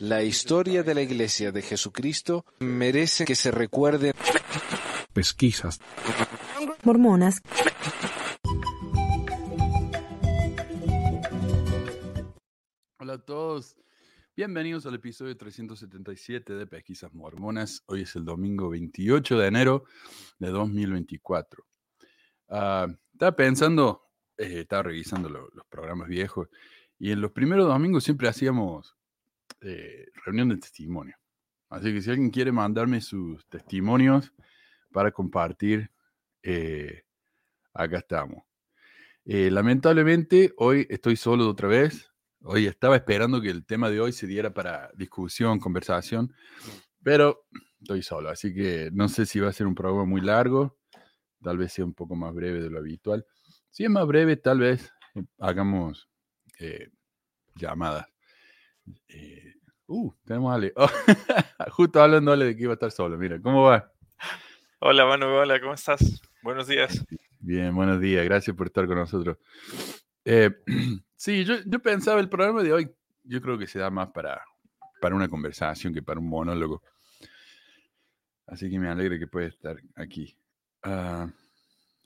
La historia de la Iglesia de Jesucristo merece que se recuerde. Pesquisas. Mormonas. Hola a todos. Bienvenidos al episodio 377 de Pesquisas Mormonas. Hoy es el domingo 28 de enero de 2024. Ah, estaba pensando, eh, estaba revisando lo- los programas viejos y en los primeros domingos siempre hacíamos eh, reunión de testimonio. Así que si alguien quiere mandarme sus testimonios para compartir, eh, acá estamos. Eh, lamentablemente, hoy estoy solo otra vez. Hoy estaba esperando que el tema de hoy se diera para discusión, conversación, pero estoy solo, así que no sé si va a ser un programa muy largo, tal vez sea un poco más breve de lo habitual. Si es más breve, tal vez hagamos llamadas. Uh, tenemos a Ale. Oh, justo hablando Ale de que iba a estar solo. Mira, ¿cómo va? Hola Manu, hola, ¿cómo estás? Buenos días. Bien, buenos días. Gracias por estar con nosotros. Eh, sí, yo, yo pensaba el programa de hoy, yo creo que se da más para, para una conversación que para un monólogo. Así que me alegra que pueda estar aquí. Ah,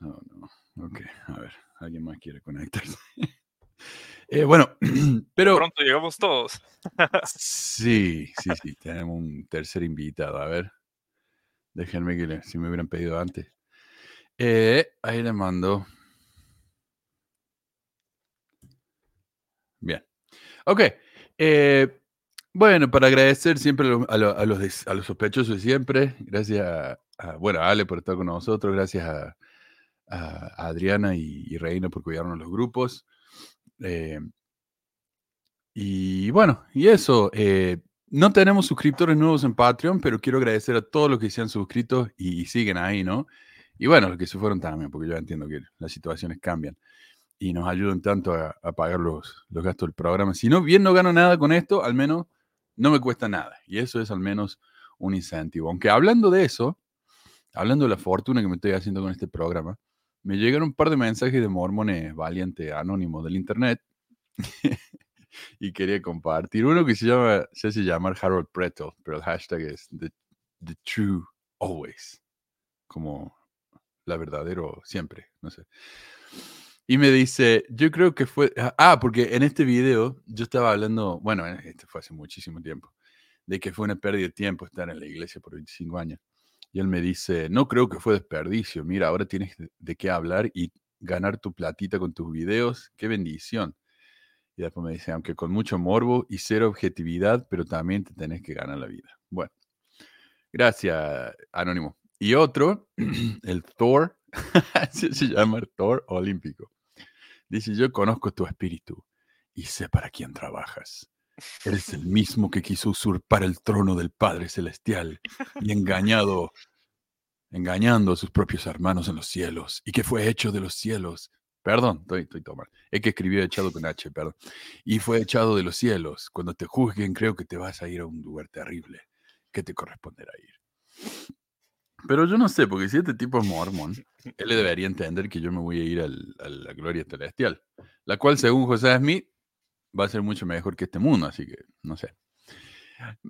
no, no. Ok, a ver, alguien más quiere conectarse. Eh, bueno, pero Pronto llegamos todos. sí, sí, sí, tenemos un tercer invitado. A ver, déjenme que le- si me hubieran pedido antes. Eh, ahí le mando. Bien. Ok. eh, bueno, para agradecer siempre a, lo- a lo- a los, a los sospechosos de siempre, gracias a, a, bueno, a Ale por estar con nosotros, gracias a, a Adriana y, y Reina por cuidarnos los grupos. Eh, y bueno, y eso, eh, no tenemos suscriptores nuevos en Patreon, pero quiero agradecer a todos los que se han suscrito y, y siguen ahí, ¿no? Y bueno, los que se fueron también, porque yo entiendo que las situaciones cambian y nos ayudan tanto a, a pagar los, los gastos del programa. Si no, bien no gano nada con esto, al menos no me cuesta nada. Y eso es al menos un incentivo. Aunque hablando de eso, hablando de la fortuna que me estoy haciendo con este programa, me llegaron un par de mensajes de mormones valiente anónimos del internet y quería compartir. Uno que se llama, se hace llamar Harold Pretzel, pero el hashtag es the, the True Always, como la verdadero siempre, no sé. Y me dice, yo creo que fue, ah, porque en este video yo estaba hablando, bueno, este fue hace muchísimo tiempo, de que fue una pérdida de tiempo estar en la iglesia por 25 años. Y él me dice, no creo que fue desperdicio, mira, ahora tienes de- qué hablar y ganar tu platita con tus videos, qué bendición. Y después me dice, aunque con mucho morbo y cero objetividad, pero también te tenés que ganar la vida. Bueno, gracias, Anónimo. Y otro, el Thor, se llama el Thor Olímpico. Dice, yo conozco tu espíritu y sé para quién trabajas. Eres el mismo que quiso usurpar el trono del Padre Celestial y engañado, engañando a sus propios hermanos en los cielos y que fue hecho de los cielos. Perdón, estoy, estoy mal. Es que escribió echado con H, perdón. Y fue echado de los cielos. Cuando te juzguen, creo que te vas a ir a un lugar terrible que te corresponderá ir. Pero yo no sé, porque si este tipo es mormón, él debería entender que yo me voy a ir a la gloria celestial, la cual, según José Smith, va a ser mucho mejor que este mundo, así que no sé.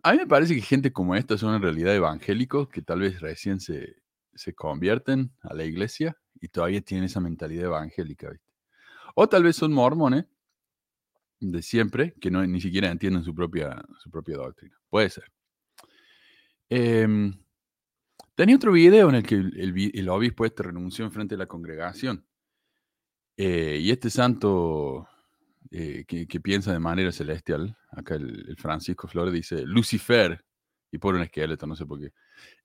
A mí me parece que gente como esta son en realidad evangélicos que tal vez recién se, se convierten a la iglesia y todavía tienen esa mentalidad evangélica, ¿viste? O tal vez son mormones de siempre que no, ni siquiera entienden su propia, su propia doctrina. Puede ser. Em, tenía otro video en el que el obispo este renunció en frente de la congregación. Eh, y este santo eh, que, que piensa de manera celestial, acá el, el Francisco Flores dice Lucifer, y por un esqueleto, no sé por qué.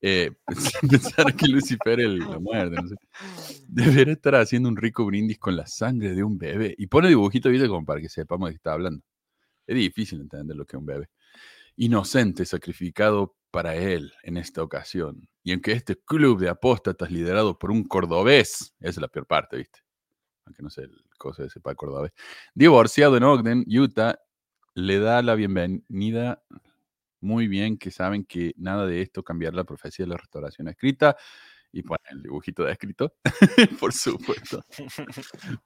Eh, pensar que Lucifer el, la muerte, no sé. Debería estar haciendo un rico brindis con la sangre de un bebé. Y pone dibujito, ¿viste? Como para que sepamos de qué está hablando. Es difícil entender lo que es un bebé. Inocente, sacrificado para él en esta ocasión. Y aunque este club de apóstatas liderado por un cordobés, esa es la peor parte, ¿viste? Aunque no sé el cosa de ese para cordobés. Divorciado en Ogden, Utah, le da la bienvenida muy bien que saben que nada de esto cambiará la profecía de la restauración escrita. Y pone el dibujito de escrito, por supuesto.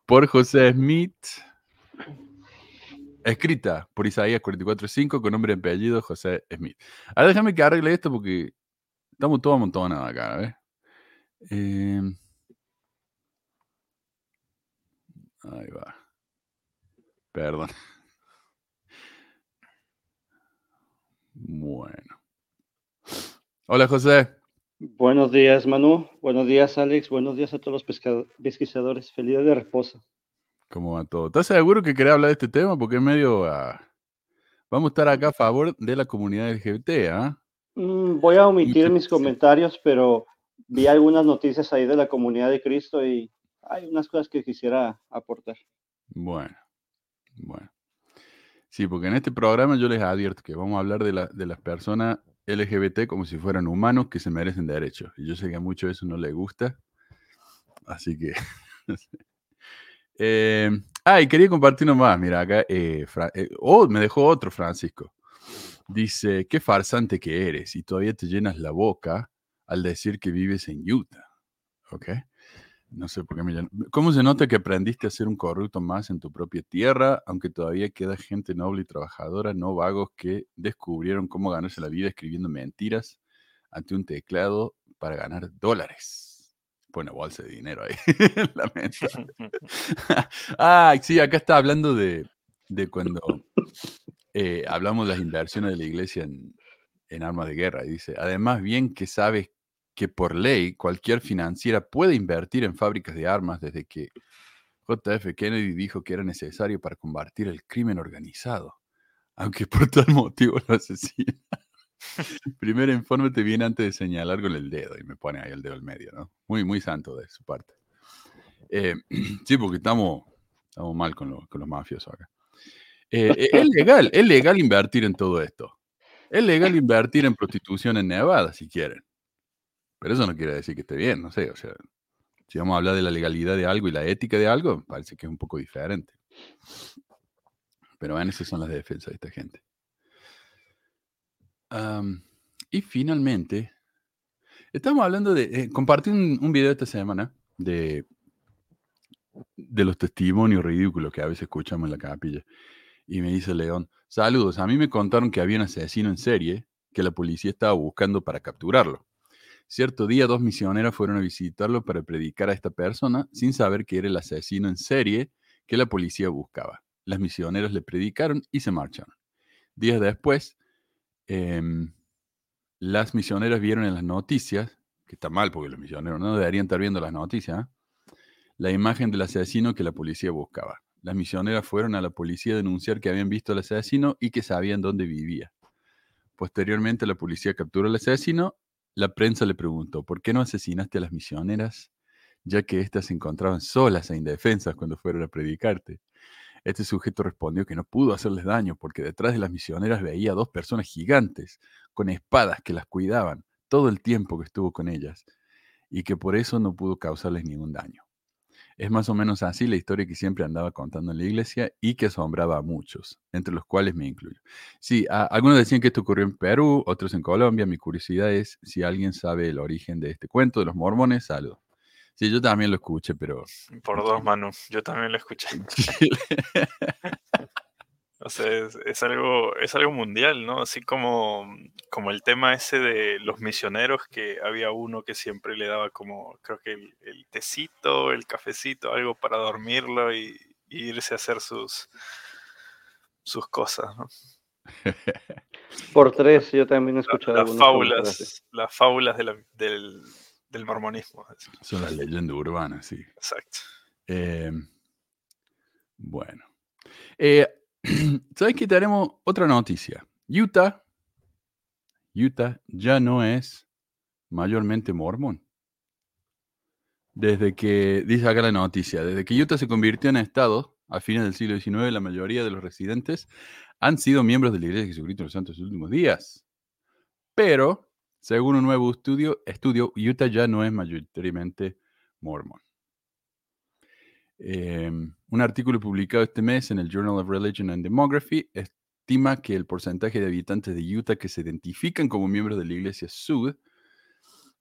Por José Smith. escrita por Isaías 44.5 con nombre y apellido José Smith. Ahora déjame que arregle esto porque estamos todos amontonados acá, ¿ves? Eh, ahí va. Perdón. Bueno. Hola, José. Buenos días, Manu. Buenos días, Alex. Buenos días a todos los pesquisadores. Feliz de reposo. ¿Cómo va todo? ¿Estás seguro que querés hablar de este tema? Porque es medio... ah, Vamos a estar acá a favor de la comunidad LGBT, ¿ah? Mm, voy a omitir mis comentarios, pero vi algunas noticias ahí de la comunidad de Cristo y hay unas cosas que quisiera aportar. Bueno, bueno. Sí, porque en este programa yo les advierto que vamos a hablar de, la- de las personas LGBT como si fueran humanos que se merecen derechos. Y yo sé que a muchos eso no les gusta. Así que... eh, ah, y quería compartir uno más. Mira, acá... eh, eh, oh, me dejó otro Francisco. Dice, qué farsante que eres y todavía te llenas la boca al decir que vives en Utah. ¿Ok? No sé por qué me. ¿Cómo se nota que aprendiste a ser un corrupto más en tu propia tierra, aunque todavía queda gente noble y trabajadora, no vagos que descubrieron cómo ganarse la vida escribiendo mentiras ante un teclado para ganar dólares? Pone bolsa de dinero ahí. Ah, sí, acá está hablando de, de cuando eh, hablamos de las inversiones de la iglesia en, en armas de guerra. Dice, además, bien que sabes que por ley cualquier financiera puede invertir en fábricas de armas desde que JF Kennedy dijo que era necesario para combatir el crimen organizado, aunque por tal motivo lo asesina. Primero infórmate bien antes de señalar con el dedo y me pone ahí el dedo al medio, ¿no? Muy, muy santo de su parte. Eh, sí, porque estamos, estamos mal con, lo- con los mafiosos acá. Eh, eh, es legal, es legal invertir en todo esto. Es legal invertir en prostitución en Nevada, si quieren. Pero eso no quiere decir que esté bien, no sé, o sea, si vamos a hablar de la legalidad de algo y la ética de algo, parece que es un poco diferente. Pero bueno, esas son las defensas de esta gente. Y finalmente, estamos hablando de, eh, compartí un, un video esta semana de, de los testimonios ridículos que a veces escuchamos en la capilla. Y me dice León, saludos, a mí me contaron que había un asesino en serie que la policía estaba buscando para capturarlo. Cierto día, dos misioneras fueron a visitarlo para predicar a esta persona sin saber que era el asesino en serie que la policía buscaba. Las misioneras le predicaron y se marcharon. Días después, em, las misioneras vieron en las noticias, que está mal porque los misioneros no deberían estar viendo las noticias, ¿ah? la imagen del asesino que la policía buscaba. Las misioneras fueron a la policía a denunciar que habían visto al asesino y que sabían dónde vivía. Posteriormente, la policía capturó al asesino. La prensa le preguntó, ¿por qué no asesinaste a las misioneras? Ya que éstas se encontraban solas e indefensas cuando fueron a predicarte. Este sujeto respondió que no pudo hacerles daño porque detrás de las misioneras veía dos personas gigantes con espadas que las cuidaban todo el tiempo que estuvo con ellas y que por eso no pudo causarles ningún daño. Es más o menos así la historia que siempre andaba contando en la iglesia y que asombraba a muchos, entre los cuales me incluyo. Sí, a- algunos decían que esto ocurrió en Perú, otros en Colombia. Mi curiosidad es si alguien sabe el origen de este cuento de los mormones, algo. Sí, yo también lo escuché, pero Por dos, Manu. Yo también lo escuché. Es, es algo, es algo mundial, ¿no? Así como, como el tema ese de los misioneros, que había uno que siempre le daba como, creo que el, el tecito, el cafecito, algo para dormirlo y, y irse a hacer sus, sus cosas, ¿no? Por tres, yo también he escuchado Las fábulas, las fábulas de la- del, del mormonismo. son las leyendas urbanas, sí. Exacto. Eh, bueno. Eh, ¿Sabes qué? Tenemos otra noticia. Utah, Utah ya no es mayormente mormón. Desde que, dice acá la noticia, desde que Utah se convirtió en estado a fines del siglo XIX, la mayoría de los residentes han sido miembros de la Iglesia de Jesucristo de los Santos en los últimos días. Pero, según un nuevo estudio, estudio Utah ya no es mayoritariamente mormón. Eh, un artículo publicado este mes en el Journal of Religion and Demography estima que el porcentaje de habitantes de Utah que se identifican como miembros de la Iglesia Sud,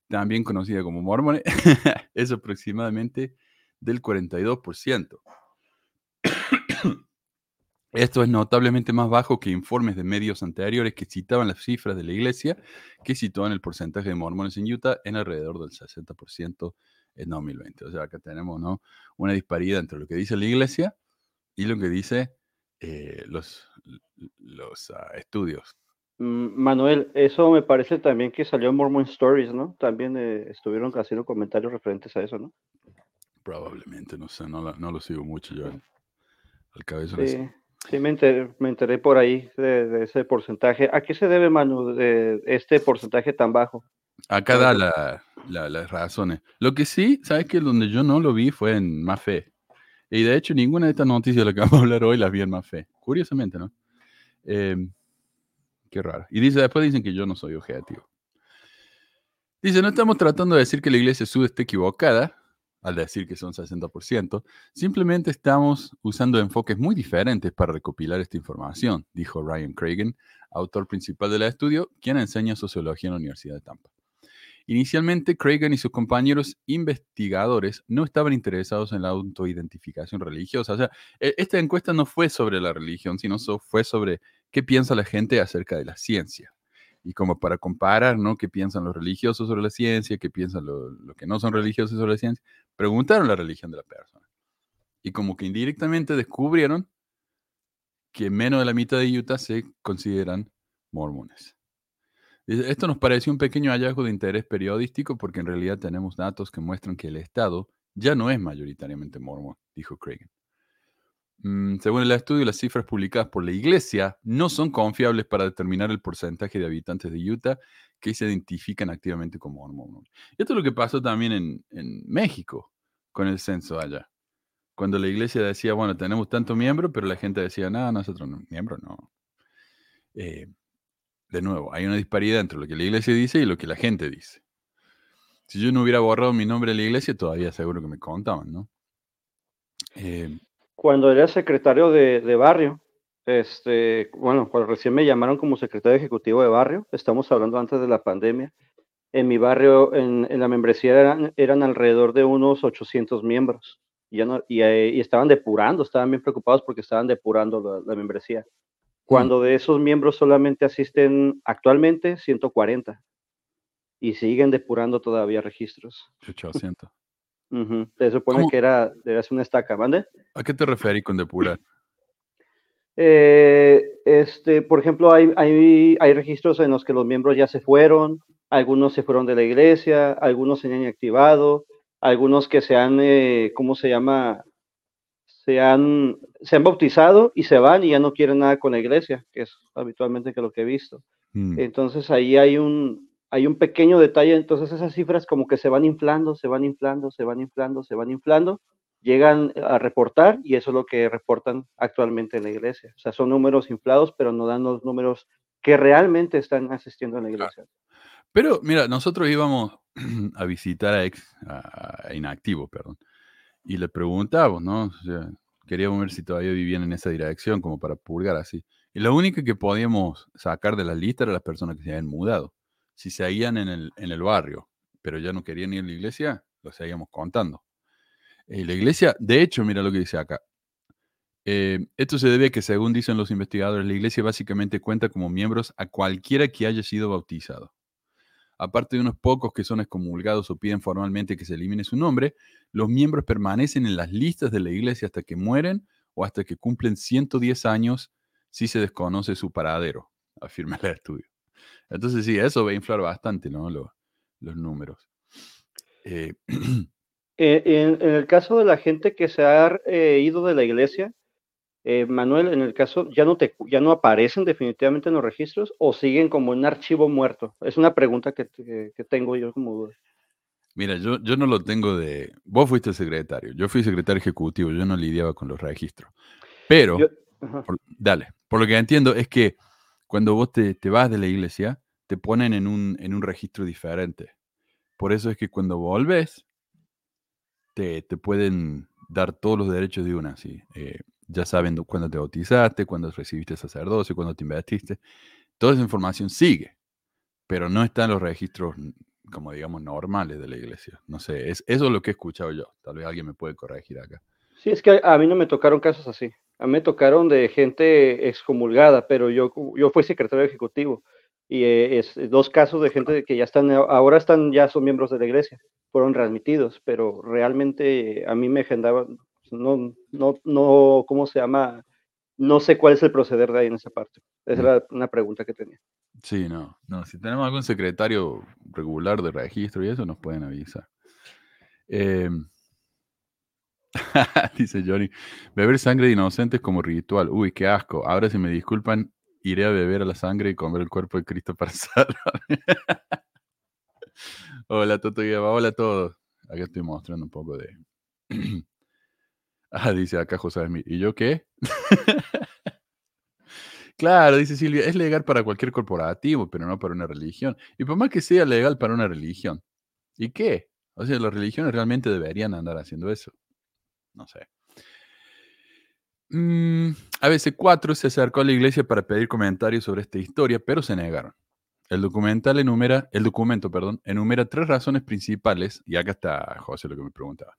también conocida como mormones, es aproximadamente del 42%. Esto es notablemente más bajo que informes de medios anteriores que citaban las cifras de la iglesia, que situaban el porcentaje de mormones en Utah en alrededor del 60% en 2020. O sea, acá tenemos ¿no? una disparidad entre lo que dice la iglesia y lo que dice eh, los, los ah, estudios. Mm, Manuel, eso me parece también que salió en Mormon Stories, ¿no? También eh, estuvieron haciendo comentarios referentes a eso, ¿no? Probablemente, no sé, no, la- no lo sigo mucho yo al, al cabeza. de eso. Sí, sí me enteré, me enteré por ahí de, de ese porcentaje. ¿A qué se debe, Manu, de este porcentaje tan bajo? Acá da la- la- las razones. Lo que sí, ¿sabes que Donde yo no lo vi fue en Más Fe. Y de hecho, ninguna de estas noticias de las que vamos a hablar hoy las vi en Más Fe. Curiosamente, ¿no? Eh, qué raro. Y dice, después dicen que yo no soy objetivo. Dice, no estamos tratando de decir que la iglesia sud esté equivocada al decir que son 60%, simplemente estamos usando enfoques muy diferentes para recopilar esta información, dijo Ryan Cragen, autor principal del estudio, quien enseña sociología en la Universidad de Tampa. Inicialmente, Cragen y sus compañeros investigadores no estaban interesados en la autoidentificación religiosa. O sea, e- esta encuesta no fue sobre la religión, sino fue sobre qué piensa la gente acerca de la ciencia. Y como para comparar, ¿no? ¿Qué piensan los religiosos sobre la ciencia? ¿Qué piensan lo- los que no son religiosos sobre la ciencia? Preguntaron la religión de la persona. Y como que indirectamente descubrieron que menos de la mitad de Utah se consideran mormones. Esto nos pareció un pequeño hallazgo de interés periodístico porque en realidad tenemos datos que muestran que el Estado ya no es mayoritariamente mormón, dijo Cragen. Mm, según el estudio, las cifras publicadas por la Iglesia no son confiables para determinar el porcentaje de habitantes de Utah que se identifican activamente como mormón. Esto es lo que pasó también en, México con el censo allá. Cuando la Iglesia decía, bueno, tenemos tantos miembros, pero la gente decía, no, nosotros no, miembros no. Eh, de nuevo, hay una disparidad entre lo que la iglesia dice y lo que la gente dice. Si yo no hubiera borrado mi nombre de la iglesia, todavía seguro que me contaban, ¿no? Eh, Cuando era secretario de, de barrio, este, bueno, cuando recién me llamaron como secretario ejecutivo de barrio, estamos hablando antes de la pandemia, en mi barrio, en, en la membresía eran, eran alrededor de unos 800 miembros. Y, ya no, y, eh, y estaban depurando, estaban bien preocupados porque estaban depurando la membresía. Cuando de esos miembros solamente asisten actualmente 140 y siguen depurando todavía registros. 800. Ujú, Se supone ¿Cómo? que era, era una estaca, ¿mande? ¿A qué te referís con depurar? Eh, este, por ejemplo, hay, hay, hay registros en los que los miembros ya se fueron, algunos se fueron de la iglesia, algunos se han inactivado, algunos que se han, eh, ¿cómo se llama? Se han, se han bautizado y se van y ya no quieren nada con la iglesia, que es habitualmente que lo que he visto. Mm, Entonces ahí hay un, hay un pequeño detalle, entonces esas cifras como que se van inflando, se van inflando, se van inflando, se van inflando, llegan a reportar y eso es lo que reportan actualmente en la iglesia. O sea, son números inflados, pero no dan los números que realmente están asistiendo a la iglesia. Pero mira, nosotros íbamos a visitar a, ex, a, a inactivo, perdón, y le preguntábamos, ¿no? O sea, queríamos ver si todavía vivían en esa dirección, como para purgar así. Y lo único que podíamos sacar de la lista era las personas que se habían mudado. Si seguían en el, en el barrio, pero ya no querían ir a la iglesia, lo seguíamos contando. Y la iglesia, de hecho, mira lo que dice acá. Eh, esto se debe a que, según dicen los investigadores, la iglesia básicamente cuenta como miembros a cualquiera que haya sido bautizado. Aparte de unos pocos que son excomulgados o piden formalmente que se elimine su nombre, los miembros permanecen en las listas de la iglesia hasta que mueren o hasta que cumplen 110 años si se desconoce su paradero, afirma el estudio. Entonces sí, eso va a inflar bastante ¿no? los, los números. Eh, Eh, en, el caso de la gente que se ha eh, ido de la iglesia, eh, Manuel, en el caso, ¿ya no, te, ¿ya no aparecen definitivamente en los registros o siguen como un archivo muerto? Es una pregunta que, que, que tengo yo como duda. Mira, yo, yo no lo tengo de... Vos fuiste secretario, yo fui secretario ejecutivo, yo no lidiaba con los registros. Pero, Yo- ajá. por- dale, por lo que entiendo es que cuando vos te, te vas de la iglesia, te ponen en un, en un registro diferente. Por eso es que cuando volves, te, te pueden dar todos los derechos de una, ¿sí? Eh, ya saben cuándo te bautizaste, cuándo recibiste sacerdocio, cuándo te investiste. Toda esa información sigue, pero no está en los registros, como digamos, normales de la iglesia. No sé, es, eso es lo que he escuchado yo. Tal vez alguien me puede corregir acá. Sí, es que a mí no me tocaron casos así. A mí me tocaron de gente excomulgada, pero yo, yo fui secretario ejecutivo y eh, es dos casos de gente que ya están, ahora están, ya son miembros de la iglesia, fueron transmitidos, pero realmente a mí me agendaban, no, no, no, ¿cómo se llama? No sé cuál es el proceder de ahí en esa parte. Esa era una pregunta que tenía. Sí, no, no. Si tenemos algún secretario regular de registro y eso, nos pueden avisar. Em, dice Johnny, beber sangre de inocentes como ritual. Uy, qué asco. Ahora si me disculpan, iré a beber a la sangre y comer el cuerpo de Cristo para salvarme. hola, Toto Hola a todos. Acá estoy mostrando un poco de... ah, dice acá José. ¿Y yo qué? Claro, dice Silvia, es legal para cualquier corporativo, pero no para una religión. Y por más que sea legal para una religión, ¿y qué? O sea, las religiones realmente deberían andar haciendo eso. No sé. Mm, a veces cuatro se acercó a la iglesia para pedir comentarios sobre esta historia, pero se negaron. El documental enumera, el documento, perdón, enumera tres razones principales, y acá está José lo que me preguntaba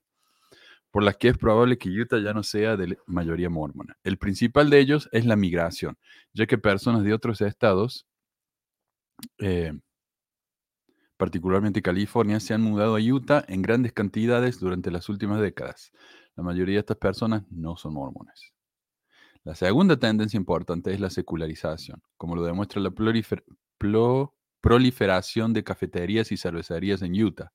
por las que es probable que Utah ya no sea de mayoría mormona. El principal de ellos es la migración, ya que personas de otros estados, eh, particularmente California, se han mudado a Utah en grandes cantidades durante las últimas décadas. La mayoría de estas personas no son mormones. La segunda tendencia importante es la secularización, como lo demuestra la proliferación de cafeterías y cervecerías en Utah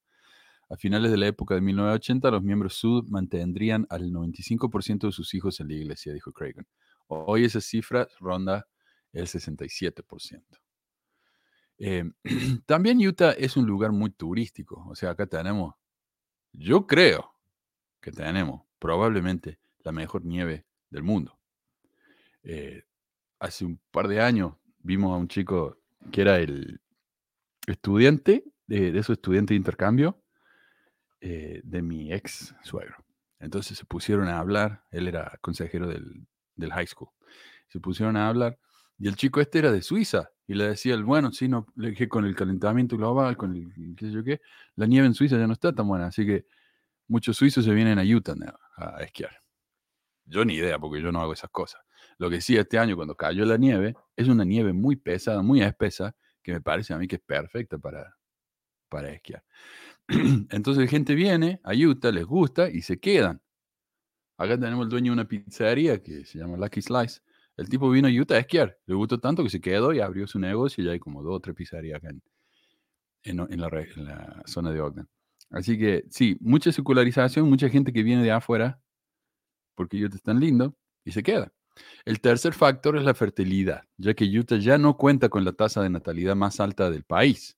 a finales de la época de 1980, los miembros Sud mantendrían al 95% de sus hijos en la iglesia, dijo Cragen. Hoy esa cifra ronda el 67%. Eh, también Utah es un lugar muy turístico. O sea, acá tenemos, yo creo que tenemos probablemente la mejor nieve del mundo. Eh, hace un par de años vimos a un chico que era el estudiante de, de esos de intercambio eh, de mi ex suegro. Entonces se pusieron a hablar, él era consejero del, high school, se pusieron a hablar y el chico este era de Suiza y le decía, bueno, sí, no, le con el calentamiento global, con el qué sé yo qué, la nieve en Suiza ya no está tan buena, así que muchos suizos se vienen a Utah a, esquiar. Yo ni idea, porque yo no hago esas cosas. Lo que sí, este año cuando cayó la nieve, es una nieve muy pesada, muy espesa, que me parece a mí que es perfecta para, para esquiar. Entonces gente viene a Utah, les gusta y se quedan. Acá tenemos el dueño de una pizzería que se llama Lucky Slice. El tipo vino a Utah a esquiar. Le gustó tanto que se quedó y abrió su negocio y ya hay como dos o tres pizzerías acá en, la, zona de Ogden. Así que sí, mucha secularización, mucha gente que viene de afuera porque Utah es tan lindo y se queda. El tercer factor es la fertilidad, ya que Utah ya no cuenta con la tasa de natalidad más alta del país.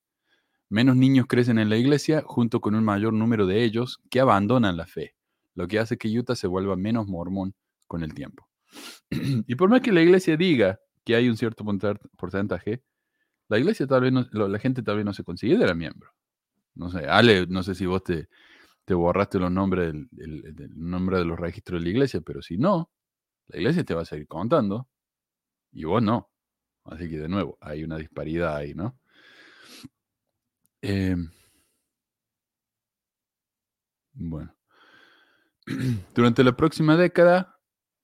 Menos niños crecen en la iglesia junto con un mayor número de ellos que abandonan la fe, lo que hace que Utah se vuelva menos mormón con el tiempo. y por más que la iglesia diga que hay un cierto porcentaje, la iglesia tal vez la gente tal vez no se considera miembro. No sé, Ale, no sé si vos te, te borraste los nombres del, nombre de los registros de la iglesia, pero si no, la iglesia te va a seguir contando y vos no. Así que de nuevo, hay una disparidad ahí, ¿no? Em bueno. Durante la próxima década,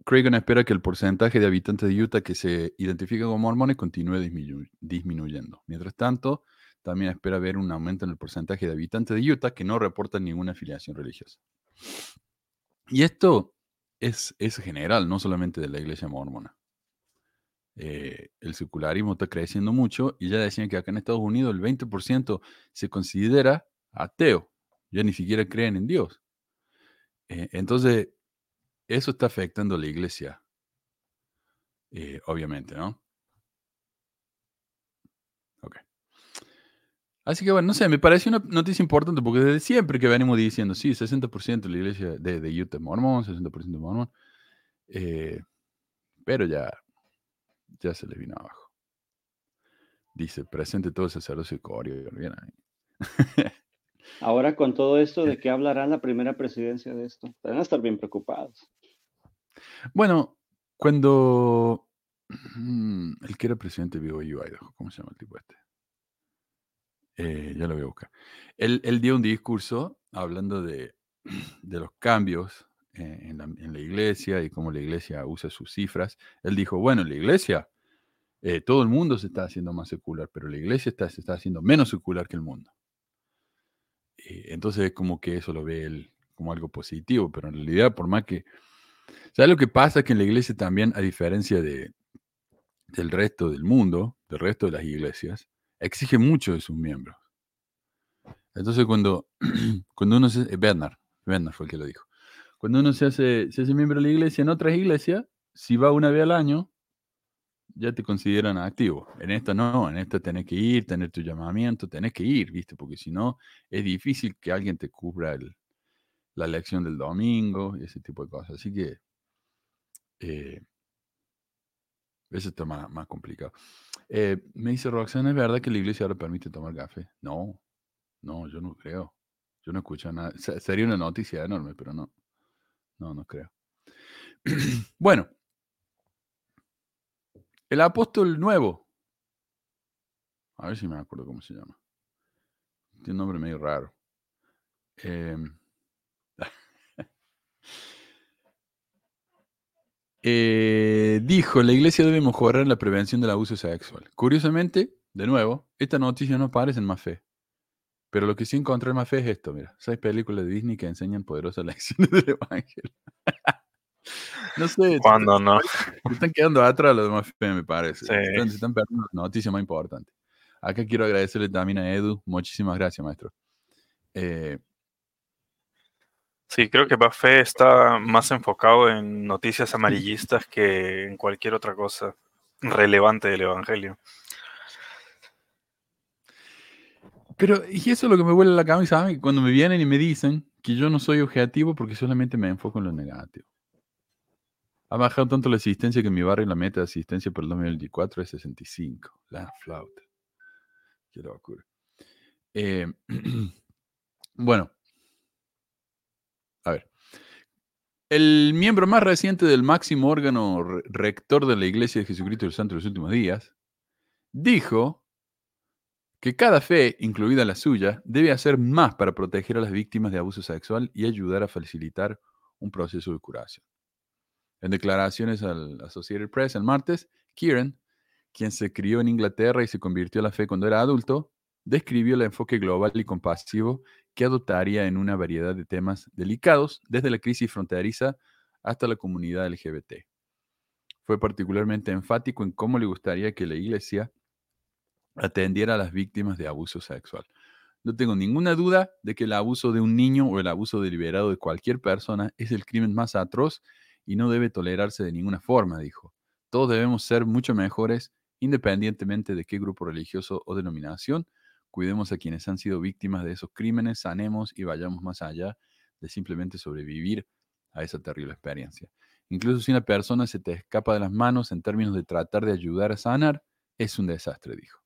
Craig espera que el porcentaje de habitantes de Utah que se identifican como mormones continúe disminuyendo. Mientras tanto, también espera ver un aumento en el porcentaje de habitantes de Utah que no reportan ninguna afiliación religiosa. Y esto es, es general, no solamente de la iglesia mormona. Eh, el secularismo está creciendo mucho y ya decían que acá en Estados Unidos el 20% se considera ateo, ya ni siquiera creen en Dios. Eh, entonces, eso está afectando a la iglesia, eh, obviamente, ¿no? Ok. Así que bueno, no sé, me parece una noticia importante porque desde siempre que venimos diciendo, sí, 60% de la iglesia de, de Utah es mormón, 60% mormón, pero ya ya se le vino abajo. Dice, presente todo el sacerdocio corio. Bien Ahora con todo esto, ¿de eh. qué hablará la primera presidencia de esto? Van a estar bien preocupados. Bueno, cuando mm, el que era presidente de BYU Idaho, ¿cómo se llama el tipo este? Eh, ya lo voy a buscar. Él, dio un discurso hablando de, de los cambios en, la, en la iglesia y cómo la iglesia usa sus cifras. Él dijo, bueno, la iglesia, eh, todo el mundo se está haciendo más secular, pero la iglesia está, se está haciendo menos secular que el mundo. Eh, entonces es como que eso lo ve él como algo positivo, pero en realidad por más que... ¿Sabes lo que pasa? Que en la iglesia también, a diferencia de, del resto del mundo, del resto de las iglesias, exige mucho de sus miembros. Entonces cuando, cuando uno se... eh, Bernard, Bernard fue el que lo dijo. Cuando uno se hace, se hace miembro de la iglesia en otras iglesias, si va una vez al año, ya te consideran activo. En esta no, en esta tenés que ir, tener tu llamamiento, tenés que ir, ¿viste? Porque si no, es difícil que alguien te cubra la lección del domingo y ese tipo de cosas. Así que eh, eso está más, complicado. Eh, me dice Roxana, ¿es verdad que la iglesia ahora permite tomar café? No, no, yo no creo. Yo no escucho nada. Se- Sería una noticia enorme, pero no. No, no creo. bueno, el apóstol nuevo. A ver si me acuerdo cómo se llama. Tiene un nombre medio raro. Em, eh, dijo, la iglesia debe mejorar la prevención del abuso sexual. Curiosamente, de nuevo, esta noticia no aparece en más fe. Pero lo que sí encontré en más fe es esto, mira. Seis películas de Disney que enseñan poderosas lecciones del Evangelio. no sé. Cuando no. Se están quedando atrás los demás fe, me parece. Sí. Están, se están perdiendo noticias más importantes. Acá quiero agradecerle también a Edu. Muchísimas gracias, maestro. Eh, Sí, creo que Buffet está más enfocado en noticias amarillistas que en cualquier otra cosa relevante del Evangelio. Pero, y eso es lo que me vuela la cabeza a mí, cuando me vienen y me dicen que yo no soy objetivo porque solamente me enfoco en lo negativo. Ha bajado tanto la asistencia que mi barrio la meta de asistencia para el 2024 es 65. La flauta. Qué locura. Eh, bueno. A ver. El miembro más reciente del máximo órgano re- rector de la Iglesia de Jesucristo del Santo de los últimos días dijo que cada fe, incluida la suya, debe hacer más para proteger a las víctimas de abuso sexual y ayudar a facilitar un proceso de curación. En declaraciones al Associated Press el martes, Kieran, quien se crió en Inglaterra y se convirtió a la fe cuando era adulto, describió el enfoque global y compasivo que adoptaría en una variedad de temas delicados, desde la crisis fronteriza hasta la comunidad LGBT. Fue particularmente enfático en cómo le gustaría que la iglesia atendiera a las víctimas de abuso sexual. No tengo ninguna duda de que el abuso de un niño o el abuso deliberado de cualquier persona es el crimen más atroz y no debe tolerarse de ninguna forma, dijo. Todos debemos ser mucho mejores independientemente de qué grupo religioso o denominación. Cuidemos a quienes han sido víctimas de esos crímenes, sanemos y vayamos más allá de simplemente sobrevivir a esa terrible experiencia. Incluso si una persona se te escapa de las manos en términos de tratar de ayudar a sanar, es un desastre, dijo.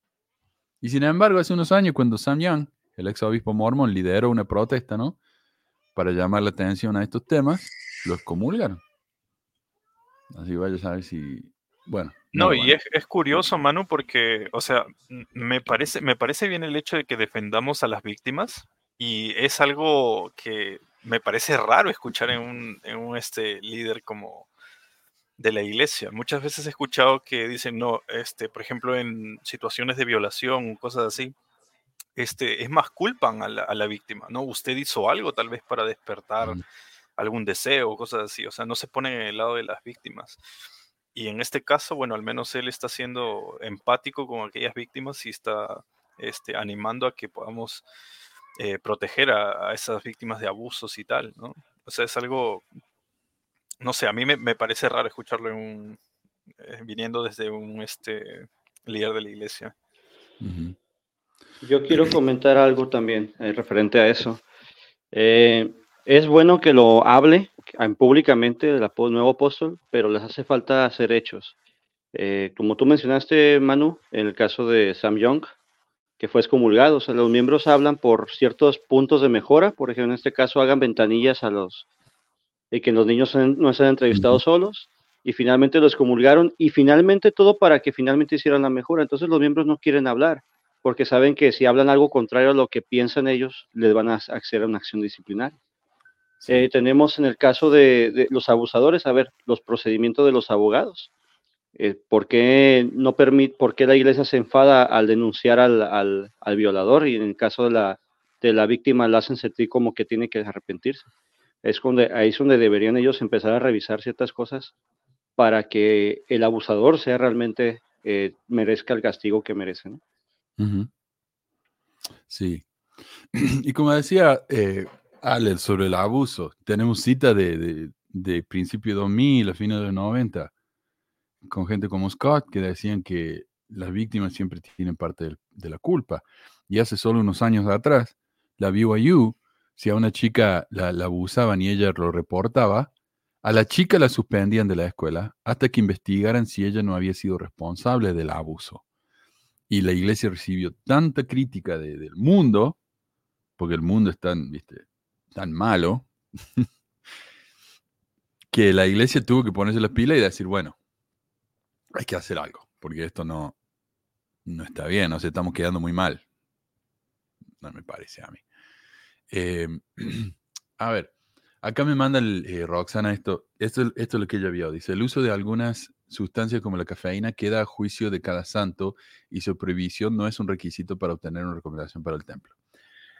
Y sin embargo, hace unos años, cuando Sam Young, el ex obispo mormón, lideró una protesta, ¿no? Para llamar la atención a estos temas, lo excomulgaron. Así vaya a saber si. Bueno. No, y es, es curioso, Manu, porque, o sea, me parece, me parece bien el hecho de que defendamos a las víctimas y es algo que me parece raro escuchar en un, en un este, líder como de la iglesia. Muchas veces he escuchado que dicen, no, este, por ejemplo, en situaciones de violación cosas así, este, es más culpan a la, a la víctima, ¿no? Usted hizo algo tal vez para despertar Ujú. algún deseo o cosas así, o sea, no se pone en el lado de las víctimas. Y en este caso, bueno, al menos él está siendo empático con aquellas víctimas y está este, animando a que podamos eh, proteger a, a esas víctimas de abusos y tal, ¿no? O sea, es algo, no sé, a mí me, me parece raro escucharlo en un, eh, viniendo desde un este, líder de la iglesia. Yo quiero comentar algo también eh, referente a eso. Eh, es bueno que lo hable en- públicamente el apo- nuevo apóstol, pero les hace falta hacer hechos. Eh, como tú mencionaste, Manu, en el caso de Sam Young, que fue excomulgado, o sea, los miembros hablan por ciertos puntos de mejora, por ejemplo, en este caso hagan ventanillas a los, y que los niños no sean entrevistados solos, y finalmente los excomulgaron, y finalmente todo para que finalmente hicieran la mejora. Entonces los miembros no quieren hablar porque saben que si hablan algo contrario a lo que piensan ellos, les van a hacer una acción disciplinaria. Sí. Eh, tenemos en el caso de, de los abusadores, a ver, los procedimientos de los abogados. Eh, ¿por, qué no permite, ¿Por qué la iglesia se enfada al denunciar al, al, al violador y en el caso de la, de la víctima la hacen sentir como que tiene que arrepentirse? Es donde, ahí es donde deberían ellos empezar a revisar ciertas cosas para que el abusador sea realmente eh, merezca el castigo que merece. ¿no? Sí. Y como decía eh, Ale sobre el abuso, tenemos cita de, de, de principio de 2000, a fines de los 90, con gente como Scott que decían que las víctimas siempre tienen parte de la culpa. Y hace solo unos años atrás, la BYU, si a una chica la, la abusaban y ella lo reportaba, a la chica la suspendían de la escuela hasta que investigaran si ella no había sido responsable del abuso. Y la iglesia recibió tanta crítica de- del mundo, porque el mundo es tan, ¿viste? tan malo, que la iglesia tuvo que ponerse las pilas y decir, bueno, hay que hacer algo, porque esto no, no está bien, nos estamos quedando muy mal. No me parece a mí. Eh, a ver, acá me manda el, eh, Roxana esto, esto, es lo que ella vio. Dice, el uso de algunas sustancias como la cafeína queda a juicio de cada santo y su prohibición no es un requisito para obtener una recomendación para el templo.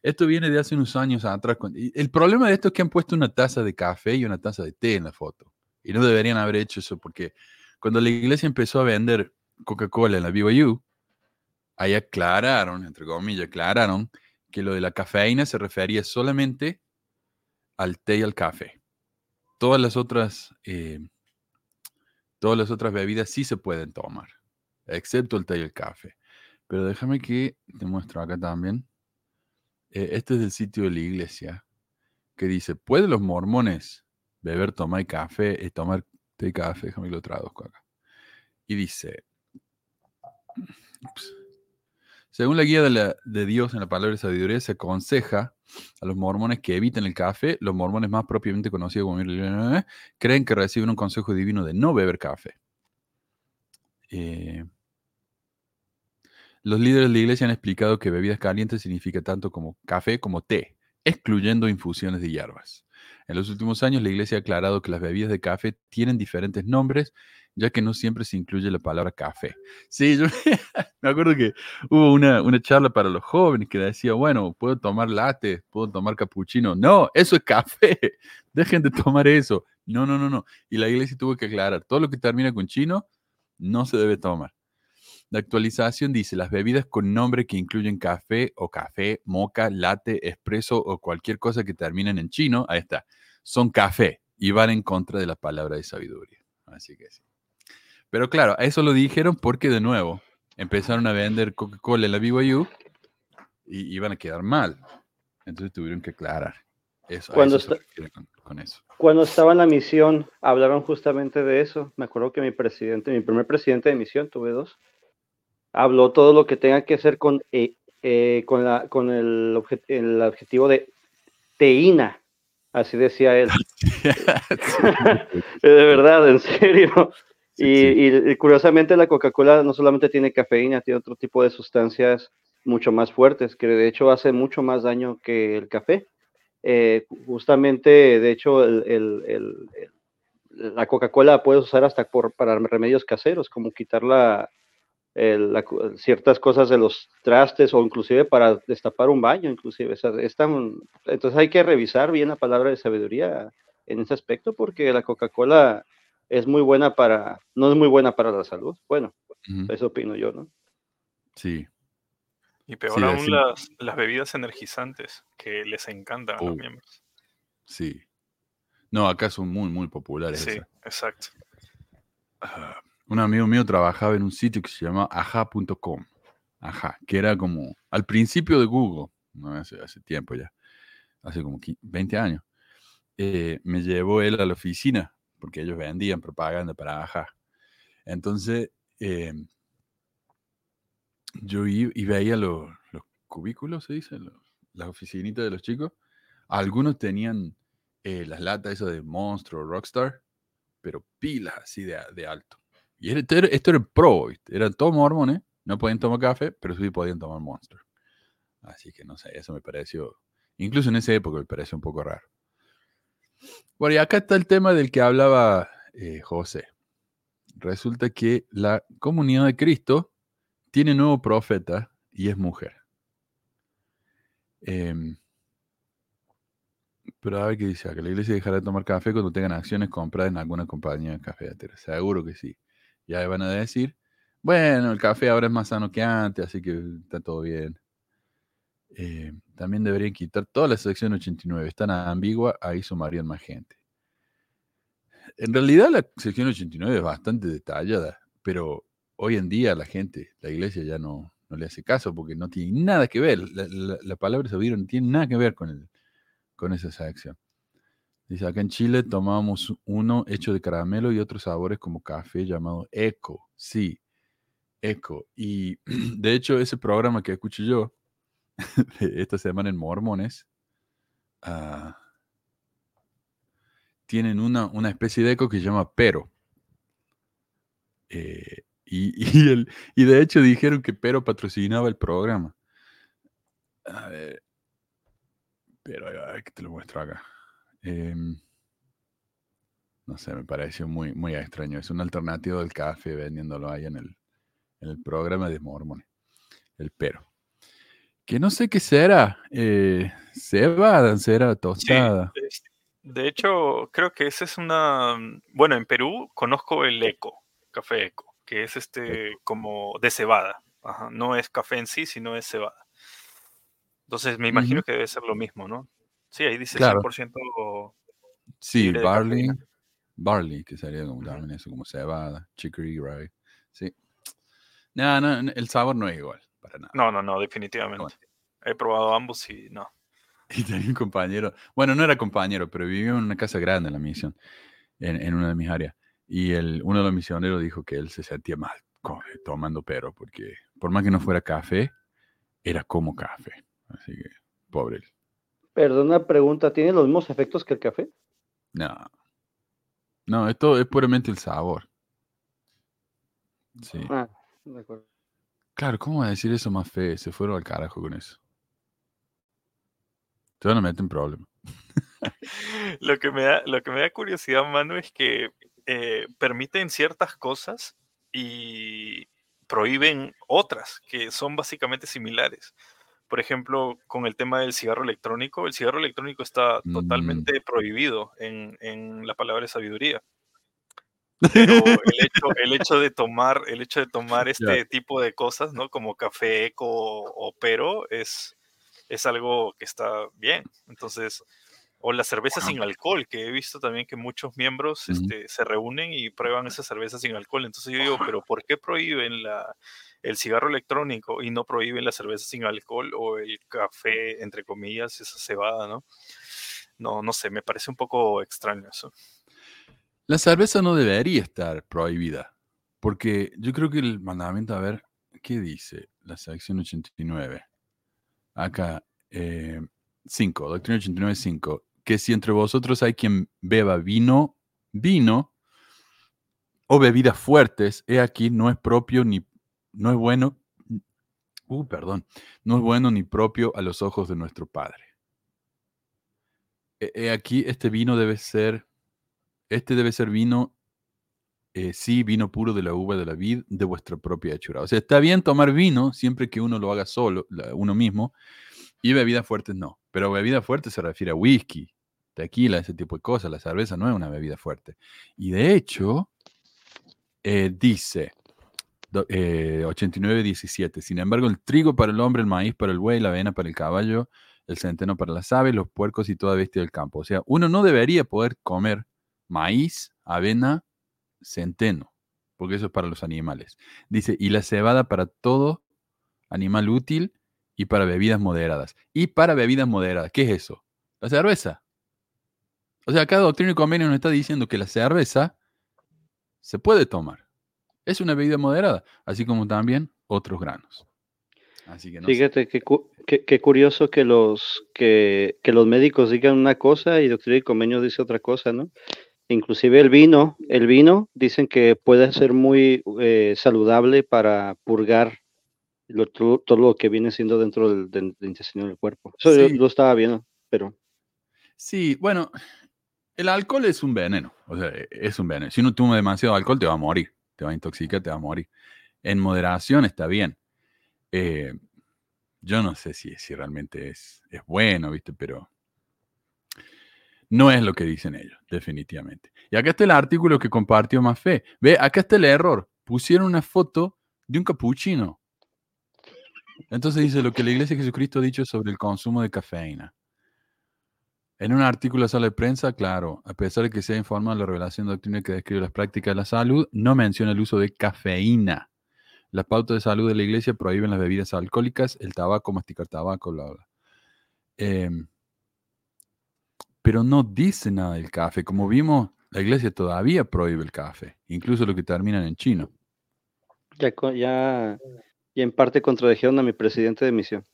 Esto viene de hace unos años atrás. El problema de esto es que han puesto una taza de café y una taza de té en la foto. Y no deberían haber hecho eso porque cuando la iglesia empezó a vender Coca-Cola en la BYU, ahí aclararon, entre comillas, aclararon que lo de la cafeína se refería solamente al té y al café. Todas las otras, eh, todas las otras bebidas sí se pueden tomar, excepto el té y el café. Pero déjame que te muestro acá también. Eh, este es el sitio de la iglesia que dice, ¿pueden los mormones beber, tomar café, eh, tomar té y café? Déjame que lo traduzco acá. Y dice, según la guía de, Dios en la palabra de sabiduría, se aconseja a los mormones que eviten el café. Los mormones más propiamente conocidos como creen que reciben un consejo divino de no beber café. Eh, los líderes de la iglesia han explicado que bebidas calientes significa tanto como café como té, excluyendo infusiones de hierbas. En los últimos años, la iglesia ha aclarado que las bebidas de café tienen diferentes nombres, ya que no siempre se incluye la palabra café. Sí, yo me acuerdo que hubo una, una charla para los jóvenes que decía, bueno, puedo tomar latte, puedo tomar cappuccino. No, eso es café. Dejen de tomar eso. No, no, no, no. Y la iglesia tuvo que aclarar, todo lo que termina con chino no se debe tomar. La actualización dice las bebidas con nombre que incluyen café o café, moca, latte, espresso o cualquier cosa que terminen en chino, ahí está, son café y van en contra de la palabra de sabiduría. Así que sí. Pero claro, eso lo dijeron porque de nuevo empezaron a vender Coca-Cola en la BYU y iban a quedar mal. Entonces tuvieron que aclarar. Eso, Cuando eso está- con, con eso. Cuando estaba en la misión, hablaron justamente de eso. Me acuerdo que mi presidente, mi primer presidente de misión, tuve dos, habló todo lo que tenga que hacer con, eh, eh, con, la, con el, obje- el objetivo de teína, así decía él. de verdad, en serio. Sí, Y, sí. y- curiosamente la Coca-Cola no solamente tiene cafeína, tiene otro tipo de sustancias mucho más fuertes, que de hecho hace mucho más daño que el café. Eh, justamente, de hecho, el- el- el- el- la Coca-Cola la puedes usar hasta por, para remedios caseros, como quitar la, ciertas cosas de los trastes o inclusive para destapar un baño, inclusive. O sea, es tan- entonces hay que revisar bien la palabra de sabiduría en ese aspecto porque la Coca-Cola es muy buena para, no es muy buena para la salud. Bueno, eso opino yo, ¿no? Sí. Y peor Sí, aún las, las bebidas energizantes, que les encantan a los Oh, miembros. Sí. No, acá son muy, muy populares. Sí, esas. exacto. Ah, un amigo mío trabajaba en un sitio que se llama aja.com. Ajá, que era como al principio de Google, no hace, hace tiempo ya, hace como 15 20 años. eh, me llevó él a la oficina porque ellos vendían propaganda para Aja. Entonces, eh, yo i- y veía los, los cubículos, se dice, Los- las oficinitas de los chicos. Algunos tenían eh, las latas esas de Monstruo, Rockstar, pero pilas así de, de alto. Y esto era, esto era pro, ¿viste? Eran todos mormones, no podían tomar café, pero sí podían tomar Monster. Así que no sé, eso me pareció, incluso en esa época me pareció un poco raro. Bueno, y acá está el tema del que hablaba eh, José. Resulta que la comunidad de Cristo tiene nuevo profeta y es mujer. Em, pero a ver qué dice acá. La iglesia dejará de tomar café cuando tengan acciones compradas en alguna compañía de cafetería. Seguro que sí. Ya van a decir, bueno, el café ahora es más sano que antes, así que está todo bien. Eh, también deberían quitar toda la sección 89. Es tan ambigua, ahí sumarían más gente. En realidad la sección 89 es bastante detallada, pero hoy en día la gente, la iglesia ya no, no le hace caso porque no tiene nada que ver. La, palabra sabido no tiene nada que ver con, el, con esa sección. Dice, acá en Chile tomábamos uno hecho de caramelo y otros sabores como café llamado Eco. Sí, Eco. Y de hecho ese programa que escucho yo esta semana en Mormones, ah, tienen una, una, especie de eco que se llama Pero. Eh, y, y, de hecho dijeron que Pero patrocinaba el programa. A ver, pero que te lo muestro acá. Em, no sé, me pareció muy, muy extraño. Es una alternativa del café vendiéndolo ahí en el, en el programa de Mormon. El pero. Que no sé qué será. Eh, cebada, será tostada. de hecho, creo que esa es una. Bueno, en Perú conozco el eco, café eco, que es este como de cebada. No es café en sí, sino es cebada. Entonces me imagino que debe ser lo mismo, ¿no? Sí, ahí dice 100%. Sí, barley. Barley, que sería como también eso, como cebada, chicory, right. Sí. No, no, el sabor no es igual, para nada. No, no, no, definitivamente. He probado ambos y no. Y tenía un compañero, bueno, no era compañero, pero vivía en una casa grande en la misión, en, en una de mis áreas. Y el, uno de los misioneros dijo que él se sentía mal tomando pero, porque por más que no fuera café, era como café. Así que, pobre Perdona, pregunta, ¿tiene los mismos efectos que el café? No. No, esto es puramente el sabor. Sí. Ah, de acuerdo. Claro, ¿cómo va a decir eso más fe? Se fueron al carajo con eso. Te van a meter en problema. lo, que me da, lo que me da curiosidad, Manu, es que eh, permiten ciertas cosas y prohíben otras que son básicamente similares por ejemplo, con el tema del cigarro electrónico, el cigarro electrónico está mm. totalmente prohibido en, en, la palabra de sabiduría. Pero el hecho, el hecho de tomar, el hecho de tomar este tipo de cosas, ¿no? Como café eco o pero, es, es algo que está bien. Entonces, o la cerveza sin alcohol, que he visto también que muchos miembros este, se reúnen y prueban esa cerveza sin alcohol. Entonces yo digo, pero ¿por qué prohíben la, el cigarro electrónico y no prohíben la cerveza sin alcohol o el café, entre comillas, esa cebada, ¿no? No, no sé, me parece un poco extraño eso. La cerveza no debería estar prohibida, porque yo creo que el mandamiento, a ver, ¿qué dice la sección 89? Acá, 5, eh, doctrina 89, 5, que si entre vosotros hay quien beba vino, vino o bebidas fuertes, he aquí, no es propio ni no es bueno, uh, perdón, no es bueno ni propio a los ojos de nuestro Padre. He aquí, este vino debe ser, este debe ser vino, eh, sí, vino puro de la uva de la vid de vuestra propia hechura. O sea, está bien tomar vino siempre que uno lo haga solo, uno mismo, y bebidas fuertes no. Pero bebida fuerte se refiere a whisky, tequila, ese tipo de cosas. La cerveza no es una bebida fuerte. Y de hecho, eh, dice, 89-17. Eh, Sin embargo, el trigo para el hombre, el maíz para el buey, la avena para el caballo, el centeno para las aves, los puercos y toda bestia del campo. O sea, uno no debería poder comer maíz, avena, centeno, porque eso es para los animales. Dice, y la cebada para todo animal útil y para bebidas moderadas. Y para bebidas moderadas, ¿qué es eso? La cerveza. O sea, cada doctrina y convenio nos está diciendo que la cerveza se puede tomar es una bebida moderada, así como también otros granos. Así que Fíjate qué curioso que los, que, los médicos digan una cosa y doctrina y convenio dice otra cosa, ¿no? Inclusive el vino, el vino dicen que puede ser muy eh, saludable para purgar todo, lo que viene siendo dentro del, intestino del cuerpo. Eso yo lo estaba viendo, pero... Sí, bueno, el alcohol es un veneno, o sea, e- es un veneno. Si uno toma demasiado alcohol, te va a morir, te va a intoxicar, te va a morir. En moderación está bien. Eh, yo no sé si, si realmente es, es bueno, ¿viste? Pero no es lo que dicen ellos, definitivamente. Y acá está el artículo que compartió Mafé. Ve, acá está el error. Pusieron una foto de un capuchino. Entonces dice lo que la Iglesia de Jesucristo ha dicho sobre el consumo de cafeína. En un artículo de sala de prensa, claro, a pesar de que se ha informado la revelación doctrina que describe las prácticas de la salud, no menciona el uso de cafeína. Las pautas de salud de la iglesia prohíben las bebidas alcohólicas, el tabaco, masticar tabaco, bla, bla. Em, pero no dice nada del café. Como vimos, la iglesia todavía prohíbe el café, incluso lo que terminan en chino. Ya, ya, y en parte contradijeron a mi presidente de misión.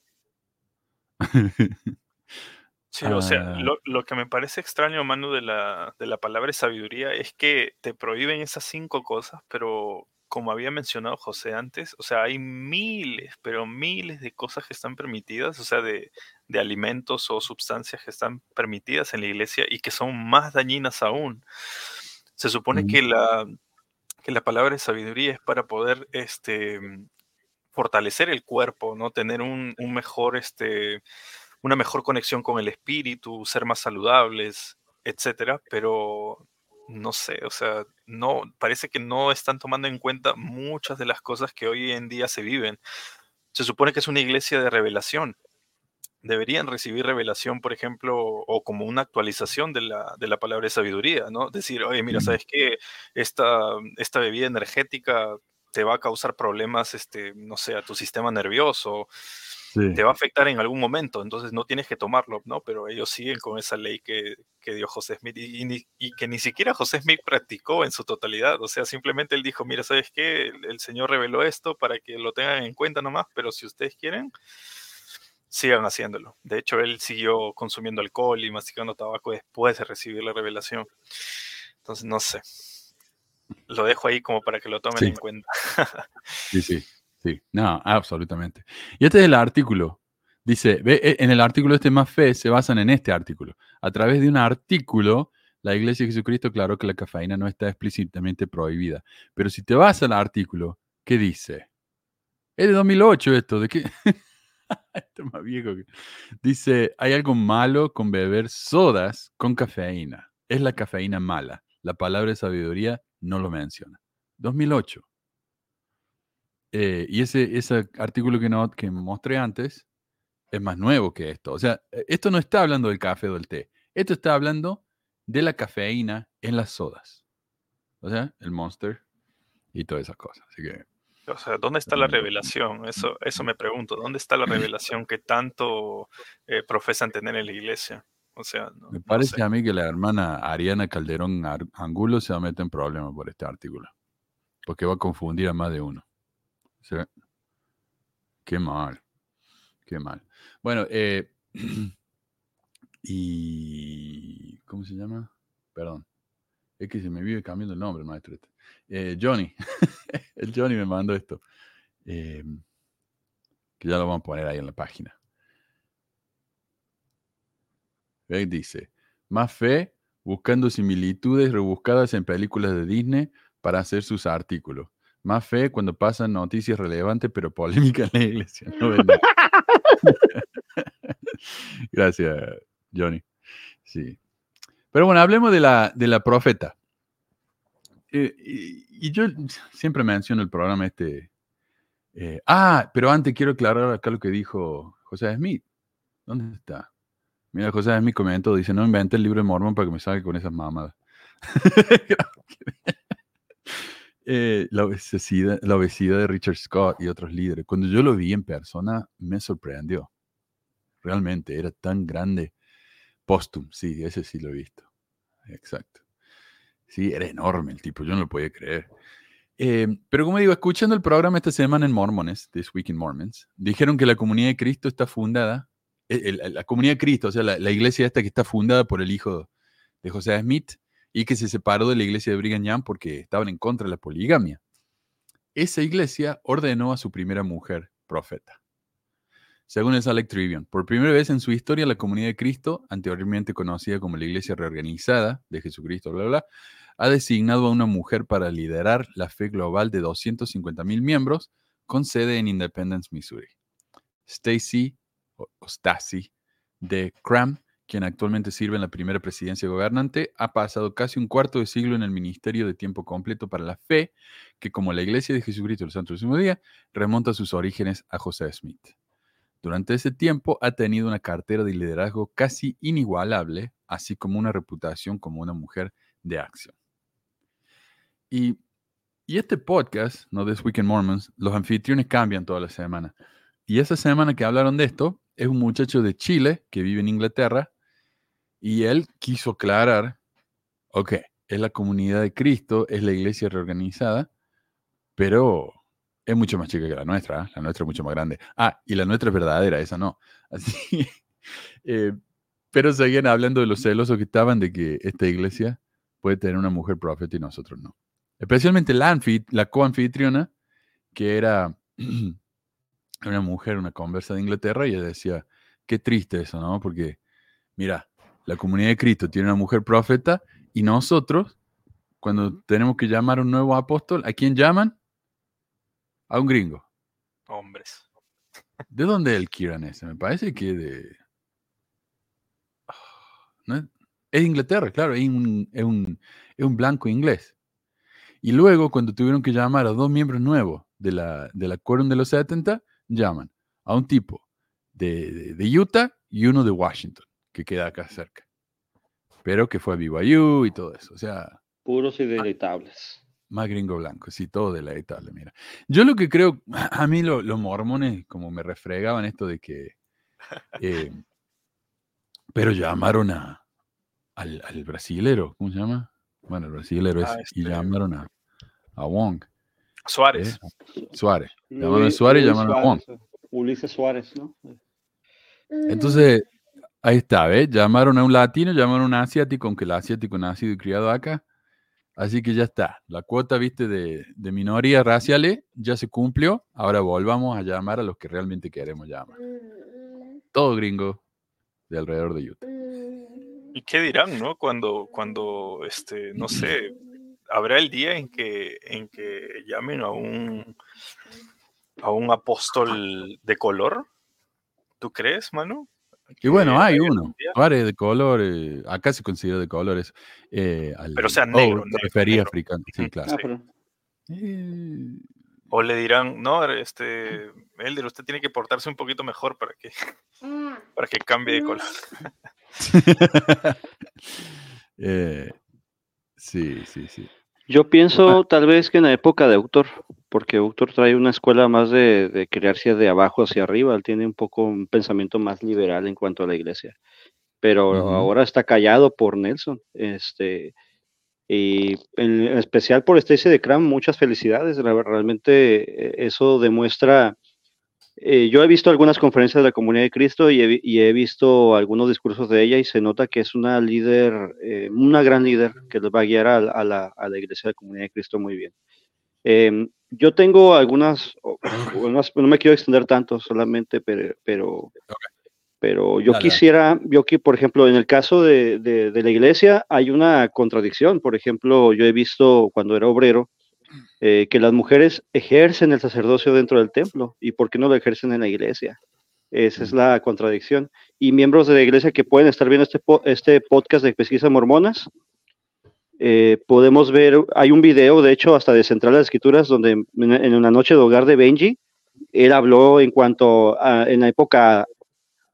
Sí, o sea, Ah. lo, lo que me parece extraño, Manu, de la, de la palabra sabiduría es que te prohíben esas cinco cosas, pero como había mencionado José antes, o sea, hay miles, pero miles de cosas que están permitidas, o sea, de, de alimentos o sustancias que están permitidas en la iglesia y que son más dañinas aún. Se supone que la, que la palabra de sabiduría es para poder este, fortalecer el cuerpo, ¿no? Tener un, un mejor, este, una mejor conexión con el espíritu, ser más saludables, etcétera, pero no sé, o sea, no, parece que no están tomando en cuenta muchas de las cosas que hoy en día se viven. Se supone que es una iglesia de revelación. Deberían recibir revelación, por ejemplo, o como una actualización de la, de la palabra de sabiduría, ¿no? Decir, oye, mira. ¿sabes qué? Esta, esta bebida energética te va a causar problemas, este, no sé, a tu sistema nervioso, Sí. te va a afectar en algún momento, entonces no tienes que tomarlo, ¿no? Pero ellos siguen con esa ley que, que dio José Smith y, y y que ni siquiera José Smith practicó en su totalidad, o sea, simplemente él dijo, mira, ¿sabes qué? El, el Señor reveló esto para que lo tengan en cuenta nomás, pero si ustedes quieren, sigan haciéndolo. De hecho, él siguió consumiendo alcohol y masticando tabaco después de recibir la revelación. Entonces, no sé. Lo dejo ahí como para que lo tomen Sí. en cuenta. Sí, sí, sí. No, absolutamente. Y este es el artículo. Dice, e- en el artículo este más fe se basan en este artículo. A través de un artículo, la Iglesia de Jesucristo aclaró que la cafeína no está explícitamente prohibida. Pero si te vas al artículo, ¿qué dice? Es de 2008 esto, ¿de qué? Esto es más viejo que... Dice, hay algo malo con beber sodas con cafeína. Es la cafeína mala. La palabra de sabiduría no lo menciona. 2008. Eh, y ese, ese artículo que, no, que mostré antes es más nuevo que esto. O sea, eh, esto no está hablando del café o del té. Esto está hablando de la cafeína en las sodas. O sea, el monster y todas esas cosas. Así que, O sea, ¿dónde está la Mm. revelación? Eso, eso me pregunto. ¿Dónde está la revelación que tanto eh, profesan tener en la iglesia? O sea, no, me no parece sé. a mí que la hermana Ariana Calderón Angulo se va a meter en problemas por este artículo. Porque va a confundir a más de uno. Qué mal. Qué mal. Bueno, eh, y. ¿Cómo se llama? Perdón. Es que se me vive cambiando el nombre, maestro. este. Eh, Johnny. el Johnny me mandó esto. Eh, que ya lo vamos a poner ahí en la página. Ve, Dice, más fe buscando similitudes rebuscadas en películas de Disney para hacer sus artículos. Más fe cuando pasan noticias relevantes pero polémicas en la iglesia. Gracias, Johnny. Sí. Pero bueno, hablemos de la, de la profeta. Eh, y, yo siempre menciono el programa este. eh, ah, pero antes quiero aclarar acá lo que dijo José Smith. ¿Dónde está? Mira, José Smith comentó, dice, no invente el libro de Mormon para que me salga con esas mamadas. Eh, la, obesidad, la obesidad de Richard Scott y otros líderes. Cuando yo lo vi en persona, me sorprendió. Realmente, era tan grande. Postum, sí, ese sí lo he visto. Exacto. Sí, era enorme el tipo, yo no lo podía creer. Eh, pero como digo, escuchando el programa esta semana en Mormones, This Week in Mormons, dijeron que la comunidad de Cristo está fundada, el- la comunidad de Cristo, o sea, la, la iglesia esta que está fundada por el hijo de José Smith y que se separó de la iglesia de Brigham porque estaban en contra de la poligamia. Esa iglesia ordenó a su primera mujer profeta. Según el Select Tribune, por primera vez en su historia, la comunidad de Cristo, anteriormente conocida como la Iglesia Reorganizada de Jesucristo, bla, bla, ha designado a una mujer para liderar la fe global de 250 mil miembros con sede en Independence, Missouri. Stacy, o Stacy, de Cram, quien actualmente sirve en la primera presidencia gobernante, ha pasado casi un cuarto de siglo en el ministerio de tiempo completo para la fe, que como la Iglesia de Jesucristo del Santo Último Día, remonta sus orígenes a José Smith. Durante ese tiempo ha tenido una cartera de liderazgo casi inigualable, así como una reputación como una mujer de acción. Y, y este podcast, no This Week in Mormons, los anfitriones cambian toda la semana. Y esa semana que hablaron de esto, es un muchacho de Chile que vive en Inglaterra y él quiso aclarar, ok, es la comunidad de Cristo, es la iglesia reorganizada, pero es mucho más chica que la nuestra, ¿eh? la nuestra es mucho más grande. Ah, y la nuestra es verdadera, esa no. Eh, pero seguían hablando de los celosos que estaban de que esta iglesia puede tener una mujer profeta y nosotros no. Especialmente la, anfit la coanfitriona, que era una mujer, una conversa de Inglaterra, y ella decía, qué triste eso, ¿no? Porque, mira, la comunidad de Cristo tiene una mujer profeta y nosotros, cuando tenemos que llamar a un nuevo apóstol, ¿a quién llaman? A un gringo. Hombres. ¿De dónde es el Kieran ese? Me parece que de... ¿no es? es de Inglaterra, claro, es un, es, un, es un blanco inglés. Y luego, cuando tuvieron que llamar a dos miembros nuevos de la, de la de los 70, llaman a un tipo de, de, de Utah y uno de Washington, que queda acá cerca. Pero que fue a BYU y todo eso. O sea, Puros y deleitables. más gringo blanco, sí, todo deleitable, mira. Yo lo que creo, a mí lo- los mormones como me refregaban esto de que, eh, pero llamaron a, al, al brasilero, ¿cómo se llama? Bueno, el brasilero Ah, es, y este- llamaron a, a Wong, Suárez. ¿eh? Suárez. Llamaron a Suárez y llamaron a Wong. Suárez, Ulises Suárez, ¿no? Entonces, ahí está, ¿ves? Llamaron a un latino, llamaron a un asiático, aunque el asiático nacido y criado acá. Así que ya está. La cuota, viste, de, de minorías raciales ya se cumplió. Ahora volvamos a llamar a los que realmente queremos llamar. Todo gringo de alrededor de Utah. ¿Y qué dirán, no? Cuando, cuando, este, no sé, habrá el día en que, en que llamen a un, a un apóstol de color. ¿Tú crees, mano? Y bueno, Que hay uno. Suárez de color, eh, acá se considera de colores. eh, al- Pero sea oh, negro, te negro, africano, sí, claro. Ah, pero- Eh, O le dirán, no, este, Elder, usted tiene que portarse un poquito mejor para que, para que cambie de color. eh, sí, sí, sí. Yo pienso tal vez que en la época de Autor, porque Autor trae una escuela más de, de criarse de abajo hacia arriba, él tiene un poco un pensamiento más liberal en cuanto a la iglesia, pero ahora está callado por Nelson, este, y en especial por Stacy de Cram, muchas felicidades, realmente eh, eso demuestra, eh, yo he visto algunas conferencias de la Comunidad de Cristo y he, y he visto algunos discursos de ella y se nota que es una líder, eh, una gran líder que les va a guiar a, la- a la, a la Iglesia de la Comunidad de Cristo muy bien. Em, yo tengo algunas, no me quiero extender tanto solamente, pero, pero, pero yo quisiera, yo que, por ejemplo, en el caso de, de- de la iglesia hay una contradicción. Por ejemplo, yo he visto cuando era obrero eh, que las mujeres ejercen el sacerdocio dentro del templo y por qué no lo ejercen en la iglesia. Esa es la contradicción. Y miembros de la iglesia que pueden estar viendo este, po- este podcast de pesquisas mormonas, eh, podemos ver, hay un video, de hecho, hasta de Central de las Escrituras, donde en, en una noche de hogar de Benji, él habló en cuanto a, en la época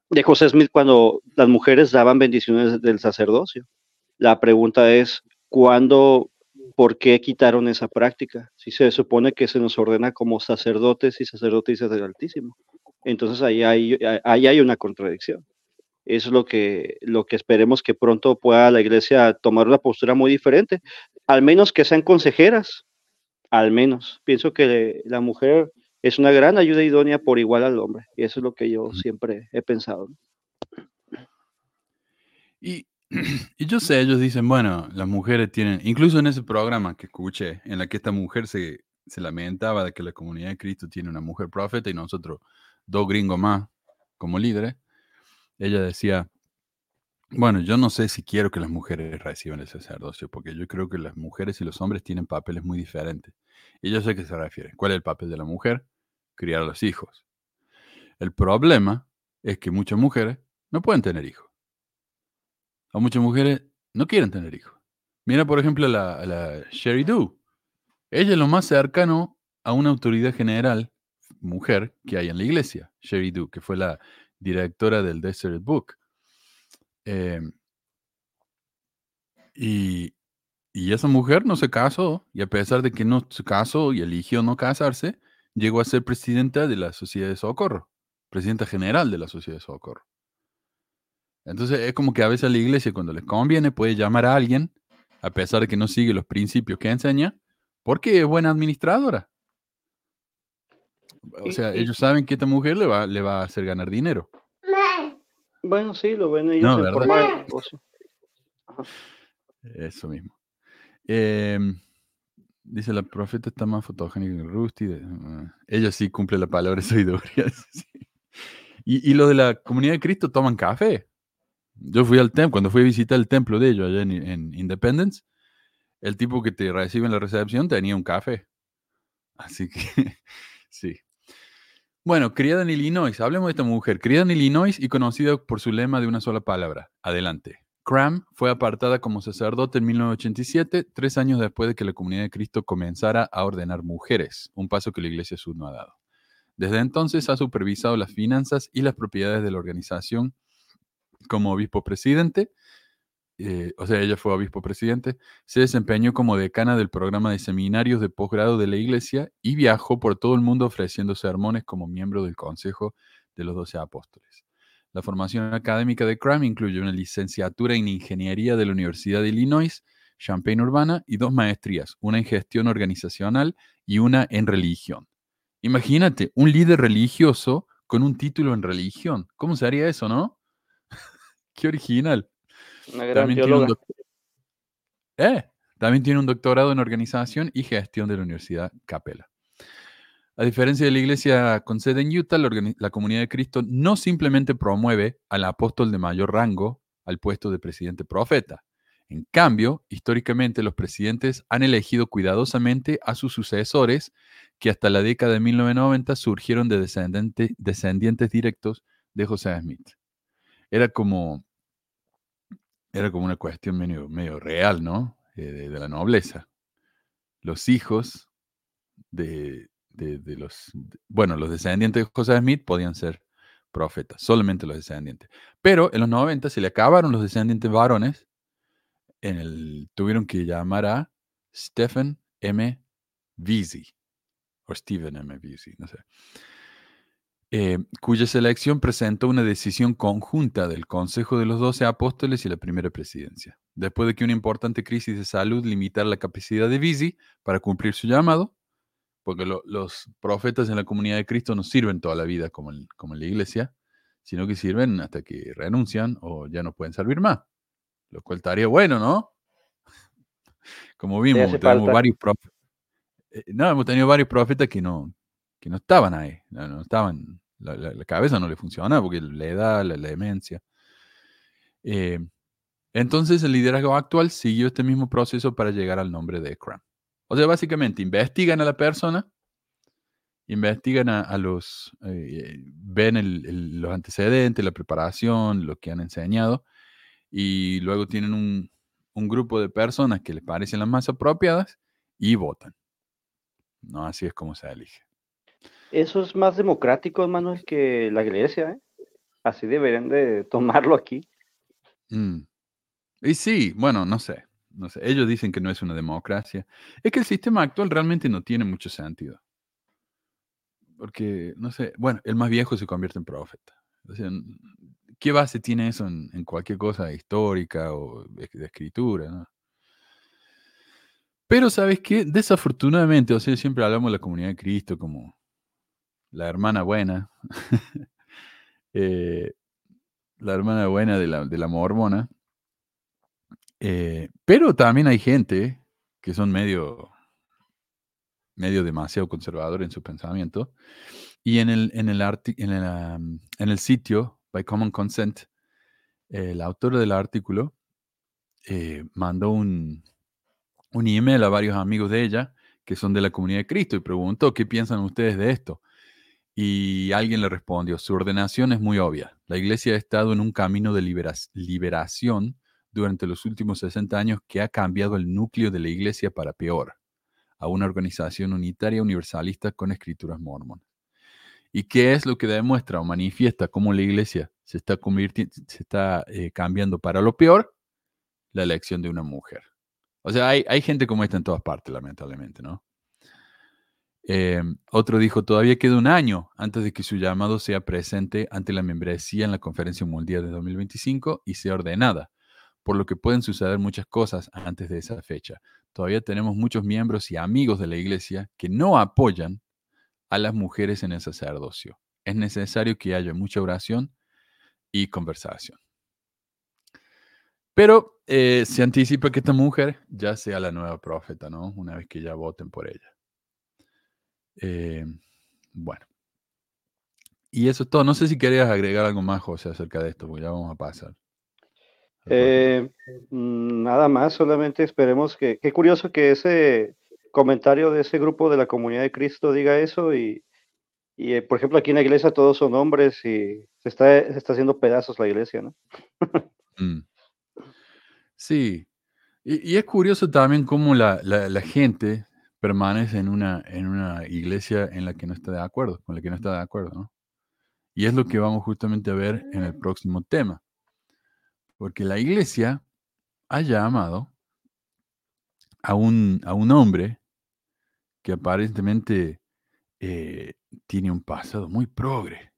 de José Smith, cuando las mujeres daban bendiciones del sacerdocio. La pregunta es, ¿cuándo, por qué quitaron esa práctica? Si se supone que se nos ordena como sacerdotes y sacerdotisas del Altísimo. Entonces ahí hay, ahí hay una contradicción. Eso es lo que, lo que esperemos que pronto pueda la iglesia tomar una postura muy diferente, al menos que sean consejeras, al menos. Pienso que la mujer es una gran ayuda idónea por igual al hombre, y eso es lo que yo siempre he pensado. Y, y yo sé, ellos dicen, bueno, las mujeres tienen, incluso en ese programa que escuché, en la que esta mujer se, se lamentaba de que la comunidad de Cristo tiene una mujer profeta y nosotros dos gringos más, como líderes, ella decía, bueno, yo no sé si quiero que las mujeres reciban el sacerdocio, porque yo creo que las mujeres y los hombres tienen papeles muy diferentes. Y yo sé a qué se refiere. ¿Cuál es el papel de la mujer? Criar a los hijos. El problema es que muchas mujeres no pueden tener hijos. Muchas mujeres no quieren tener hijos. Mira, por ejemplo, la, la Sherry Do. Ella es lo más cercano a una autoridad general, mujer, que hay en la iglesia. Sherry Do, que fue la directora del Desert Book. Em, y, y esa mujer no se casó, y a pesar de que no se casó y eligió no casarse, llegó a ser presidenta de la Sociedad de Socorro, presidenta general de la Sociedad de Socorro. Entonces es como que a veces la iglesia cuando les conviene puede llamar a alguien, a pesar de que no sigue los principios que enseña, porque es buena administradora. O sea, ellos saben que esta mujer le va, le va a hacer ganar dinero. Bueno, sí, lo ven ellos No, ¿verdad? Eso mismo. Em, dice la profeta está más fotogénica que Rusty. ah, ella sí cumple la palabra de sabiduría. sí. Y, y lo de la comunidad de Cristo toman café. Yo fui al templo, cuando fui a visitar el templo de ellos allá en, en Independence, el tipo que te recibe en la recepción tenía un café. Así que, sí. Bueno, criada en Illinois, hablemos de esta mujer. Criada en Illinois y conocida por su lema de una sola palabra. Adelante. Cram fue apartada como sacerdote en 1987, tres años después de que la comunidad de Cristo comenzara a ordenar mujeres, un paso que la Iglesia Sur no ha dado. Desde entonces ha supervisado las finanzas y las propiedades de la organización como obispo presidente, eh, o sea, ella fue obispo presidente, se desempeñó como decana del programa de seminarios de posgrado de la Iglesia y viajó por todo el mundo ofreciendo sermones como miembro del Consejo de los Doce Apóstoles. La formación académica de Cram incluye una licenciatura en Ingeniería de la Universidad de Illinois, Champaign-Urbana y dos maestrías, una en gestión organizacional y una en religión. Imagínate, un líder religioso con un título en religión. ¿Cómo se haría eso, no? Qué original. Una gran También tiene, un Eh, también tiene un doctorado en organización y gestión de la Universidad Capella. A diferencia de la iglesia con sede en Utah, la, la comunidad de Cristo no simplemente promueve al apóstol de mayor rango al puesto de presidente profeta. En cambio, históricamente los presidentes han elegido cuidadosamente a sus sucesores que hasta la década de 1990 surgieron de descendientes directos de José Smith. Era como, era como una cuestión medio, medio real, ¿no? Eh, de, la nobleza. Los hijos de, de- los, bueno, los descendientes de José Smith podían ser profetas, solamente los descendientes. Pero en los 90 se le acabaron los descendientes varones, en el, tuvieron que llamar a Stephen M. Vesey, o Stephen M. Vesey, no sé, eh, cuya selección presentó una decisión conjunta del Consejo de los Doce Apóstoles y la primera presidencia. Después de que una importante crisis de salud limitara la capacidad de Vesey para cumplir su llamado, porque lo- los profetas en la comunidad de Cristo no sirven toda la vida como en, como en la iglesia, sino que sirven hasta que renuncian o ya no pueden servir más. Lo cual estaría bueno, ¿no? Como vimos, tenemos falta. varios profetas. no, hemos tenido varios profetas que no, que no estaban ahí, no, no estaban, la, cabeza no le funcionaba porque la edad, la, demencia. Eh, entonces el liderazgo actual siguió este mismo proceso para llegar al nombre de Cram. O sea, básicamente investigan a la persona, investigan a, a los, eh, ven el- el- los antecedentes, la preparación, lo que han enseñado, y luego tienen un, un grupo de personas que les parecen las más apropiadas y votan. No, así es como se elige. Eso es más democrático, Manuel, que la iglesia, ¿eh? Así deberían de tomarlo aquí. Mm. Y sí, bueno, no sé, no sé. Ellos dicen que no es una democracia. Es que el sistema actual realmente no tiene mucho sentido. Porque, no sé, bueno, el más viejo se convierte en profeta. ¿qué base tiene eso en, cualquier cosa histórica o de, escritura? Pero, ¿sabes qué? Desafortunadamente, o sea, siempre hablamos de la comunidad de Cristo como la hermana buena. eh, la hermana buena de la, de la mormona. Eh, pero también hay gente que son medio, medio demasiado conservador en su pensamiento. Y en el, en el, en el, en el sitio, by common consent, el autor del artículo eh, mandó un, un email a varios amigos de ella que son de la comunidad de Cristo y preguntó, ¿qué piensan ustedes de esto? Y alguien le respondió, su ordenación es muy obvia. La iglesia ha estado en un camino de liberación durante los últimos 60 años que ha cambiado el núcleo de la iglesia para peor, a una organización unitaria universalista con escrituras mormonas. ¿Y qué es lo que demuestra o manifiesta cómo la iglesia se está, convirtiendo, se está eh, cambiando para lo peor? La elección de una mujer. O sea, hay, hay gente como esta en todas partes, lamentablemente, ¿no? Eh, otro dijo, todavía queda un año antes de que su llamado sea presente ante la membresía en la Conferencia Mundial de 2025 y sea ordenada, por lo que pueden suceder muchas cosas antes de esa fecha. Todavía tenemos muchos miembros y amigos de la Iglesia que no apoyan a las mujeres en el sacerdocio. Es necesario que haya mucha oración y conversación. Pero eh, se anticipa que esta mujer ya sea la nueva profeta, ¿no? Una vez que ya voten por ella. Eh, bueno. Y eso es todo. No sé si querías agregar algo más, José, acerca de esto, porque ya vamos a pasar. Eh, mm, nada más, solamente esperemos que. Qué curioso que ese comentario de ese grupo de la comunidad de Cristo diga eso y, y por ejemplo, aquí en la iglesia todos son hombres y se está, se está haciendo pedazos la iglesia, ¿no? Mm. Sí, y, es curioso también cómo la, gente permanece en una, en una iglesia en la que no está de acuerdo, con la que no está de acuerdo, ¿no? Y es lo que vamos justamente a ver en el próximo tema. Porque la iglesia ha llamado a un, a un hombre que aparentemente eh, tiene un pasado muy progre.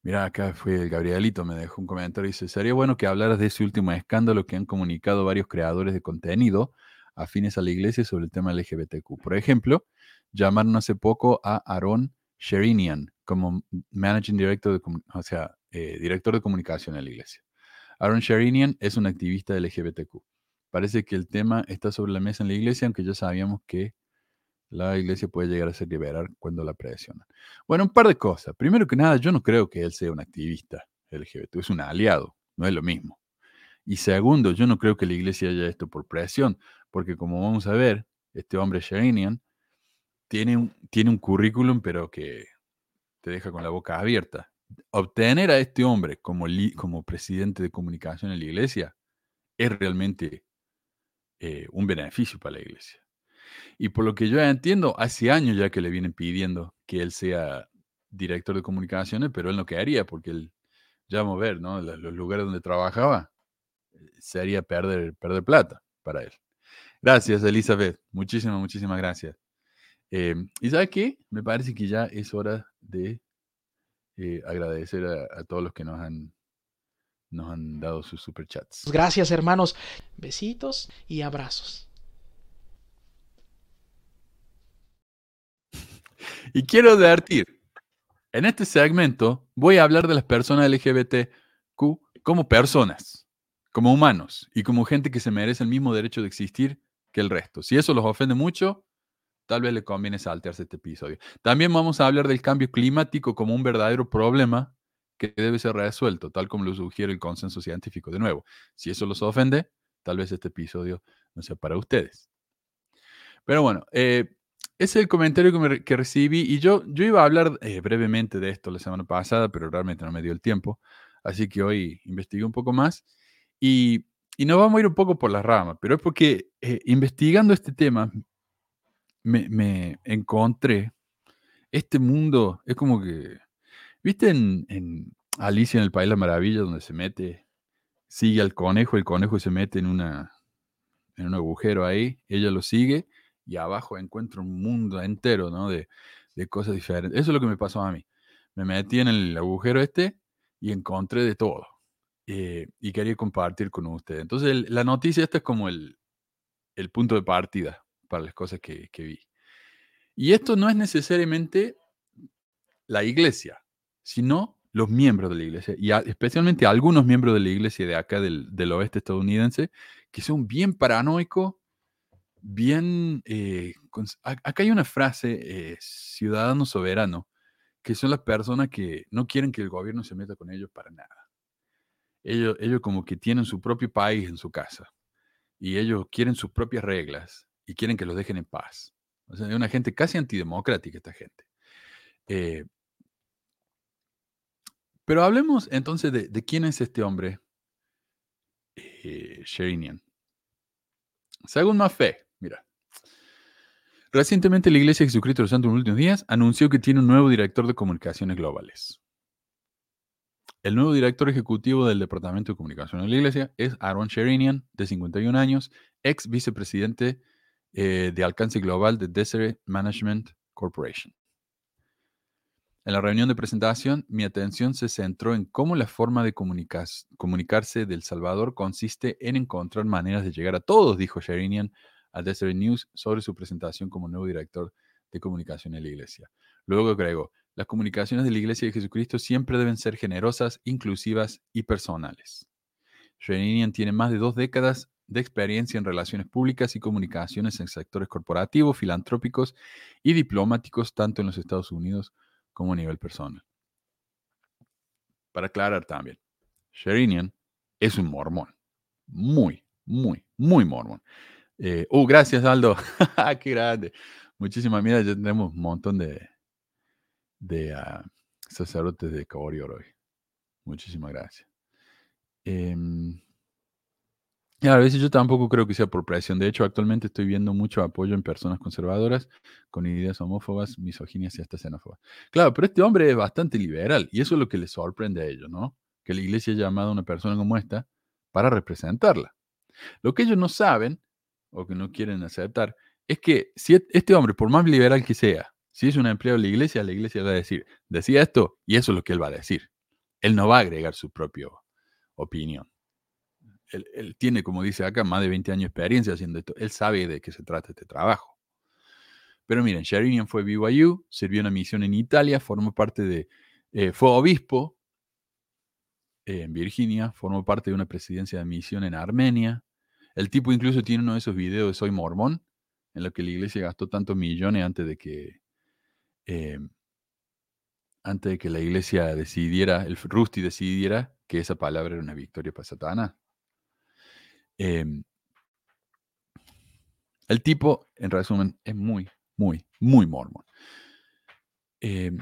Mira, acá fue el Gabrielito, me dejó un comentario y dice, sería bueno que hablaras de ese último escándalo que han comunicado varios creadores de contenido afines a la iglesia sobre el tema LGBTQ. Por ejemplo, llamaron hace poco a Aaron Sherinian como Managing Director de, o sea, eh, director de comunicación en la iglesia. Aaron Sherinian es un activista LGBTQ. Parece que el tema está sobre la mesa en la iglesia, aunque ya sabíamos que la iglesia puede llegar a ser liberal cuando la presionan. Bueno, un par de cosas. Primero que nada, yo no creo que él sea un activista LGBT, es un aliado, no es lo mismo. Y segundo, yo no creo que la iglesia haya esto por presión, porque como vamos a ver, este hombre Sherinian tiene un, tiene un currículum, pero que te deja con la boca abierta. Obtener a este hombre como, como presidente de comunicación en la iglesia es realmente eh, un beneficio para la iglesia. Y por lo que yo entiendo, hace años ya que le vienen pidiendo que él sea director de comunicaciones, pero él no quedaría porque él, ya vamos a ver, ¿no? Los, lugares donde trabajaba, eh, sería perder, perder plata para él. Gracias, Elizabeth. Muchísimas, muchísimas gracias. Eh, y ¿sabes qué? Me parece que ya es hora de eh, agradecer a, a, todos los que nos han, nos han dado sus superchats. Gracias, hermanos. Besitos y abrazos. Y quiero advertir, en este segmento voy a hablar de las personas LGBTQ como personas, como humanos y como gente que se merece el mismo derecho de existir el resto. Si eso los ofende mucho, tal vez le conviene saltearse este episodio. También vamos a hablar del cambio climático como un verdadero problema que debe ser resuelto, tal como lo sugiere el consenso científico. De nuevo, si eso los ofende, tal vez este episodio no sea para ustedes. Pero bueno, eh, ese es el comentario que, recibí y yo, yo iba a hablar eh, brevemente de esto la semana pasada, pero realmente no me dio el tiempo. Así que hoy investigué un poco más y, y nos vamos a ir un poco por las ramas, pero es porque eh, investigando este tema me, encontré este mundo, es como que, ¿viste en, Alicia en el País de la Maravilla donde se mete, sigue al conejo, el conejo se mete en, una, en un agujero ahí, ella lo sigue y abajo encuentro un mundo entero, ¿no? De, de, cosas diferentes. Eso es lo que me pasó a mí. Me metí en el agujero este y encontré de todo. Eh, y quería compartir con ustedes. Entonces, la noticia esta es como el, el, punto de partida para las cosas que, que vi. Y esto no es necesariamente la iglesia, sino los miembros de la iglesia, y especialmente algunos miembros de la iglesia de acá del, del oeste estadounidense, que son bien paranoicos bien... eh, acá hay una frase, eh, ciudadano soberano, que son las personas que no quieren que el gobierno se meta con ellos para nada. Ellos, ellos como que tienen su propio país en su casa y ellos quieren sus propias reglas y quieren que los dejen en paz. O sea, es una gente casi antidemocrática esta gente. Eh, pero hablemos entonces de, quién es este hombre, eh, Sherinian. Según Mafe, mira. Recientemente la Iglesia de Jesucristo de los Santos en los últimos días anunció que tiene un nuevo director de comunicaciones globales. El nuevo director ejecutivo del Departamento de Comunicación de la Iglesia es Aaron Sherinian, de 51 años, ex vicepresidente eh, de alcance global de Deseret Management Corporation. En la reunión de presentación, mi atención se centró en cómo la forma de comunicarse del Salvador consiste en encontrar maneras de llegar a todos, dijo Sherinian a Deseret News sobre su presentación como nuevo director de comunicación en la iglesia. Luego agregó, las comunicaciones de la iglesia de Jesucristo siempre deben ser generosas, inclusivas y personales. Sherinian tiene más de dos décadas de experiencia en relaciones públicas y comunicaciones en sectores corporativos, filantrópicos y diplomáticos, tanto en los Estados Unidos como a nivel personal. Para aclarar también, Sherinian es un mormón. Muy, muy, muy mormón. Eh, uh, gracias, Aldo. Qué grande. Muchísimas, mira, ya tenemos un montón de, de ah, sacerdotes de Caborior hoy. Muchísimas gracias. Em, y a veces yo tampoco creo que sea por presión. De hecho, actualmente estoy viendo mucho apoyo en personas conservadoras con ideas homófobas, misoginias y hasta xenófobas. Claro, pero este hombre es bastante liberal y eso es lo que les sorprende a ellos, ¿no? Que la iglesia haya llamado a una persona como esta para representarla. Lo que ellos no saben o que no quieren aceptar es que si et- este hombre, por más liberal que sea, si es un empleado de la iglesia, la iglesia va a decir, decía esto y eso es lo que él va a decir. Él no va a agregar su propia opinión él, tiene, como dice acá, más de 20 años de experiencia haciendo esto. Él sabe de qué se trata este trabajo. Pero miren, Sherinian fue BYU, sirvió una misión en Italia, formó parte de, eh, fue obispo en Virginia, formó parte de una presidencia de misión en Armenia. El tipo incluso tiene uno de esos videos de Soy Mormón, en lo que la iglesia gastó tantos millones antes de que, eh, antes de que la iglesia decidiera, el Rusty decidiera que esa palabra era una victoria para Satanás. Em, el tipo, en resumen, es muy, muy, muy mormón. Em,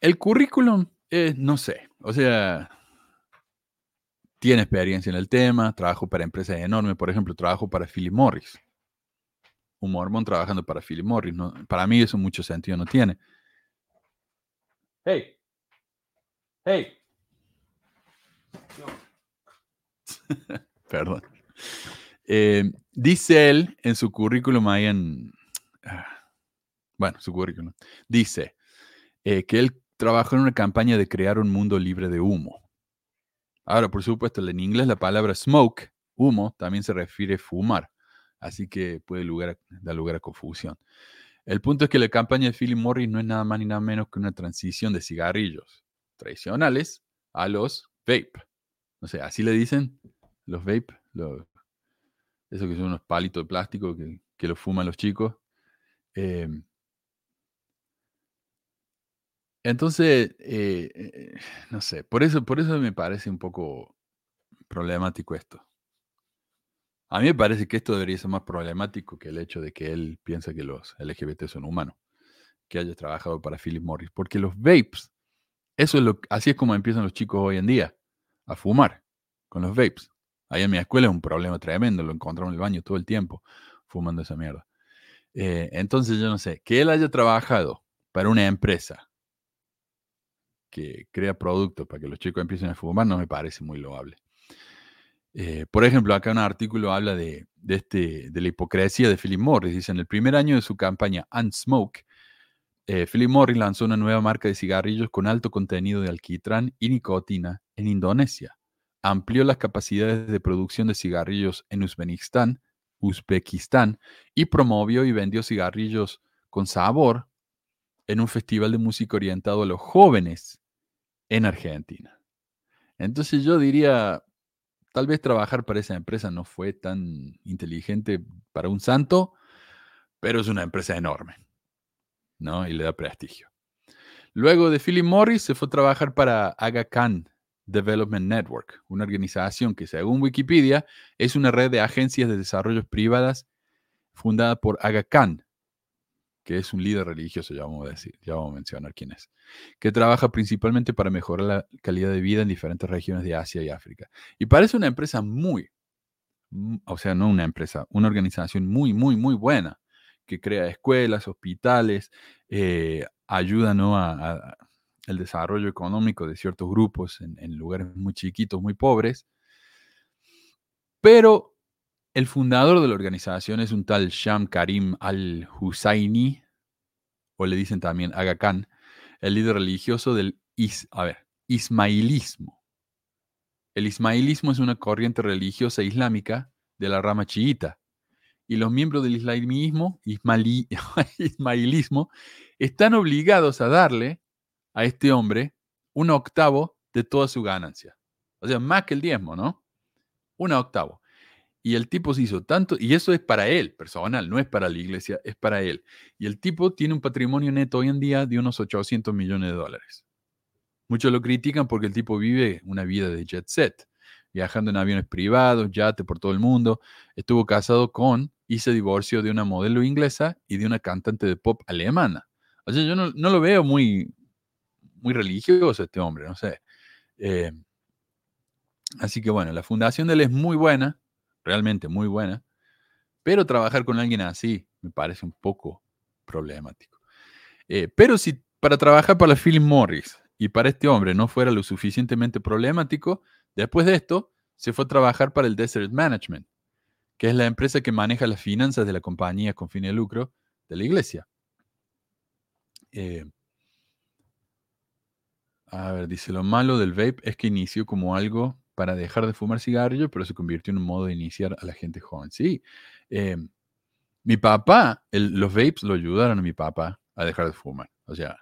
el currículum, es, no sé, o sea, tiene experiencia en el tema, trabajo para empresas enormes, por ejemplo, trabajo para Philip Morris. Un mormón trabajando para Philip Morris, para mí eso mucho sentido no tiene. Hey, hey. Perdón. Eh, dice él en su currículum ahí en... ah, Bueno, su currículum. Dice eh, que él trabajó en una campaña de crear un mundo libre de humo. Ahora, por supuesto, en inglés la palabra smoke, humo, también se refiere a fumar. Así que puede dar lugar a confusión. El punto es que la campaña de Philip Morris no es nada más ni nada menos que una transición de cigarrillos tradicionales a los vape. O sea, así le dicen los vape, los, esos que son unos palitos de plástico que, que los fuman los chicos. Eh, entonces, eh, eh, no sé, por eso, por eso me parece un poco problemático esto. A mí me parece que esto debería ser más problemático que el hecho de que él piensa que los LGBT son humanos, que haya trabajado para Philip Morris, porque los vapes, eso es lo, así es como empiezan los chicos hoy en día, a fumar con los vapes. Ahí en mi escuela es un problema tremendo, lo encontramos en el baño todo el tiempo fumando esa mierda. Eh, entonces yo no sé, que él haya trabajado para una empresa que crea productos para que los chicos empiecen a fumar no me parece muy loable. Eh, por ejemplo, acá un artículo habla de, de este, de la hipocresía de Philip Morris. Dice, en el primer año de su campaña Unsmoke, eh, Philip Morris lanzó una nueva marca de cigarrillos con alto contenido de alquitrán y nicotina en Indonesia. Amplió las capacidades de producción de cigarrillos en Uzbekistán, Uzbekistán y promovió y vendió cigarrillos con sabor en un festival de música orientado a los jóvenes en Argentina. Entonces yo diría, tal vez trabajar para esa empresa no fue tan inteligente para un santo, pero es una empresa enorme, ¿no? Y le da prestigio. Luego de Philip Morris se fue a trabajar para Aga Khan Development Network, una organización que según Wikipedia es una red de agencias de desarrollo privadas fundada por Aga Khan, que es un líder religioso, ya vamos a decir, ya vamos a mencionar quién es, que trabaja principalmente para mejorar la calidad de vida en diferentes regiones de Asia y África. Y parece una empresa muy, o sea, no una empresa, una organización muy, muy, muy buena, que crea escuelas, hospitales, eh, ayuda ¿no? a, el desarrollo económico de ciertos grupos en, lugares muy chiquitos, muy pobres. Pero el fundador de la organización es un tal Sham Karim al-Husayni, o le dicen también Aga Khan, el líder religioso del ver, ismailismo. El ismailismo es una corriente religiosa islámica de la rama chiita. Y los miembros del islamismo, ismailismo, están obligados a darle a este hombre un octavo de toda su ganancia. O sea, más que el diezmo, ¿no? Un octavo. Y el tipo se hizo tanto, y eso es para él, personal, no es para la iglesia, es para él. Y el tipo tiene un patrimonio neto hoy en día de unos 800 millones de dólares. Muchos lo critican porque el tipo vive una vida de jet set, viajando en aviones privados, yate por todo el mundo. Estuvo casado con y se divorció de una modelo inglesa y de una cantante de pop alemana. O sea, yo no, lo veo muy, muy religioso este hombre, no sé. Eh, así que bueno, la fundación de él es muy buena, realmente muy buena, pero trabajar con alguien así me parece un poco problemático. Eh, pero si para trabajar para Philip Morris y para este hombre no fuera lo suficientemente problemático, después de esto se fue a trabajar para el Desert Management, que es la empresa que maneja las finanzas de la compañía con fin de lucro de la iglesia. Eh, a ver, dice, lo malo del vape es que inició como algo para dejar de fumar cigarrillo, pero se convirtió en un modo de iniciar a la gente joven. Sí, em, mi papá, los vapes lo ayudaron a mi papá a dejar de fumar. O sea,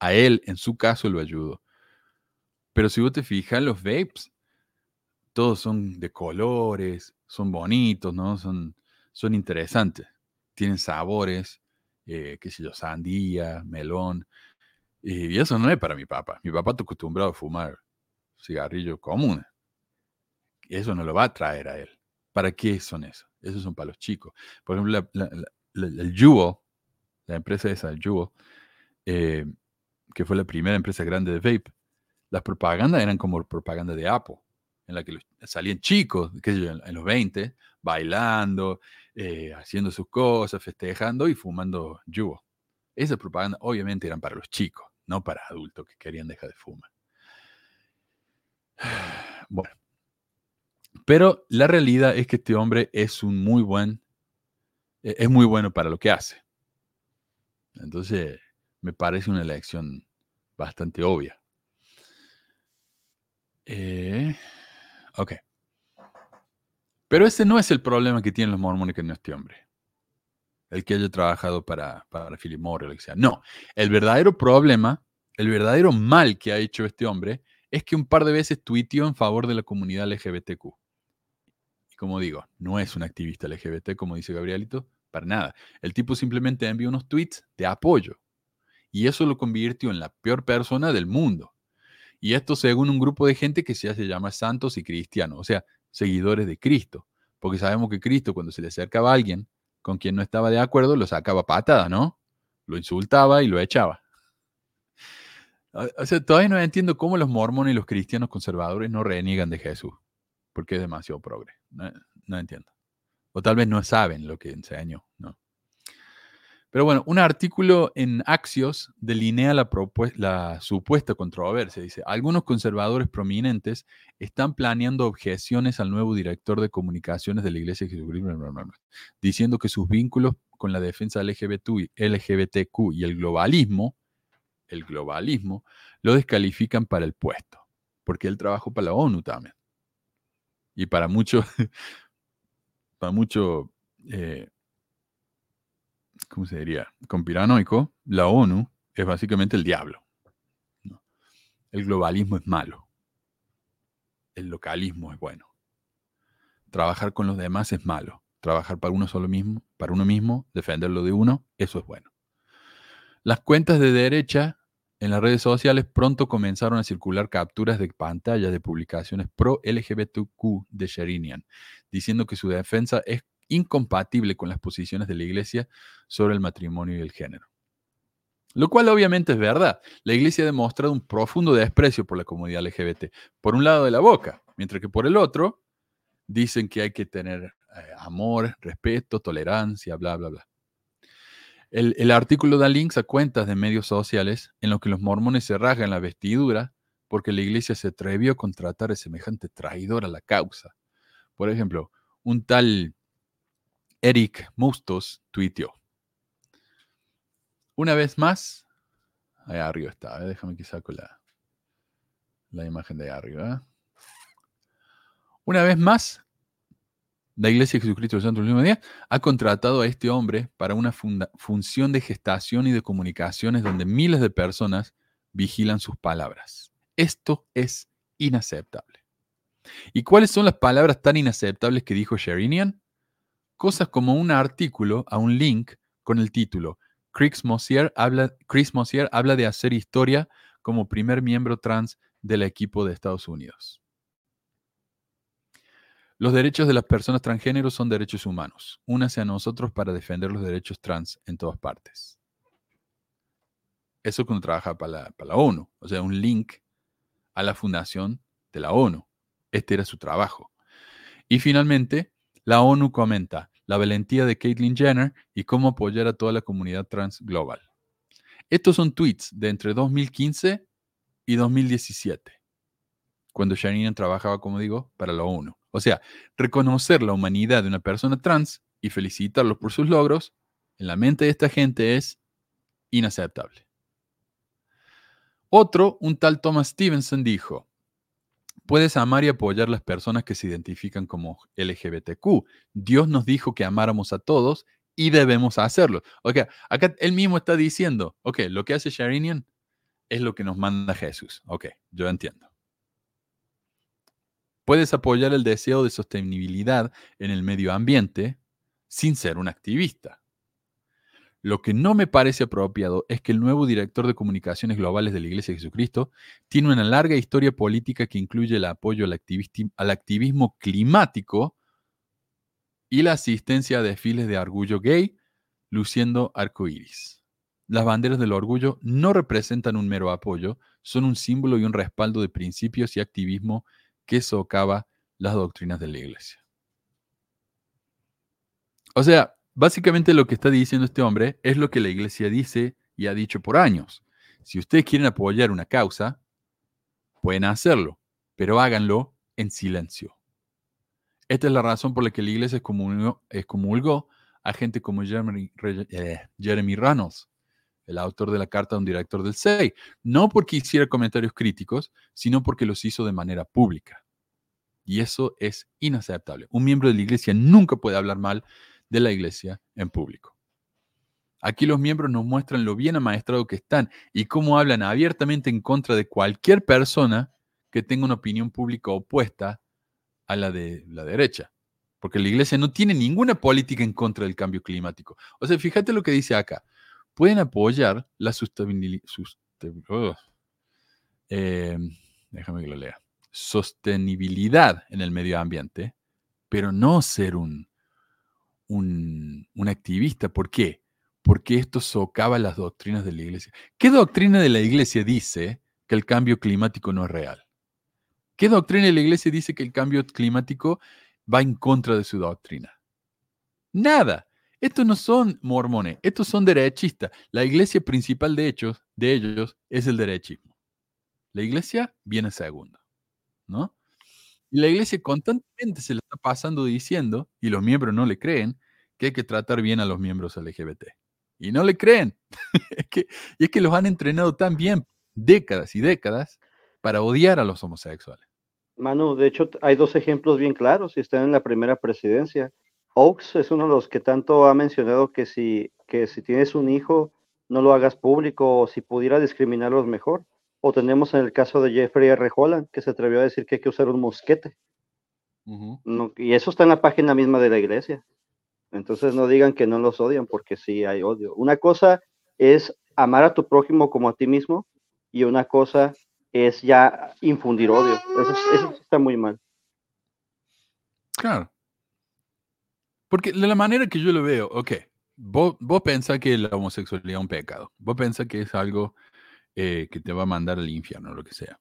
a él, en su caso, lo ayudó. Pero si vos te fijas, los vapes, todos son de colores, son bonitos, ¿no? Son, son interesantes. Tienen sabores, eh, qué sé yo, sandía, melón. Y eso no es para mi papá. Mi papá está acostumbrado a fumar cigarrillos comunes. Eso no lo va a traer a él. ¿Para qué son esos? Esos son para los chicos. Por ejemplo, el Juul, la empresa esa, el Juul, eh, que fue la primera empresa grande de vape, las propagandas eran como propaganda de Apple, en la que salían chicos, qué sé yo, en los 20, bailando, eh, haciendo sus cosas, festejando y fumando Juul. Esas propagandas obviamente eran para los chicos no para adultos que querían dejar de fumar. Bueno, pero la realidad es que este hombre es un muy buen, e, es muy bueno para lo que hace. Entonces, me parece una elección bastante obvia. Eh, ok. Pero ese no es el problema que tienen los mormones con este hombre el que haya trabajado para, para Philip Morris o lo que. No, el verdadero problema, el verdadero mal que ha hecho este hombre es que un par de veces tuiteó en favor de la comunidad LGBTQ. Y como digo, no es un activista LGBT, como dice Gabrielito, para nada. El tipo simplemente envió unos tweets de apoyo. Y eso lo convirtió en la peor persona del mundo. Y esto según un grupo de gente que se llama santos y cristianos, o sea, seguidores de Cristo. Porque sabemos que Cristo, cuando se le acercaba a alguien, con quien no estaba de acuerdo lo sacaba patada, ¿no? Lo insultaba y lo echaba. O sea, todavía no entiendo cómo los mormones y los cristianos conservadores no reniegan de Jesús, porque es demasiado progre. No, entiendo. O tal vez no saben lo que enseñó, ¿no? Pero bueno, un artículo en Axios delinea la, supuesta controversia. Dice, algunos conservadores prominentes están planeando objeciones al nuevo director de comunicaciones de la Iglesia de Jesucristo, diciendo que sus vínculos con la defensa LGBT, LGBTQ y el globalismo, el globalismo, lo descalifican para el puesto, porque él trabajó para la ONU también. Y para muchos, para mucho... Eh, ¿cómo se diría? Conspiranoico, la ONU es básicamente el diablo. El globalismo es malo. El localismo es bueno. Trabajar con los demás es malo. Trabajar para uno solo mismo, para uno mismo, defender lo de uno, eso es bueno. Las cuentas de derecha en las redes sociales pronto comenzaron a circular capturas de pantalla de publicaciones pro LGBTQ de Sherinian, diciendo que su defensa es incompatible con las posiciones de la Iglesia sobre el matrimonio y el género. Lo cual obviamente es verdad. La Iglesia ha demostrado un profundo desprecio por la comunidad LGBT, por un lado de la boca, mientras que por el otro dicen que hay que tener eh, amor, respeto, tolerancia, bla, bla, bla. El, artículo da links a cuentas de medios sociales en los que los mormones se rasgan la vestidura porque la iglesia se atrevió a contratar a semejante traidor a la causa. Por ejemplo, un tal Eric Mustos tuiteó. Una vez más, ahí arriba está, déjame que saco la, la imagen de ahí arriba. Una vez más, la Iglesia de Jesucristo del Santo Último Día ha contratado a este hombre para una función de gestación y de comunicaciones donde miles de personas vigilan sus palabras. Esto es inaceptable. ¿Y cuáles son las palabras tan inaceptables que dijo Sherinian? Cosas como un artículo a un link con el título Chris Chris Mosier habla de hacer historia como primer miembro trans del equipo de Estados Unidos. Los derechos de las personas transgénero son derechos humanos. Únase a nosotros para defender los derechos trans en todas partes. Eso cuando trabaja para la, ONU, o sea, un link a la fundación de la ONU. Este era su trabajo. Y finalmente, la ONU comenta la valentía de Caitlyn Jenner y cómo apoyar a toda la comunidad trans global. Estos son tweets de entre 2015 y 2017, cuando Shannon trabajaba, como digo, para la ONU. O sea, reconocer la humanidad de una persona trans y felicitarlos por sus logros, en la mente de esta gente es inaceptable. Otro, un tal Thomas Stevenson, dijo, puedes amar y apoyar las personas que se identifican como LGBTQ. Dios nos dijo que amáramos a todos y debemos hacerlo. Ok, acá él mismo está diciendo, ok, lo que hace Sharinian es lo que nos manda Jesús. Ok, yo entiendo. Puedes apoyar el deseo de sostenibilidad en el medio ambiente sin ser un activista. Lo que no me parece apropiado es que el nuevo director de comunicaciones globales de la Iglesia de Jesucristo tiene una larga historia política que incluye el apoyo al, al activismo climático y la asistencia a desfiles de orgullo gay luciendo arcoíris. Las banderas del orgullo no representan un mero apoyo, son un símbolo y un respaldo de principios y activismo que socava las doctrinas de la iglesia. O sea, básicamente lo que está diciendo este hombre es lo que la iglesia dice y ha dicho por años. Si ustedes quieren apoyar una causa, pueden hacerlo, pero háganlo en silencio. Esta es la razón por la que la iglesia excomulgó, a gente como Jeremy, eh, Jeremy Reynolds, el autor de la carta a un director del SEI, no porque hiciera comentarios críticos, sino porque los hizo de manera pública. Y eso es inaceptable. Un miembro de la iglesia nunca puede hablar mal de la iglesia en público. Aquí los miembros nos muestran lo bien amaestrado que están y cómo hablan abiertamente en contra de cualquier persona que tenga una opinión pública opuesta a la de la derecha. Porque la iglesia no tiene ninguna política en contra del cambio climático. O sea, fíjate lo que dice acá pueden apoyar la. Eh, déjame que lo lea. Sostenibilidad en el medio ambiente, pero no ser un, un, un activista. ¿Por qué? Porque esto socava las doctrinas de la iglesia. ¿Qué doctrina de la iglesia dice que el cambio climático no es real? ¿Qué doctrina de la iglesia dice que el cambio climático va en contra de su doctrina? Nada. Estos no son mormones, estos son derechistas. La iglesia principal de, hechos, de ellos es el derechismo. La iglesia viene segundo, ¿no? Y la iglesia constantemente se le está pasando diciendo, y los miembros no le creen, que hay que tratar bien a los miembros LGBT. Y no le creen. y es que los han entrenado tan bien, décadas y décadas, para odiar a los homosexuales. Manu, de hecho, hay dos ejemplos bien claros y están en la primera presidencia. Oaks es uno de los que tanto ha mencionado que si, que si tienes un hijo, no lo hagas público o si pudiera discriminarlos mejor. O tenemos en el caso de Jeffrey R. Holland, que se atrevió a decir que hay que usar un mosquete. y eso está en la página misma de la iglesia. Entonces no digan que no los odian porque sí hay odio. Una cosa es amar a tu prójimo como a ti mismo y una cosa es ya infundir odio. Eso, eso está muy mal. Claro. Porque de la manera que yo lo veo, ok, vos, vos pensás que la homosexualidad es un pecado. Vos pensás que es algo eh, que te va a mandar al infierno lo que sea.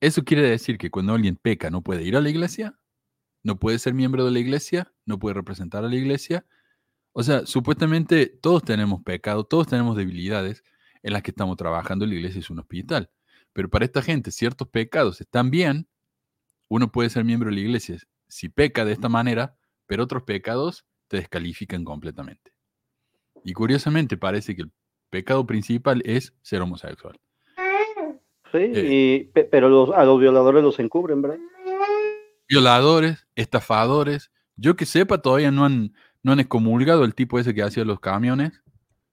¿Eso quiere decir que cuando alguien peca no puede ir a la iglesia? ¿No puede ser miembro de la iglesia? ¿No puede representar a la iglesia? O sea, supuestamente todos tenemos pecado, todos tenemos debilidades en las que estamos trabajando. La iglesia es un hospital. Pero para esta gente, ciertos pecados están bien. Uno puede ser miembro de la iglesia si peca de esta manera, pero otros pecados te descalifican completamente. Y curiosamente parece que el pecado principal es ser homosexual. Sí, Eh. y- pe- pero los, a los violadores los encubren, ¿verdad? Violadores, estafadores. Yo que sepa, todavía no han, no han excomulgado el tipo ese que hacía los camiones,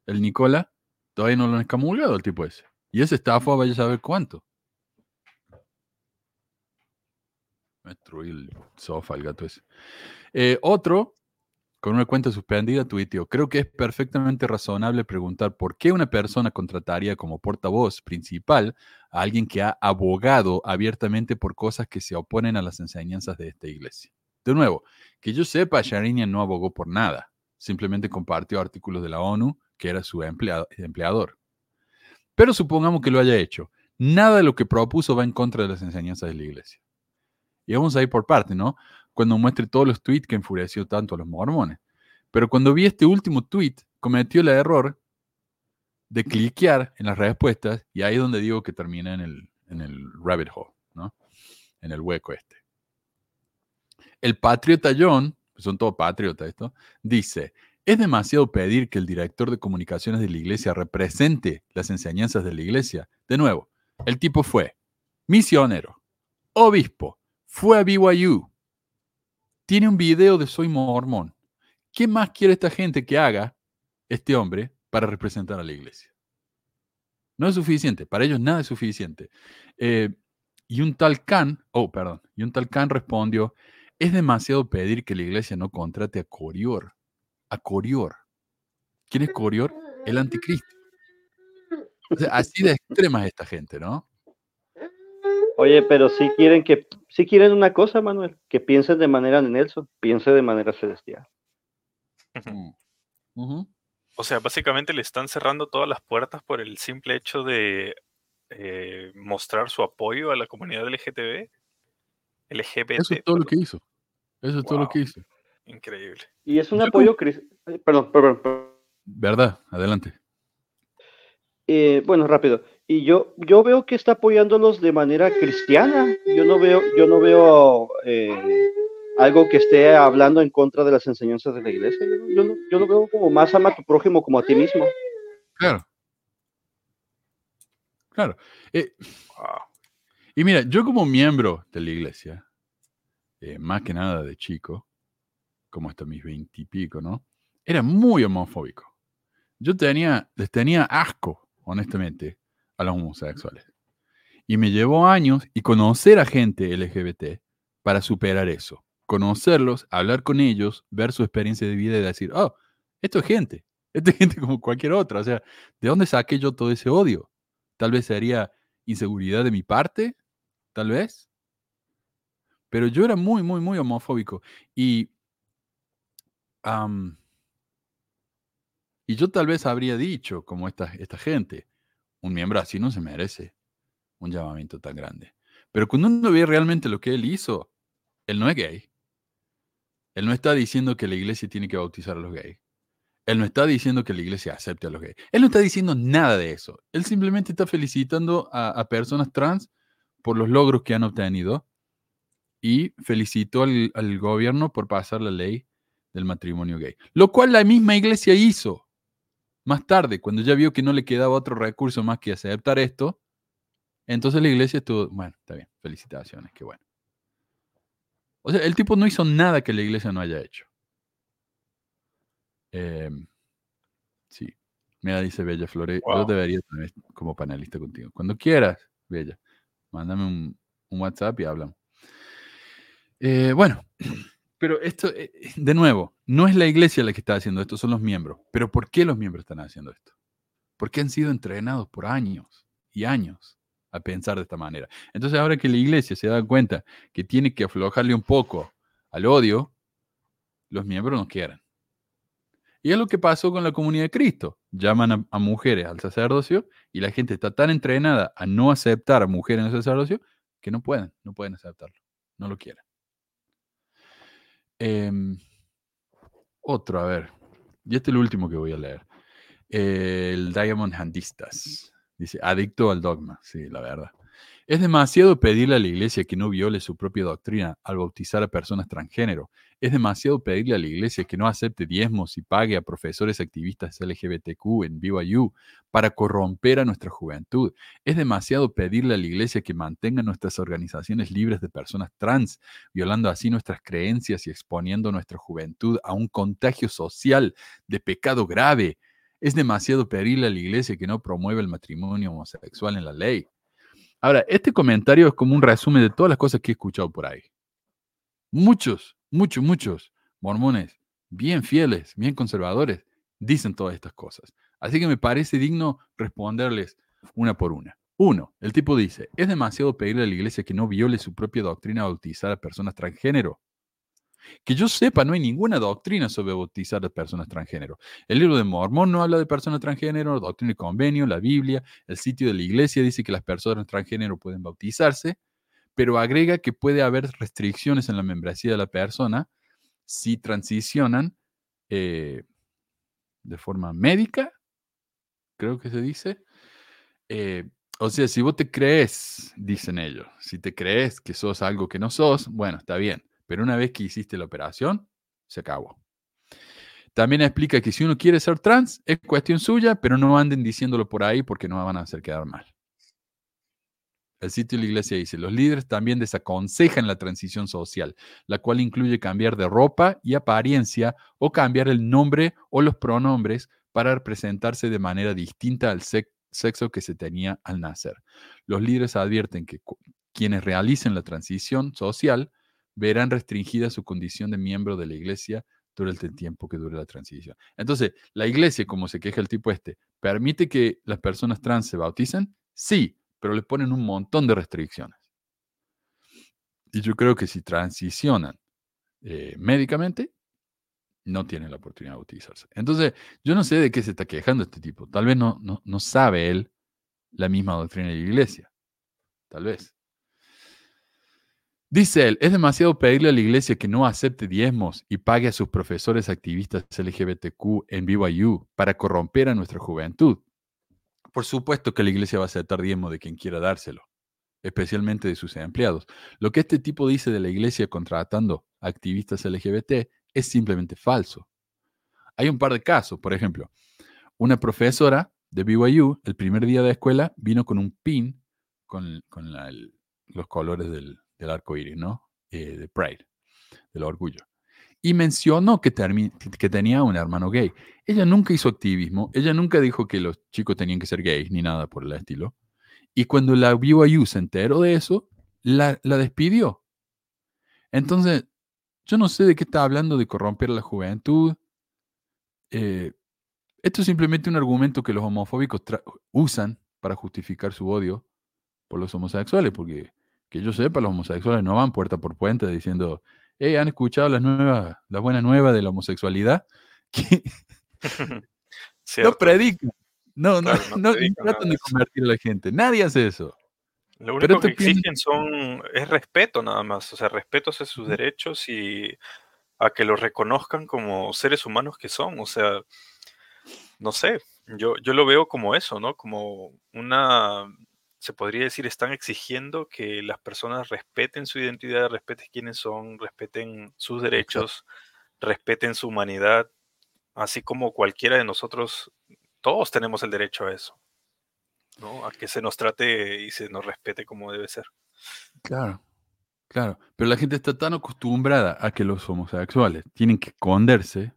el Nicola. Todavía no lo han excomulgado el tipo ese. Y ese estafa vaya a saber cuánto. Me destruí el sofá, gato ese. Eh, otro, con una cuenta suspendida, tuiteó, creo que es perfectamente razonable preguntar por qué una persona contrataría como portavoz principal a alguien que ha abogado abiertamente por cosas que se oponen a las enseñanzas de esta iglesia. De nuevo, que yo sepa, Sharinian no abogó por nada, simplemente compartió artículos de la ONU que era su empleado- empleador. Pero supongamos que lo haya hecho. Nada de lo que propuso va en contra de las enseñanzas de la iglesia. Y vamos a ir por parte, ¿no? Cuando muestre todos los tweets que enfureció tanto a los mormones. Pero cuando vi este último tweet, cometió el error de cliquear en las respuestas y ahí es donde digo que termina en el, en el rabbit hole, ¿no? En el hueco este. El patriota John, son todos patriotas esto, dice, es demasiado pedir que el director de comunicaciones de la iglesia represente las enseñanzas de la iglesia. De nuevo, el tipo fue misionero, obispo, fue a BYU, tiene un video de Soy Mormón. ¿Qué más quiere esta gente que haga este hombre para representar a la iglesia? No es suficiente, para ellos nada es suficiente. Eh, y un tal Khan, oh, perdón, y un tal Khan respondió, es demasiado pedir que la iglesia no contrate a Corior. A Corior. ¿Quién es Corior? El anticristo. Así de extrema es esta gente, ¿no? Oye, pero si quieren que, si quieren una cosa, Manuel, que piensen de manera Nelson, piense de manera celestial. Mm. O sea, básicamente le están cerrando todas las puertas por el simple hecho de eh, mostrar su apoyo a la comunidad LGTB. LGBT. Eso es todo lo que hizo. Eso es todo lo que hizo. Increíble. Y es un Yo apoyo cris- Perdón, perdón, perdón. ¿Verdad? Adelante. Eh, bueno, rápido. Y yo, yo veo que está apoyándolos de manera cristiana. Yo no veo, yo no veo eh, algo que esté hablando en contra de las enseñanzas de la iglesia. Yo, yo, yo lo veo como más ama a tu prójimo como a ti mismo. Claro. Claro. Eh, y mira, yo como miembro de la iglesia, eh, más que nada de chico, como hasta mis veintipico, ¿no? Era muy homofóbico. Yo tenía, les tenía asco, honestamente, a los homosexuales. Y me llevó años y conocer a gente LGBT para superar eso. Conocerlos, hablar con ellos, ver su experiencia de vida y decir, oh, esto es gente. Esto es gente como cualquier otra. O sea, ¿de dónde saqué yo todo ese odio? Tal vez sería inseguridad de mi parte, tal vez. Pero yo era muy, muy, muy homofóbico. Y, y yo tal vez habría dicho, como esta, esta gente, un miembro así no se merece un llamamiento tan grande. Pero cuando uno ve realmente lo que él hizo, él no es gay. Él no está diciendo que la iglesia tiene que bautizar a los gays. Él no está diciendo que la iglesia acepte a los gays. Él no está diciendo nada de eso. Él simplemente está felicitando a, personas trans por los logros que han obtenido y felicitó al gobierno por pasar la ley del matrimonio gay. Lo cual la misma iglesia hizo más tarde, cuando ya vio que no le quedaba otro recurso más que aceptar esto. Entonces la iglesia estuvo, bueno, está bien, felicitaciones, qué bueno. O sea, el tipo no hizo nada que la iglesia no haya hecho. Em, sí. Mira, dice Bella Flores, yo debería tener como panelista contigo. Cuando quieras, Bella, mándame un, un WhatsApp y hablamos. Eh, bueno, Pero esto, eh, eh, de nuevo, no es la iglesia la que está haciendo esto, son los miembros. Pero ¿por qué los miembros están haciendo esto? Porque han sido entrenados por años y años a pensar de esta manera. Entonces ahora que la iglesia se da cuenta que tiene que aflojarle un poco al odio, los miembros no quieren. Y es lo que pasó con la comunidad de Cristo. Llaman a, a, mujeres al sacerdocio y la gente está tan entrenada a no aceptar a mujeres en el sacerdocio que no pueden, no pueden aceptarlo, no lo quieren. Eh, otro, a ver. Y este es el último que voy a leer. El Diamond Handistas. Dice, adicto al dogma. Sí, la verdad. Es demasiado pedirle a la iglesia que no viole su propia doctrina al bautizar a personas transgénero. Es demasiado pedirle a la iglesia que no acepte diezmos y pague a profesores activistas LGBTQ en BYU para corromper a nuestra juventud. Es demasiado pedirle a la iglesia que mantenga nuestras organizaciones libres de personas trans, violando así nuestras creencias y exponiendo nuestra juventud a un contagio social de pecado grave. Es demasiado pedirle a la iglesia que no promueva el matrimonio homosexual en la ley. Ahora, este comentario es como un resumen de todas las cosas que he escuchado por ahí. Muchos, muchos, muchos mormones, bien fieles, bien conservadores, dicen todas estas cosas. Así que me parece digno responderles una por una. Uno, el tipo dice, es demasiado pedirle a la iglesia que no viole su propia doctrina bautizar a personas transgénero. Que yo sepa, no hay ninguna doctrina sobre bautizar a personas transgénero. El libro de Mormón no habla de personas transgénero, doctrina y convenio, la Biblia, el sitio de la iglesia dice que las personas transgénero pueden bautizarse, pero agrega que puede haber restricciones en la membresía de la persona si transicionan eh, de forma médica, creo que se dice. Eh, o sea, si vos te crees, dicen ellos, si te crees que sos algo que no sos, bueno, está bien. Pero una vez que hiciste la operación, se acabó. También explica que si uno quiere ser trans, es cuestión suya, pero no anden diciéndolo por ahí porque no van a hacer quedar mal. El sitio de la iglesia dice, los líderes también desaconsejan la transición social, la cual incluye cambiar de ropa y apariencia o cambiar el nombre o los pronombres para presentarse de manera distinta al sexo que se tenía al nacer. Los líderes advierten que quienes realicen la transición social verán restringida su condición de miembro de la iglesia durante el tiempo que dure la transición. Entonces, la iglesia, como se queja el tipo este, ¿permite que las personas trans se bauticen? Sí, pero le ponen un montón de restricciones. Y yo creo que si transicionan eh, médicamente, no tienen la oportunidad de bautizarse. Entonces, yo no sé de qué se está quejando este tipo. Tal vez no, no, no sabe él la misma doctrina de la iglesia. Tal vez. Dice él, es demasiado pedirle a la iglesia que no acepte diezmos y pague a sus profesores activistas LGBTQ en BYU para corromper a nuestra juventud. Por supuesto que la iglesia va a aceptar diezmo de quien quiera dárselo, especialmente de sus empleados. Lo que este tipo dice de la iglesia contratando activistas LGBT es simplemente falso. Hay un par de casos, por ejemplo, una profesora de BYU el primer día de escuela vino con un pin con, con la, los colores del, del arco iris, ¿no? Eh, de Pride, del orgullo. Y mencionó que, tenía un hermano gay. Ella nunca hizo activismo, ella nunca dijo que los chicos tenían que ser gays, ni nada por el estilo. Y cuando la BYU se enteró de eso, la, despidió. Entonces, yo no sé de qué está hablando de corromper la juventud. Eh, esto es simplemente un argumento que los homofóbicos usan para justificar su odio por los homosexuales, porque que yo sepa, los homosexuales no van puerta por puerta diciendo, hey, ¿han escuchado las nuevas, las buenas nuevas de la homosexualidad? no predican. No, no, no, tratan de convertir a la gente. Nadie hace eso. Lo único que exigen son, es respeto nada más, o sea, respeto hacia sus derechos y a que los reconozcan como seres humanos que son, o sea, no sé, yo, yo lo veo como eso, ¿no? Como una se podría decir, están exigiendo que las personas respeten su identidad, respeten quiénes son, respeten sus derechos, respeten su humanidad, así como cualquiera de nosotros, todos tenemos el derecho a eso, ¿no? A que se nos trate y se nos respete como debe ser. Claro, claro, pero la gente está tan acostumbrada a que los homosexuales tienen que esconderse,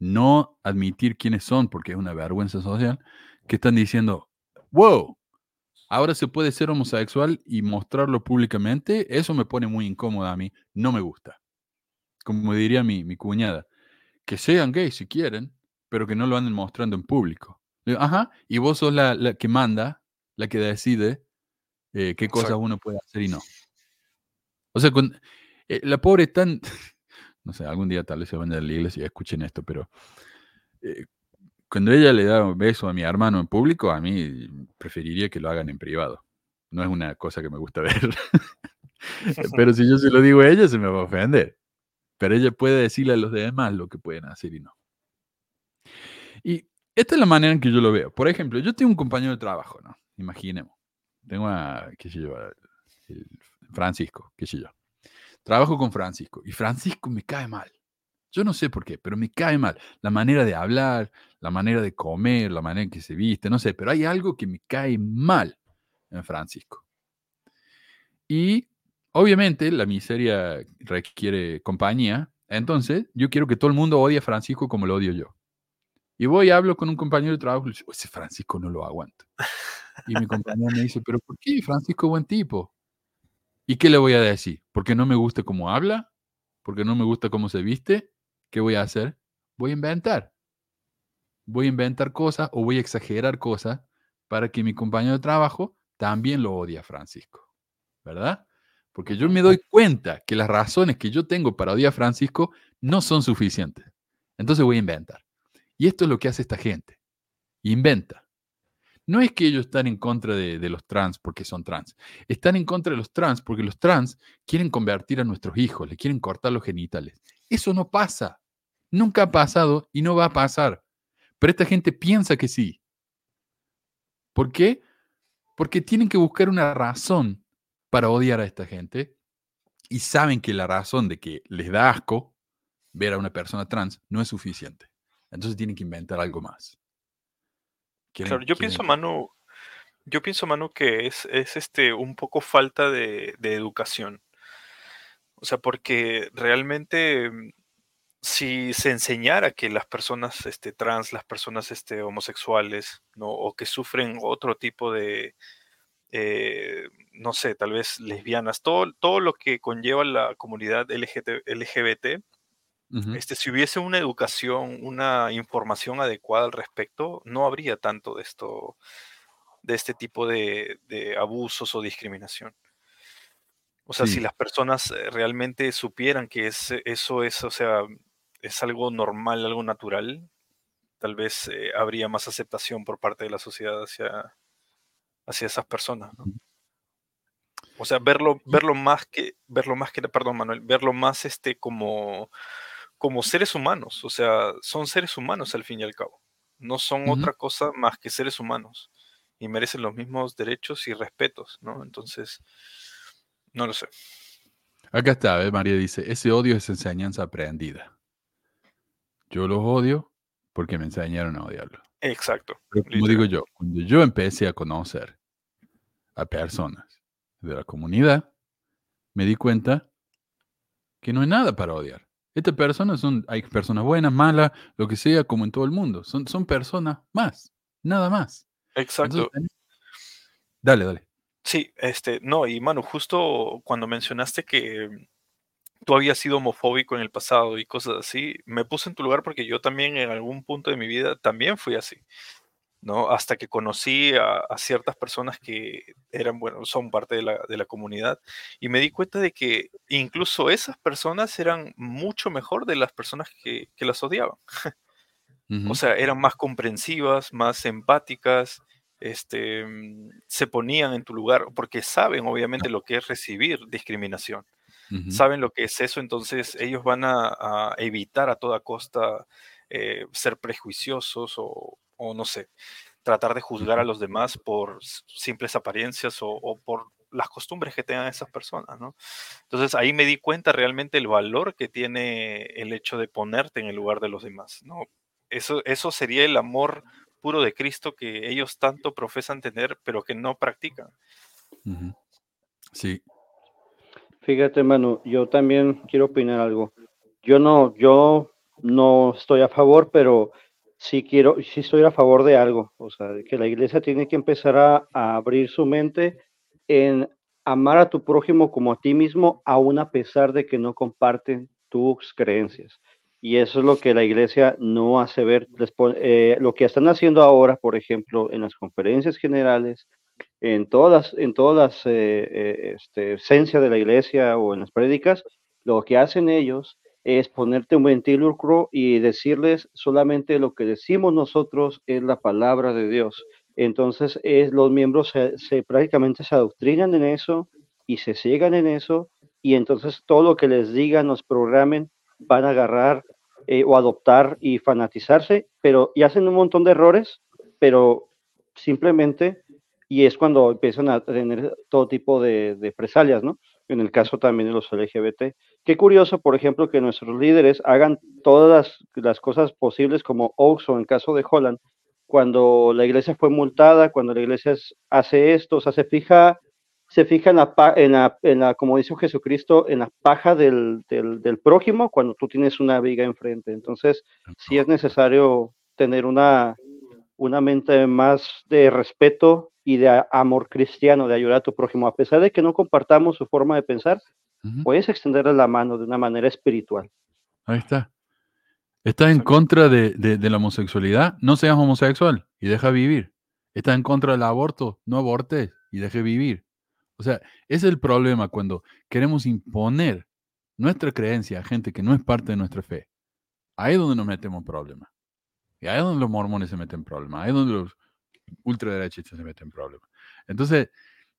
no admitir quiénes son porque es una vergüenza social, que están diciendo, wow, ahora se puede ser homosexual y mostrarlo públicamente, eso me pone muy incómoda a mí, no me gusta. como diría mi, mi cuñada, que sean gays si quieren, pero que no lo anden mostrando en público. Digo, Ajá, y vos sos la, la que manda, la que decide eh, qué cosas uno puede hacer y no. O sea, con, eh, la pobre tan, no sé, algún día tal vez se van a la iglesia y escuchen esto, pero eh, cuando ella le da un beso a mi hermano en público, a mí preferiría que lo hagan en privado. No es una cosa que me gusta ver. pero si yo se lo digo a ella, se me va a ofender. Pero ella puede decirle a los demás lo que pueden hacer y no. Y esta es la manera en que yo lo veo. Por ejemplo, yo tengo un compañero de trabajo, ¿no? Imaginemos. Tengo a, qué sé yo, Francisco, qué sé yo. Trabajo con Francisco y Francisco me cae mal. Yo no sé por qué, pero me cae mal. La manera de hablar, la manera de comer, la manera en que se viste, no sé, pero hay algo que me cae mal en Francisco. Y obviamente la miseria requiere compañía, entonces yo quiero que todo el mundo odie a Francisco como lo odio yo. Y voy y hablo con un compañero de trabajo y le digo, ese Francisco no lo aguanto. Y mi compañero me dice, pero ¿por qué? Francisco buen tipo. ¿Y qué le voy a decir? ¿Porque no me gusta cómo habla? ¿Porque no me gusta cómo se viste? ¿Qué voy a hacer? Voy a inventar. Voy a inventar cosas o voy a exagerar cosas para que mi compañero de trabajo también lo odie a Francisco. ¿Verdad? Porque yo me doy cuenta que las razones que yo tengo para odiar a Francisco no son suficientes. Entonces voy a inventar. Y esto es lo que hace esta gente. Inventa. No es que ellos están en contra de, de los trans porque son trans. Están en contra de los trans porque los trans quieren convertir a nuestros hijos, le quieren cortar los genitales. Eso no pasa. Nunca ha pasado y no va a pasar. Pero esta gente piensa que sí. ¿Por qué? Porque tienen que buscar una razón para odiar a esta gente y saben que la razón de que les da asco ver a una persona trans no es suficiente. Entonces tienen que inventar algo más. Claro, yo quieren- pienso, Manu, yo pienso, Manu, que es, es este un poco falta de, de educación. O sea, porque realmente si se enseñara que las personas este, trans, las personas este, homosexuales, ¿no? o que sufren otro tipo de, eh, no sé, tal vez lesbianas, todo, todo lo que conlleva la comunidad LGT LGBT, este, si hubiese una educación, una información adecuada al respecto, no habría tanto de esto, de este tipo de, de abusos o discriminación. O sea, Sí. si las personas eh, realmente supieran que es, eso es, o sea, es algo normal, algo natural, tal vez eh, habría más aceptación por parte de la sociedad hacia, hacia esas personas, ¿no? O sea, verlo, verlo más que, verlo más que, perdón, Manuel, verlo más este como, como seres humanos. O sea, son seres humanos al fin y al cabo. No son otra cosa más que seres humanos. Y merecen los mismos derechos y respetos, ¿no? Entonces, no lo sé. Acá está, ¿ves? María dice, ese odio es enseñanza aprendida. Yo los odio porque me enseñaron a odiarlos. Exacto. Pero como digo yo, cuando yo empecé a conocer a personas de la comunidad, me di cuenta que no hay nada para odiar. Estas personas son, hay personas buenas, malas, lo que sea, como en todo el mundo. Son, son personas más, nada más. Exacto. Entonces, dale, dale. Sí, este, no, y Manu, justo cuando mencionaste que tú habías sido homofóbico en el pasado y cosas así, me puse en tu lugar porque yo también en algún punto de mi vida también fui así, ¿no? Hasta que conocí a, a ciertas personas que eran, bueno, son parte de la, de la comunidad y me di cuenta de que incluso esas personas eran mucho mejor de las personas que, que las odiaban. O sea, eran más comprensivas, más empáticas, este, mm, se ponían en tu lugar, porque saben obviamente lo que es recibir discriminación, saben lo que es eso, entonces ellos van a, a evitar a toda costa eh, ser prejuiciosos o, o no sé, tratar de juzgar a los demás por simples apariencias o, o por las costumbres que tengan esas personas, ¿no? Entonces ahí me di cuenta realmente el valor que tiene el hecho de ponerte en el lugar de los demás, ¿no? Eso, eso sería el amor puro de Cristo que ellos tanto profesan tener, pero que no practican. Sí, Fíjate, Manu, yo también quiero opinar algo. Yo no, yo no estoy a favor, pero sí quiero, sí estoy a favor de algo. O sea, de que la iglesia tiene que empezar a, a abrir su mente en amar a tu prójimo como a ti mismo, aun a pesar de que no comparten tus creencias. Y eso es lo que la iglesia no hace ver. Eh, lo que están haciendo ahora, por ejemplo, en las conferencias generales, en todas, en todas las eh, eh, este, esencias de la iglesia o en las prédicas, lo que hacen ellos es ponerte un ventílucro y decirles solamente lo que decimos nosotros es la palabra de Dios. Entonces, es, los miembros se, prácticamente se adoctrinan en eso y se ciegan en eso, y entonces todo lo que les digan, nos programen, van a agarrar eh, o adoptar y fanatizarse, pero y hacen un montón de errores, pero simplemente, y es cuando empiezan a tener todo tipo de, de presalias, ¿no? En el caso también de los LGBT. Qué curioso, por ejemplo, que nuestros líderes hagan todas las, cosas posibles como Oxo en el caso de Holland, cuando la iglesia fue multada, cuando la iglesia hace esto, o sea, se fija se fija en la, en en la como dice Jesucristo, en la paja del, del, del, prójimo cuando tú tienes una viga enfrente. Entonces, sí es necesario tener una, una mente más de respeto y de amor cristiano, de ayudar a tu prójimo. A pesar de que no compartamos su forma de pensar, puedes extenderle la mano de una manera espiritual. Ahí está. Estás en contra de, de, de la homosexualidad, no seas homosexual y deja vivir. Estás en contra del aborto, no abortes y deje vivir. O sea, ese es el problema cuando queremos imponer nuestra creencia a gente que no es parte de nuestra fe. Ahí es donde nos metemos en problemas. Ahí es donde los mormones se meten en problemas. Ahí es donde los ultraderechistas se meten en problemas. Entonces,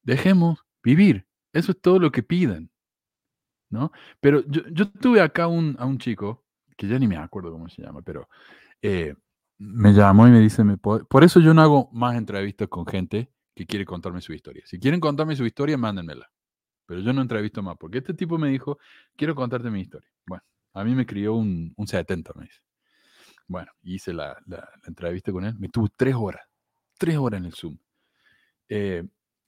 dejemos vivir. Eso es todo lo que piden. ¿no? Pero yo, tuve acá a un chico, que ya ni me acuerdo cómo se llama, pero eh, me llamó y me dice, por eso yo no hago más entrevistas con gente que quiere contarme su historia. Si quieren contarme su historia, mándenmela. Pero yo no entrevisto más, porque este tipo me dijo, quiero contarte mi historia. Bueno, a mí me crió un, un 70, me dice. Bueno, hice la, entrevista con él. Me tuvo tres horas, tres horas en el Zoom. Eh,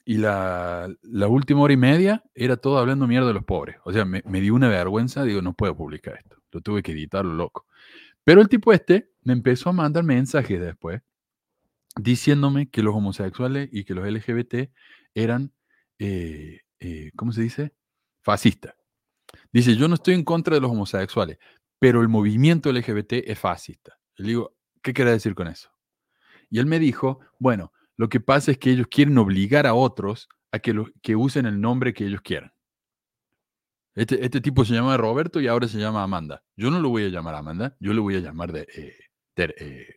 y la, última hora y media era todo hablando mierda de los pobres. O sea, me, dio una vergüenza, digo, no puedo publicar esto. Lo tuve que editarlo loco. Pero el tipo este me empezó a mandar mensajes después diciéndome que los homosexuales y que los LGBT eran, eh, eh, ¿cómo se dice? Fascistas. Dice, yo no estoy en contra de los homosexuales, pero el movimiento LGBT es fascista. Le digo, ¿qué quiere decir con eso? Y él me dijo, bueno, lo que pasa es que ellos quieren obligar a otros a que, lo, que usen el nombre que ellos quieran. Este, este, tipo se llama Roberto y ahora se llama Amanda. Yo no lo voy a llamar Amanda, yo le voy a llamar de, eh,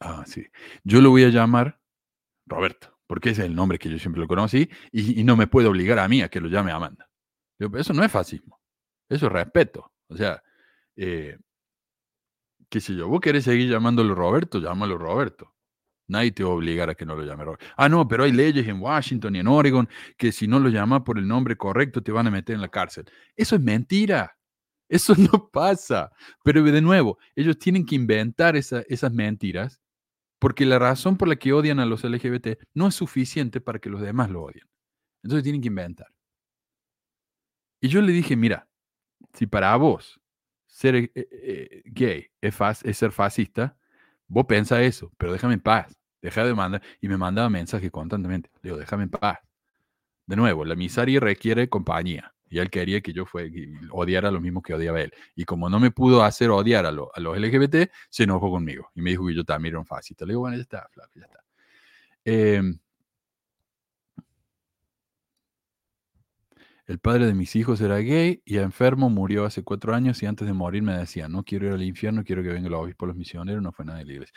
Ah, sí. Yo lo voy a llamar Roberto, porque ese es el nombre que yo siempre lo conocí y, y no me puede obligar a mí a que lo llame Amanda. eso no es fascismo, eso es respeto. O sea, eh, qué sé yo, vos querés seguir llamándolo Roberto, llámalo Roberto. Nadie te va a obligar a que no lo llame Roberto. Ah, no, pero hay leyes en Washington y en Oregon que si no lo llamas por el nombre correcto te van a meter en la cárcel. Eso es mentira. Eso no pasa. Pero de nuevo, ellos tienen que inventar esas mentiras porque la razón por la que odian a los LGBT no es suficiente para que los demás lo odien. Entonces tienen que inventar. Y yo le dije, mira, si para vos ser eh, eh, gay es, es, ser fascista, vos pensás eso, pero déjame en paz. Deja de mandar. Y me mandaba mensajes constantemente. Le digo, déjame en paz. De nuevo, la miseria requiere compañía. Y él quería que yo fue, odiara lo mismo que odiaba él. Y como no me pudo hacer odiar a, los LGBT, se enojó conmigo. Y me dijo que yo también era un fascista. Le digo, bueno, ya está, Flavio, ya está. Em, el padre de mis hijos era gay y enfermo, murió hace cuatro años y antes de morir me decía, no quiero ir al infierno, quiero que venga el obispo, los misioneros, no fue nada de la iglesia.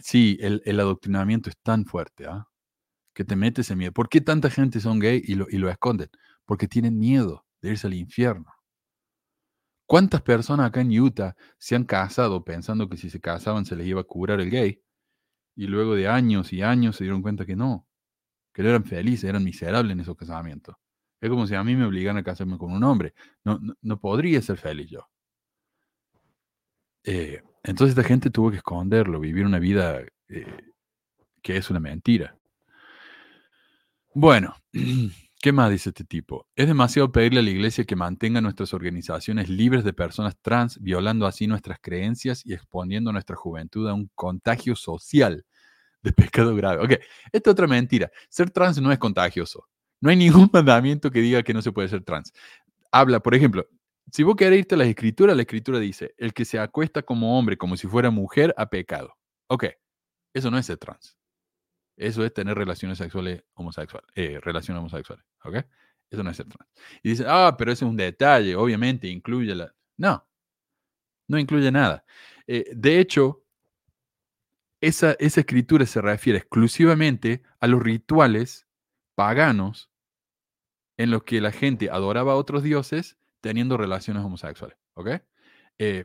Sí, el, el, adoctrinamiento es tan fuerte, ¿ah? Que te metes en miedo. ¿Por qué tanta gente son gay y lo, y lo esconden? Porque tienen miedo de irse al infierno. ¿Cuántas personas acá en Utah se han casado pensando que si se casaban se les iba a curar el gay? Y luego de años y años se dieron cuenta que no, que no eran felices, eran miserables en esos casamientos. Es como si a mí me obligaran a casarme con un hombre. No, no, podría ser feliz yo. Eh, entonces esta gente tuvo que esconderlo, vivir una vida eh, que es una mentira. Bueno, ¿Qué más dice este tipo? Es demasiado pedirle a la iglesia que mantenga nuestras organizaciones libres de personas trans, violando así nuestras creencias y exponiendo nuestra juventud a un contagio social de pecado grave. Ok, esta es otra mentira. Ser trans no es contagioso. No hay ningún mandamiento que diga que no se puede ser trans. Habla, por ejemplo, si vos querés irte a la escritura, la escritura dice, el que se acuesta como hombre, como si fuera mujer, ha pecado. Ok, eso no es ser trans. Eso es tener relaciones sexuales homosexuales, eh, relaciones homosexuales, ¿ok? Eso no es ser trans. Y dice, ah, pero ese es un detalle, obviamente incluye la... No, no incluye nada. Eh, de hecho, esa escritura se refiere exclusivamente a los rituales paganos en los que la gente adoraba a otros dioses teniendo relaciones homosexuales, ¿ok? Eh,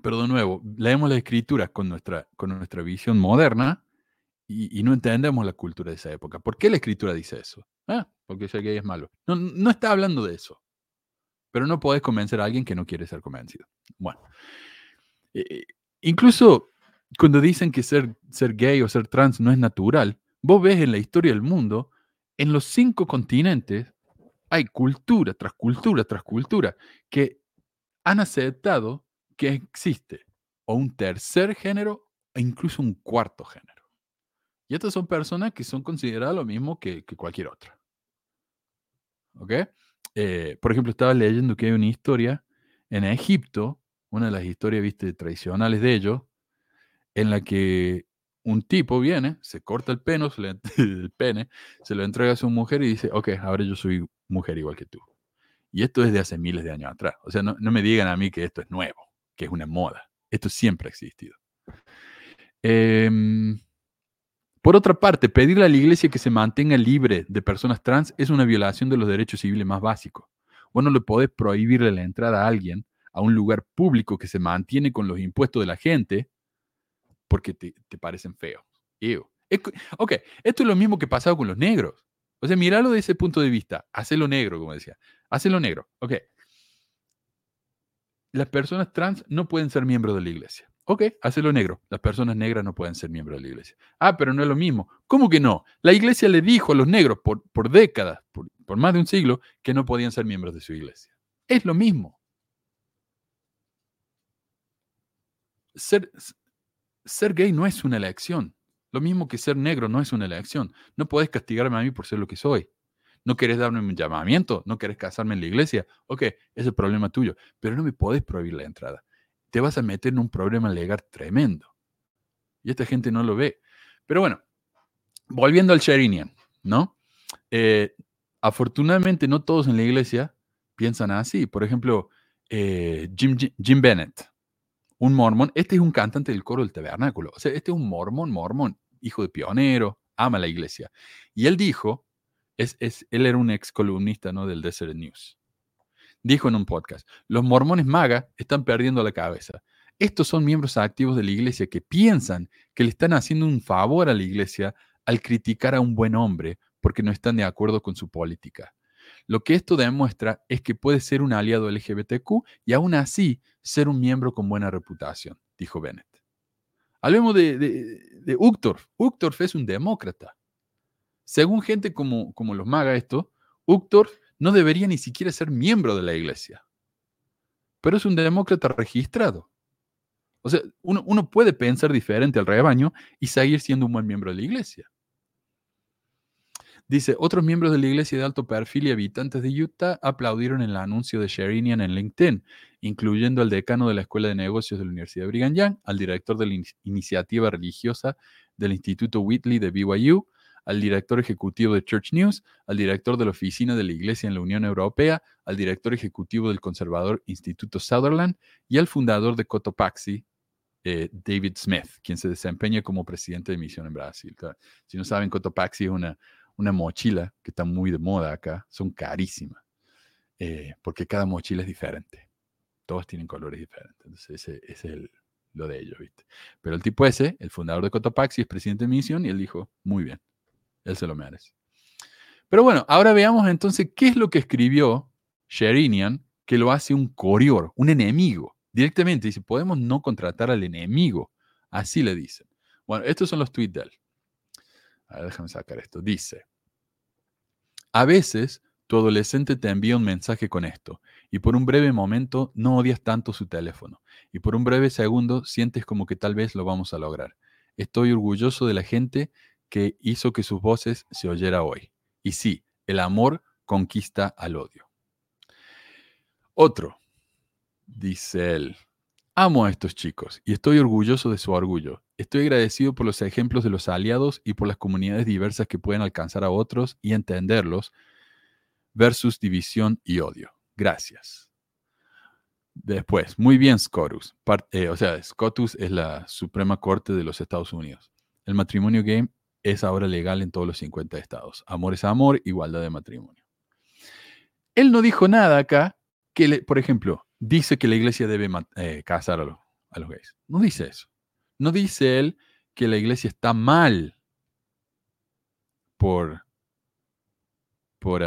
pero de nuevo, leemos la escritura con nuestra, con nuestra visión moderna y, y, no entendemos la cultura de esa época. ¿Por qué la escritura dice eso? Ah, porque ser gay es malo. No, no está hablando de eso. Pero no podés convencer a alguien que no quiere ser convencido. Bueno, eh, incluso cuando dicen que ser, ser gay o ser trans no es natural, vos ves en la historia del mundo, en los cinco continentes, hay cultura tras cultura tras cultura que han aceptado que existe o un tercer género e incluso un cuarto género. Y estas son personas que son consideradas lo mismo que, que cualquier otra. ¿Ok? Eh, por ejemplo, estaba leyendo que hay una historia en Egipto, una de las historias, viste, tradicionales de ellos, en la que un tipo viene, se corta el pene, se, le, el pene, se lo entrega a su mujer y dice, ok, ahora yo soy mujer igual que tú. Y esto es de hace miles de años atrás. O sea, no, me digan a mí que esto es nuevo, que es una moda. Esto siempre ha existido. Eh, por otra parte, pedirle a la iglesia que se mantenga libre de personas trans es una violación de los derechos civiles más básicos. Vos no le podés prohibirle la entrada a alguien a un lugar público que se mantiene con los impuestos de la gente porque te, te parecen feos. ok, esto es lo mismo que pasado con los negros. O sea, míralo de ese punto de vista. Hacelo negro, como decía. Hacelo negro. Ok. Las personas trans no pueden ser miembros de la iglesia. Ok, hacelo negro. Las personas negras no pueden ser miembros de la iglesia. Ah, pero no es lo mismo. ¿Cómo que no? La iglesia le dijo a los negros por, por décadas, por, por más de un siglo, que no podían ser miembros de su iglesia. Es lo mismo. Ser, ser gay no es una elección. Lo mismo que ser negro no es una elección. No puedes castigarme a mí por ser lo que soy. No querés darme un llamamiento, no querés casarme en la iglesia. Ok, es el problema tuyo. Pero no me podés prohibir la entrada te vas a meter en un problema legal tremendo. Y esta gente no lo ve. Pero bueno, volviendo al Sherinian, ¿no? Eh, afortunadamente no todos en la iglesia piensan así. Por ejemplo, eh, Jim, Bennett, un mormón, este es un cantante del coro del tabernáculo. O sea, este es un mormón, mormón, hijo de pionero, ama la iglesia. Y él dijo, es, es, él era un ex columnista ¿no? del Desert News dijo en un podcast, los mormones maga están perdiendo la cabeza. Estos son miembros activos de la iglesia que piensan que le están haciendo un favor a la iglesia al criticar a un buen hombre porque no están de acuerdo con su política. Lo que esto demuestra es que puede ser un aliado LGBTQ y aún así ser un miembro con buena reputación, dijo Bennett. Hablemos de, de, Uchtdorf. Uchtdorf es un demócrata. Según gente como, como los maga esto, Uchtdorf no debería ni siquiera ser miembro de la iglesia. Pero es un demócrata registrado. O sea, uno, puede pensar diferente al rebaño y seguir siendo un buen miembro de la iglesia. Dice, otros miembros de la iglesia de alto perfil y habitantes de Utah aplaudieron el anuncio de Sherinian en LinkedIn, incluyendo al decano de la Escuela de Negocios de la Universidad de Brigham Young, al director de la iniciativa religiosa del Instituto Whitley de BYU, al director ejecutivo de Church News, al director de la oficina de la Iglesia en la Unión Europea, al director ejecutivo del conservador Instituto Sutherland y al fundador de Cotopaxi, eh, David Smith, quien se desempeña como presidente de misión en Brasil. Si no saben, Cotopaxi es una, una mochila que está muy de moda acá, son carísimas, eh, porque cada mochila es diferente. Todos tienen colores diferentes. Entonces, ese, es el, lo de ellos, ¿viste? Pero el tipo ese, el fundador de Cotopaxi, es presidente de misión y él dijo, muy bien, él se lo merece. Pero bueno, ahora veamos entonces qué es lo que escribió Sherinian que lo hace un corior, un enemigo. Directamente dice, podemos no contratar al enemigo. Así le dicen. Bueno, estos son los tweets de él. A ver, déjame sacar esto. Dice, a veces tu adolescente te envía un mensaje con esto y por un breve momento no odias tanto su teléfono y por un breve segundo sientes como que tal vez lo vamos a lograr. Estoy orgulloso de la gente que hizo que sus voces se oyera hoy. Y sí, el amor conquista al odio. Otro, dice él, amo a estos chicos y estoy orgulloso de su orgullo. Estoy agradecido por los ejemplos de los aliados y por las comunidades diversas que pueden alcanzar a otros y entenderlos versus división y odio. Gracias. Después, muy bien, Scotus. Eh, o sea, Scotus es la Suprema Corte de los Estados Unidos. El matrimonio game es ahora legal en todos los 50 estados. Amor es amor, igualdad de matrimonio. Él no dijo nada acá que, le- por ejemplo, dice que la iglesia debe eh, casar a a los gays. No dice eso. No dice él que la iglesia está mal por, por,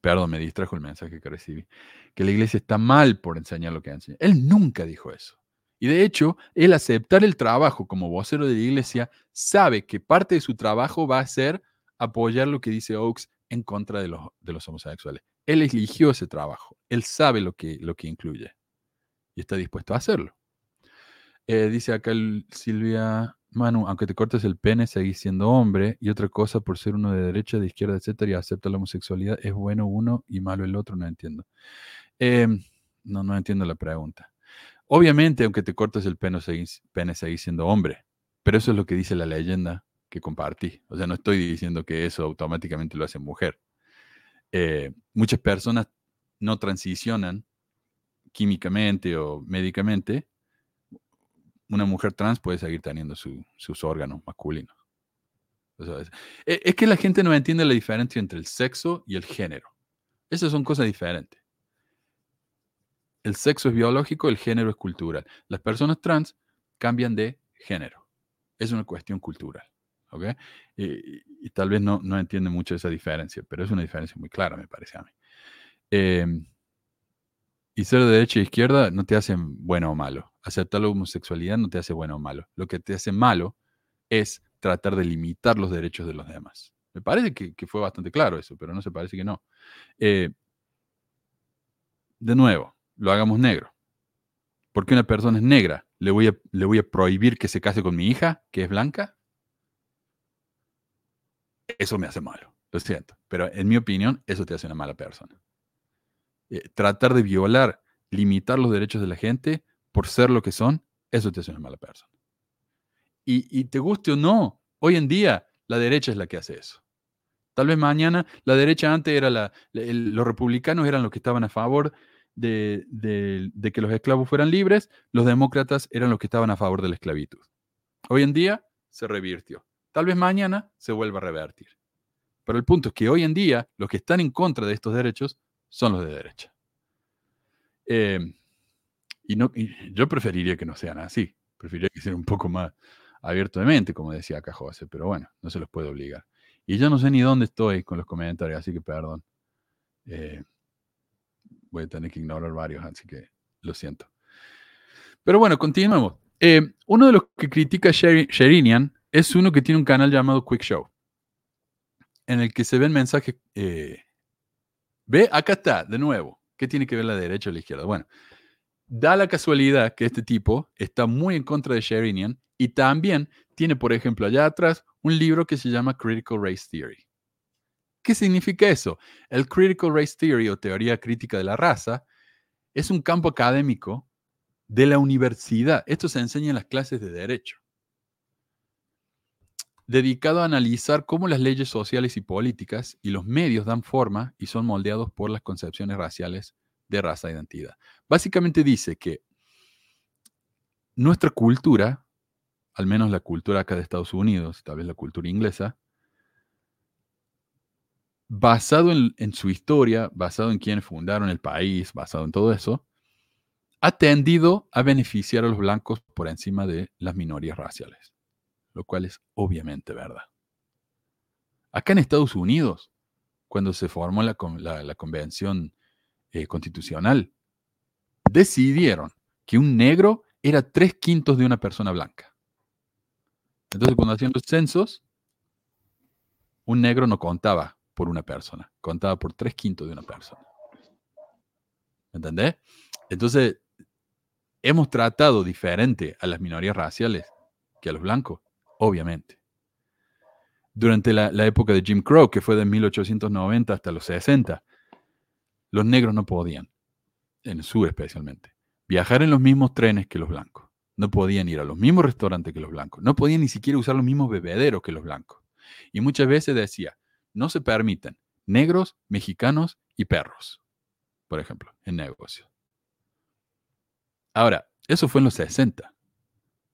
perdón, me distrajo el mensaje que recibí, que la iglesia está mal por enseñar lo que enseña. Él nunca dijo eso. Y de hecho, él aceptar el trabajo como vocero de la iglesia sabe que parte de su trabajo va a ser apoyar lo que dice Oaks en contra de los, de los homosexuales. Él eligió ese trabajo. Él sabe lo que, lo que incluye y está dispuesto a hacerlo. Eh, dice acá Silvia, Manu, aunque te cortes el pene, seguís siendo hombre. Y otra cosa, por ser uno de derecha, de izquierda, etcétera, y acepta la homosexualidad, es bueno uno y malo el otro, no entiendo. Em, no, no entiendo la pregunta. Obviamente, aunque te cortes el pene, seguís, pene, seguís siendo hombre. Pero eso es lo que dice la leyenda que compartí. O sea, no estoy diciendo que eso automáticamente lo hace mujer. Eh, muchas personas no transicionan químicamente o médicamente. Una mujer trans puede seguir teniendo su- sus órganos masculinos. E- es que la gente no entiende la diferencia entre el sexo y el género. Esas son cosas diferentes. El sexo es biológico, el género es cultural. Las personas trans cambian de género. Es una cuestión cultural. Y, tal vez no, no entiende mucho esa diferencia, pero es una diferencia muy clara, me parece a mí. Em, y ser de derecha e izquierda no te hacen bueno o malo. Aceptar la homosexualidad no te hace bueno o malo. Lo que te hace malo es tratar de limitar los derechos de los demás. Me parece que, fue bastante claro eso, pero no se parece que no. Eh, de nuevo, lo hagamos negro. Porque una persona es negra, ¿le voy, a, ¿le voy a prohibir que se case con mi hija, que es blanca? Eso me hace malo, lo siento. Pero en mi opinión, eso te hace una mala persona. Eh, tratar de violar, limitar los derechos de la gente por ser lo que son, eso te hace una mala persona. Y, y te guste o no, hoy en día la derecha es la que hace eso. Tal vez mañana la derecha antes era la, los republicanos eran los que estaban a favor de, de- de que los esclavos fueran libres, los demócratas eran los que estaban a favor de la esclavitud. Hoy en día se revirtió. Tal vez mañana se vuelva a revertir. Pero el punto es que hoy en día los que están en contra de estos derechos son los de derecha. Eh, y, yo preferiría que no sean así. Preferiría que sean un poco más abierto de mente, como decía acá José, pero bueno, no se los puede obligar. Y yo no sé ni dónde estoy con los comentarios, así que perdón. Eh, voy a tener que ignorar varios, así que lo siento. Pero bueno, continuemos. Eh, uno de los que critica Sher- Sherinian es uno que tiene un canal llamado Quick Show, en el que se ven mensajes. eh, Ve, acá está, de nuevo. ¿Qué tiene que ver la derecha o la izquierda? Bueno, da la casualidad que este tipo está muy en contra de Sherinian y también tiene, por ejemplo, allá atrás un libro que se llama Critical Race Theory. ¿Qué significa eso? El Critical Race Theory o teoría crítica de la raza es un campo académico de la universidad. Esto se enseña en las clases de derecho. Dedicado a analizar cómo las leyes sociales y políticas y los medios dan forma y son moldeados por las concepciones raciales de raza e identidad. Básicamente dice que nuestra cultura, al menos la cultura acá de Estados Unidos, tal vez la cultura inglesa, basado en, su historia, basado en quienes fundaron el país, basado en todo eso, ha tendido a beneficiar a los blancos por encima de las minorías raciales, lo cual es obviamente verdad. Acá en Estados Unidos, cuando se formó la- la convención eh, constitucional, decidieron que un negro era tres quintos de una persona blanca. Entonces, cuando hacían los censos, un negro no contaba por una persona, contaba por tres quintos de una persona. ¿Me entendés? Entonces, hemos tratado diferente a las minorías raciales que a los blancos, obviamente. Durante la, la época de Jim Crow, que fue de 1890 hasta los 60, los negros no podían, en el sur especialmente, viajar en los mismos trenes que los blancos. No podían ir a los mismos restaurantes que los blancos. No podían ni siquiera usar los mismos bebederos que los blancos. Y muchas veces decía, no se permiten negros, mexicanos y perros, por ejemplo, en negocios. Ahora, eso fue en los 60.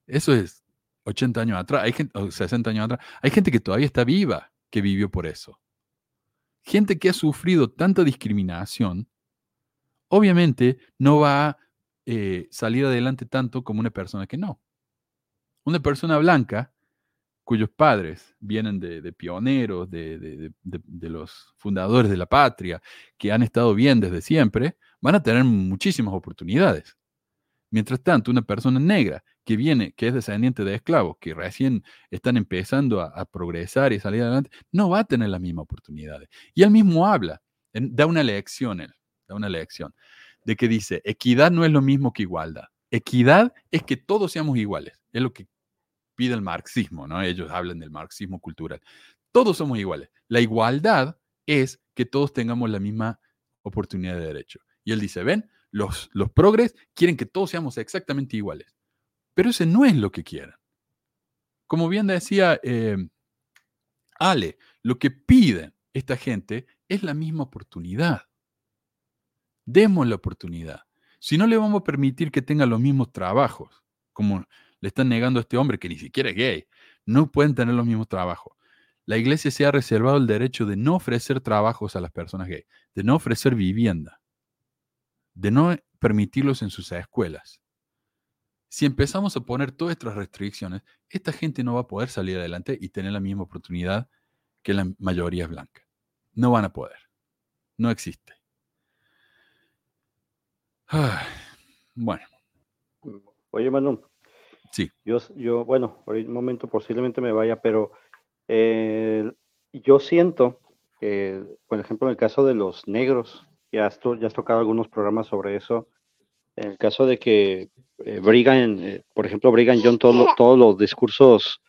Eso es 80 años atrás, hay gente, o 60 años atrás. Hay gente que todavía está viva que vivió por eso. Gente que ha sufrido tanta discriminación, obviamente no va a eh, salir adelante tanto como una persona que no. Una persona blanca cuyos padres vienen de, pioneros, de, los fundadores de la patria, que han estado bien desde siempre, van a tener muchísimas oportunidades. Mientras tanto, una persona negra que viene, que es descendiente de esclavos, que recién están empezando a, progresar y salir adelante, no va a tener las mismas oportunidades. Y él mismo habla, da una lección, él, da una lección, de que dice, equidad no es lo mismo que igualdad. Equidad es que todos seamos iguales, es lo que pide el marxismo, ¿no? Ellos hablan del marxismo cultural. Todos somos iguales. La igualdad es que todos tengamos la misma oportunidad de derecho. Y él dice, ven, los, los progres quieren que todos seamos exactamente iguales. Pero ese no es lo que quieren. Como bien decía eh, Ale, lo que piden esta gente es la misma oportunidad. Demos la oportunidad. Si no le vamos a permitir que tenga los mismos trabajos, como le están negando a este hombre que ni siquiera es gay, no pueden tener los mismos trabajos. La iglesia se ha reservado el derecho de no ofrecer trabajos a las personas gay, de no ofrecer vivienda de no permitirlos en sus escuelas. Si empezamos a poner todas estas restricciones, esta gente no va a poder salir adelante y tener la misma oportunidad que la mayoría blanca. No van a poder. No existe. Bueno. Oye, Manu. Sí. Yo, yo, bueno, por un momento posiblemente me vaya, pero eh, yo siento que, por ejemplo, en el caso de los negros, ya has, ya has tocado algunos programas sobre eso. En el caso de que eh, Brigham, eh, por ejemplo, Brigham John, todos los discursos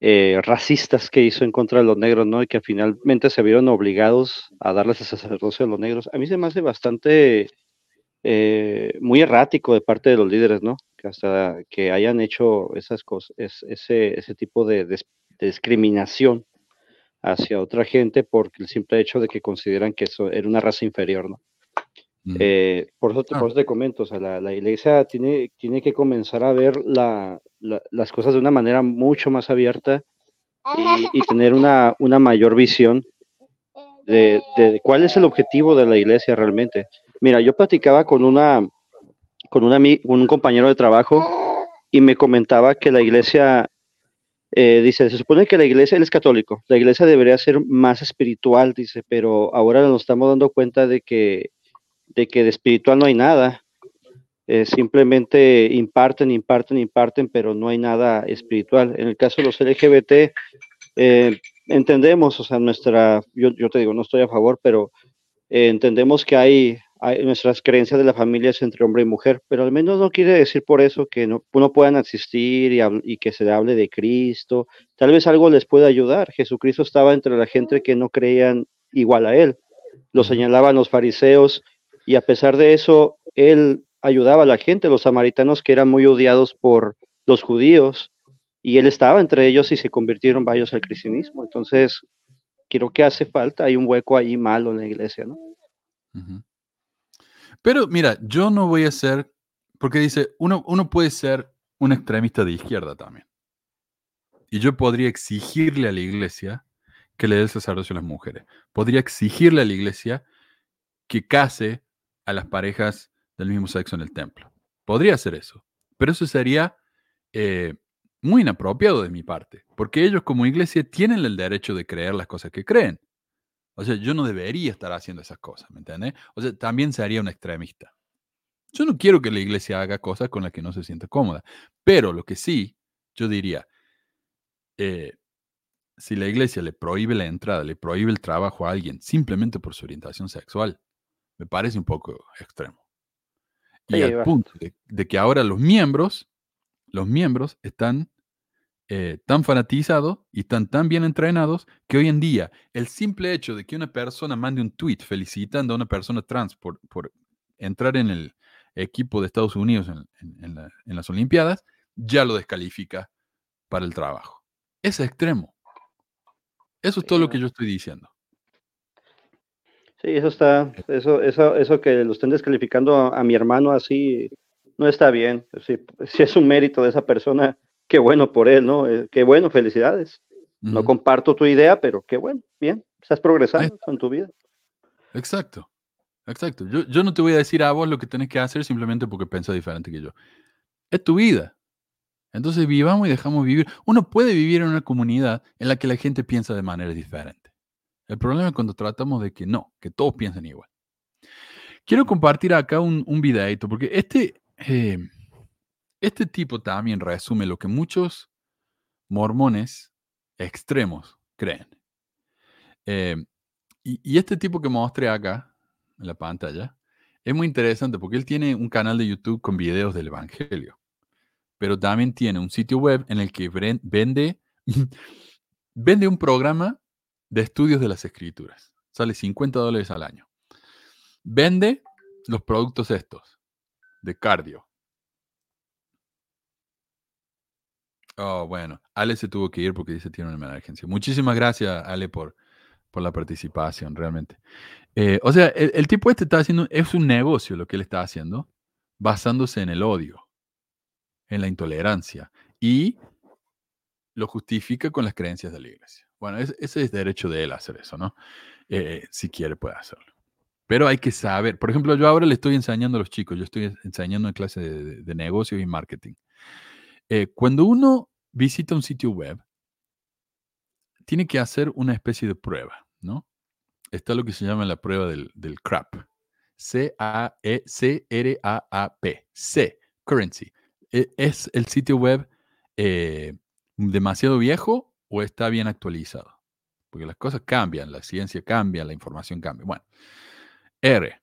eh, racistas que hizo en contra de los negros, ¿no? Y que finalmente se vieron obligados a darles ese sacerdocio a los negros. A mí se me hace bastante muy errático de parte de los líderes, ¿no? Que hasta que hayan hecho esas cosas, ese, ese tipo de, de discriminación hacia otra gente por el simple hecho de que consideran que eso era una raza inferior, ¿no? Eh, por, eso te, ah. te comento, o sea, la, iglesia tiene, tiene que comenzar a ver las cosas de una manera mucho más abierta y, tener una, una, mayor visión de, de, cuál es el objetivo de la iglesia realmente. Mira, yo platicaba con, una, con un compañero de trabajo y me comentaba que la iglesia eh, dice, se supone que la iglesia, él es católico, la iglesia debería ser más espiritual, dice, pero ahora nos estamos dando cuenta de que de, que de espiritual no hay nada. Eh, simplemente imparten, imparten, imparten, pero no hay nada espiritual. En el caso de los LGBT, eh, entendemos, o sea, nuestra, yo, yo, te digo, no estoy a favor, pero entendemos que hay nuestras creencias de la familia es entre hombre y mujer, pero al menos no quiere decir por eso que no, puedan existir y, que se hable de Cristo. Tal vez algo les pueda ayudar. Jesucristo estaba entre la gente que no creían igual a él. Lo señalaban los fariseos y a pesar de eso, él ayudaba a la gente, los samaritanos que eran muy odiados por los judíos, y él estaba entre ellos y se convirtieron varios al cristianismo. Entonces, creo que hace falta, hay un hueco ahí malo en la iglesia, ¿no? Pero mira, yo no voy a ser, porque dice, uno, uno puede ser un extremista de izquierda también. Y yo podría exigirle a la iglesia que le dé el sacerdocio a las mujeres. Podría exigirle a la iglesia que case a las parejas del mismo sexo en el templo. Podría hacer eso. Pero eso sería eh, muy inapropiado de mi parte, porque ellos como iglesia tienen el derecho de creer las cosas que creen. O sea, yo no debería estar haciendo esas cosas, ¿me entiendes? O sea, también sería un extremista. Yo no quiero que la iglesia haga cosas con las que no se sienta cómoda, pero lo que sí, yo diría, eh, si la iglesia le prohíbe la entrada, le prohíbe el trabajo a alguien simplemente por su orientación sexual, me parece un poco extremo. Y al punto de, que ahora los miembros, los miembros están eh, tan fanatizados y están tan bien entrenados que hoy en día el simple hecho de que una persona mande un tweet felicitando a una persona trans por, por entrar en el equipo de Estados Unidos en, en- en la- en las Olimpiadas, ya lo descalifica para el trabajo. Es extremo. Eso es todo lo que yo estoy diciendo. Sí, eso está, eso, eso, eso que lo estén descalificando a, a mi hermano así, no está bien. Si, si es un mérito de esa persona, qué bueno por él, ¿no? Eh, qué bueno, felicidades. No comparto tu idea, pero qué bueno, bien, estás progresando en tu vida. Exacto. Exacto. Yo, yo no te voy a decir a vos lo que tenés que hacer simplemente porque pensás diferente que yo. Es tu vida. Entonces vivamos y dejamos vivir. Uno puede vivir en una comunidad en la que la gente piensa de manera diferente. El problema es cuando tratamos de que no, que todos piensen igual. Quiero compartir acá un, un videito, porque este, eh, este tipo también resume lo que muchos mormones extremos creen. Eh, y, este tipo que mostré acá en la pantalla es muy interesante porque él tiene un canal de YouTube con videos del Evangelio, pero también tiene un sitio web en el que ven- vende, vende un programa de estudios de las escrituras. Sale 50 dólares al año. Vende los productos estos de cardio. Oh, bueno, Ale se tuvo que ir porque dice tiene una emergencia. Muchísimas gracias, Ale, por, por la participación, realmente. Eh, o sea, el, tipo este está haciendo, es un negocio lo que él está haciendo, basándose en el odio, en la intolerancia, y lo justifica con las creencias de la iglesia. Bueno, es- ese es derecho de él hacer eso, ¿no? Eh, si quiere, puede hacerlo. Pero hay que saber. Por ejemplo, yo ahora le estoy enseñando a los chicos, yo estoy enseñando en clase de, de- de negocios y marketing. Eh, cuando uno visita un sitio web, tiene que hacer una especie de prueba, ¿no? Está lo que se llama la prueba del, CRAP. C-A-E-C-R-A-A-P. C, currency. E- ¿Es el sitio web eh, demasiado viejo o está bien actualizado? Porque las cosas cambian, la ciencia cambia, la información cambia. Bueno, R.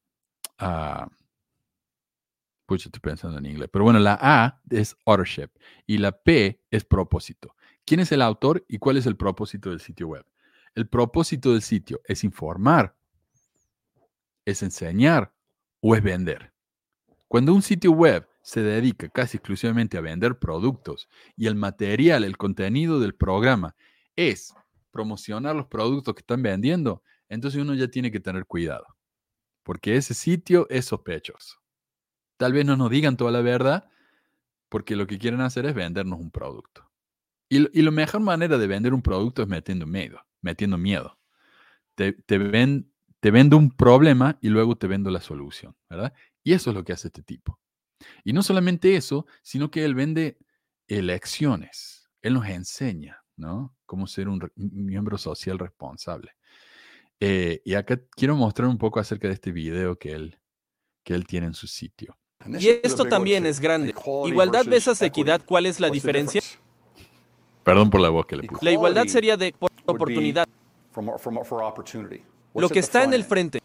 ah, pucha, estoy pensando en inglés. Pero bueno, la A es authorship y la P es propósito. ¿Quién es el autor y cuál es el propósito del sitio web? El propósito del sitio es informar, es enseñar o es vender. Cuando un sitio web se dedica casi exclusivamente a vender productos y el material, el contenido del programa es promocionar los productos que están vendiendo, entonces uno ya tiene que tener cuidado, porque ese sitio es sospechoso. Tal vez no nos digan toda la verdad, porque lo que quieren hacer es vendernos un producto. Y, y la mejor manera de vender un producto es metiendo miedo, metiendo miedo. Te, te, ven, te vendo un problema y luego te vendo la solución, ¿verdad? Y eso es lo que hace este tipo. Y no solamente eso, sino que él vende elecciones. Él nos enseña, ¿no? Cómo ser un miembro social responsable. Eh, y acá quiero mostrar un poco acerca de este video que él, que él tiene en su sitio. Y esto también es grande. Igualdad versus equidad, ¿cuál es la diferencia? Perdón por la voz que le puse. La igualdad sería de por- oportunidad, lo que está en el frente.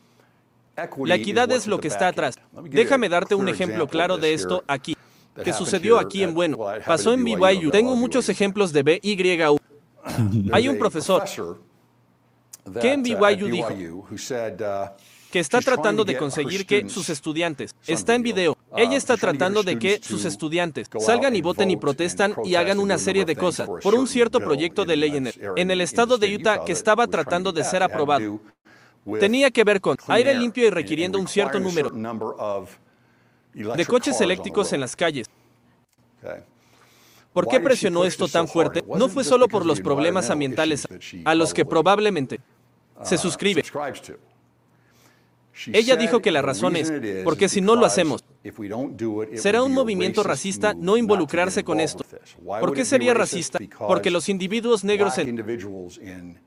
La equidad es lo que está atrás. Déjame darte un ejemplo claro de esto aquí, que sucedió aquí en Bueno. Pasó en BYU. Tengo muchos ejemplos de BYU. Hay un profesor que en BYU dijo que está tratando de conseguir que sus estudiantes, está en video, ella está tratando de que sus estudiantes salgan y voten y protestan y hagan una serie de cosas por un cierto proyecto de ley en el, en el estado de Utah que estaba tratando de ser aprobado. Tenía que ver con aire limpio y requiriendo un cierto número de coches eléctricos en las calles. ¿Por qué presionó esto tan fuerte? No fue solo por los problemas ambientales a los que probablemente se suscribe. Ella dijo que la razón es, porque si no lo hacemos, será un movimiento racista no involucrarse con esto. ¿Por qué sería racista? Porque los individuos negros en,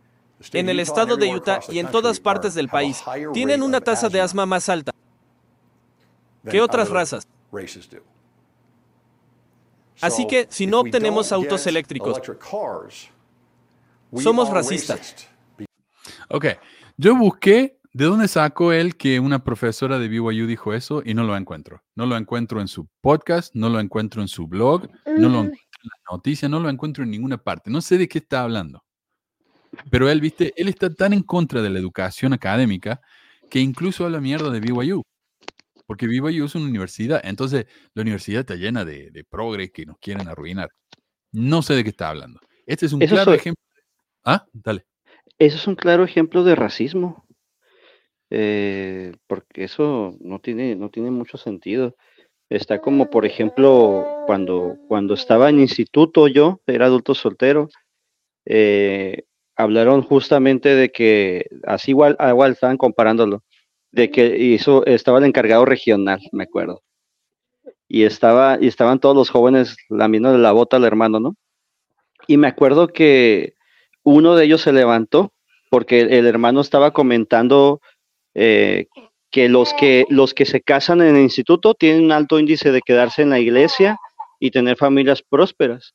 en el estado de Utah y en todas partes del país tienen una tasa de asma más alta que otras razas. Así que si no obtenemos autos eléctricos, somos racistas. Ok, yo busqué de dónde sacó él que una profesora de BYU dijo eso y no lo encuentro. No lo encuentro en su podcast, no lo encuentro en su blog, no lo encuentro en las noticias, no lo encuentro en ninguna parte. No sé de qué está hablando. Pero él, viste, él está tan en contra de la educación académica que incluso habla mierda de BYU. Porque BYU es una universidad. Entonces, la universidad está llena de, de progres que nos quieren arruinar. No sé de qué está hablando. Este es un claro ejemplo. Ah, dale. Eso es un claro ejemplo de racismo. Eh, porque eso no tiene, no tiene mucho sentido. Está como, por ejemplo, cuando, cuando estaba en instituto yo, era adulto soltero, eh, hablaron justamente de que, así igual, ah, igual estaban comparándolo, de que hizo, estaba el encargado regional, me acuerdo. Y, estaba, y estaban todos los jóvenes lamiendo la bota al hermano, ¿no? Y me acuerdo que uno de ellos se levantó porque el hermano estaba comentando eh, que los que los que se casan en el instituto tienen un alto índice de quedarse en la iglesia y tener familias prósperas.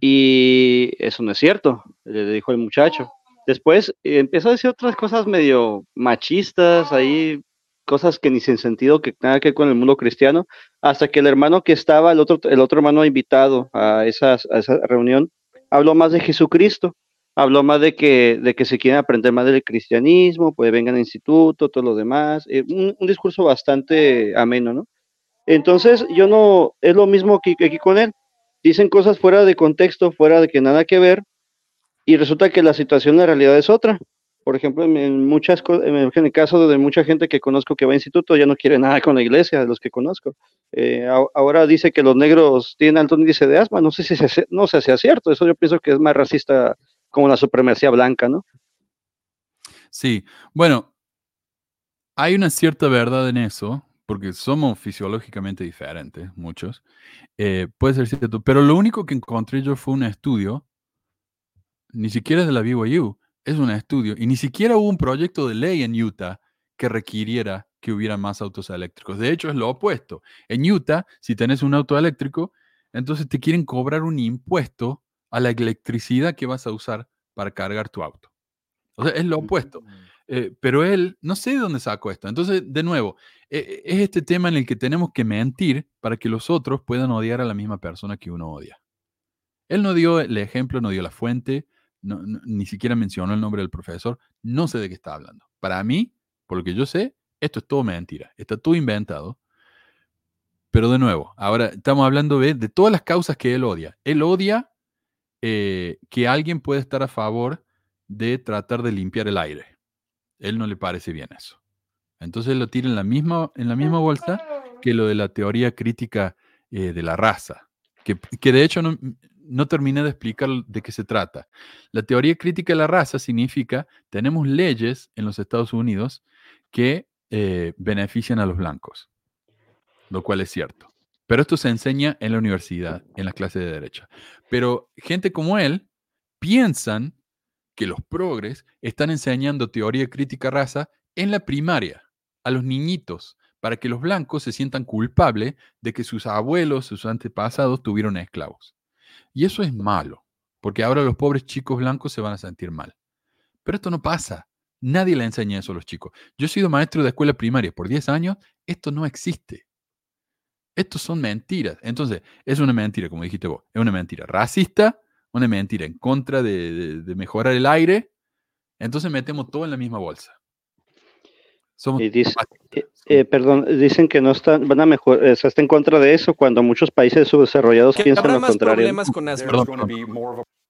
Y eso no es cierto, le dijo el muchacho. Después eh, empezó a decir otras cosas medio machistas, ahí cosas que ni sin sentido, que nada que ver con el mundo cristiano, hasta que el hermano que estaba, el otro, el otro hermano invitado a, a esa reunión, habló más de Jesucristo habló más de que, de que se quieren aprender más del cristianismo, pues vengan al instituto, todo lo demás, eh, un, discurso bastante ameno, ¿no? Entonces, yo no, es lo mismo que, aquí con él, dicen cosas fuera de contexto, fuera de que nada que ver, y resulta que la situación en realidad es otra. Por ejemplo, en, muchas en el caso de mucha gente que conozco que va a instituto, ya no quiere nada con la iglesia, de los que conozco. Eh, ahora dice que los negros tienen alto índice de asma, no sé si se, no sé si es cierto, eso yo pienso que es más racista como la supremacía blanca, ¿no? Sí, bueno, hay una cierta verdad en eso, porque somos fisiológicamente diferentes, muchos. Eh, puede ser cierto, pero lo único que encontré yo fue un estudio, ni siquiera de la BYU, es un estudio, y ni siquiera hubo un proyecto de ley en Utah que requiriera que hubiera más autos eléctricos. De hecho, es lo opuesto. En Utah, si tenés un auto eléctrico, entonces te quieren cobrar un impuesto a la electricidad que vas a usar para cargar tu auto. O sea, es lo opuesto. Eh, pero él, no sé de dónde sacó esto. Entonces, de nuevo, e, e, es este tema en el que tenemos que mentir para que los otros puedan odiar a la misma persona que uno odia. Él no dio el ejemplo, no dio la fuente, ni siquiera mencionó el nombre del profesor. No sé de qué está hablando. Para mí, por lo que yo sé, esto es todo mentira. Está todo inventado. Pero de nuevo, ahora estamos hablando de, de todas las causas que él odia. Él odia eh, que alguien puede estar a favor de tratar de limpiar el aire. Él no le parece bien eso. Entonces lo tira en la misma, en la misma bolsa que lo de la teoría crítica eh, de la raza, que, de hecho no, no, terminé de explicar de qué se trata. La teoría crítica de la raza significa, tenemos leyes en los Estados Unidos que eh, benefician a los blancos, lo cual es cierto. Pero esto se enseña en la universidad, en las clases de derecha. Pero gente como él piensan que los progres están enseñando teoría crítica raza en la primaria, a los niñitos, para que los blancos se sientan culpables de que sus abuelos, sus antepasados tuvieron esclavos. Y eso es malo, porque ahora los pobres chicos blancos se van a sentir mal. Pero esto no pasa. Nadie le enseña eso a los chicos. Yo he sido maestro de escuela primaria por 10 años. Esto no existe. Estos son mentiras. Entonces, es una mentira, como dijiste vos, es una mentira racista, una mentira en contra de, mejorar el aire. Entonces metemos todo en la misma bolsa. Somos eh, eh, perdón, dicen que no están, van a mejorar, o está en contra de eso cuando muchos países subdesarrollados piensan lo contrario. problemas con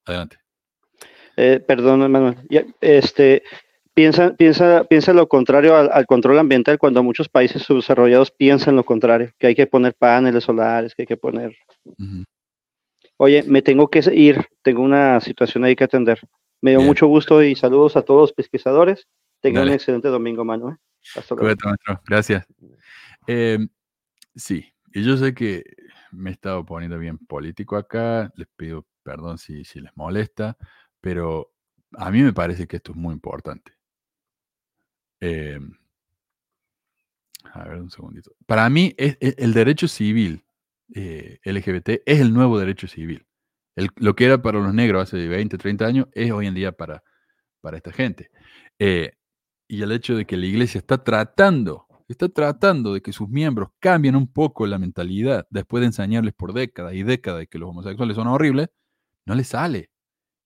Adelante. Eh, perdón, Manuel. este, piensa, piensa, piensa lo contrario al, control ambiental cuando muchos países subdesarrollados piensan lo contrario, que hay que poner paneles solares, que hay que poner... Oye, me tengo que ir, tengo una situación ahí que atender. Me dio mucho gusto y saludos a todos los pesquisadores. Tengan un excelente domingo, Manuel. Hasta luego. Gracias. Em, sí, y yo sé que me he estado poniendo bien político acá, les pido perdón si, si les molesta, pero a mí me parece que esto es muy importante. Em, a ver, un segundito. Para mí, es, e, el derecho civil eh, LGBT es el nuevo derecho civil. lo que era para los negros hace 20, 30 años es hoy en día para, para esta gente. Eh, y el hecho de que la iglesia está tratando está tratando de que sus miembros cambien un poco la mentalidad después de enseñarles por décadas y décadas de que los homosexuales son horribles, no les sale.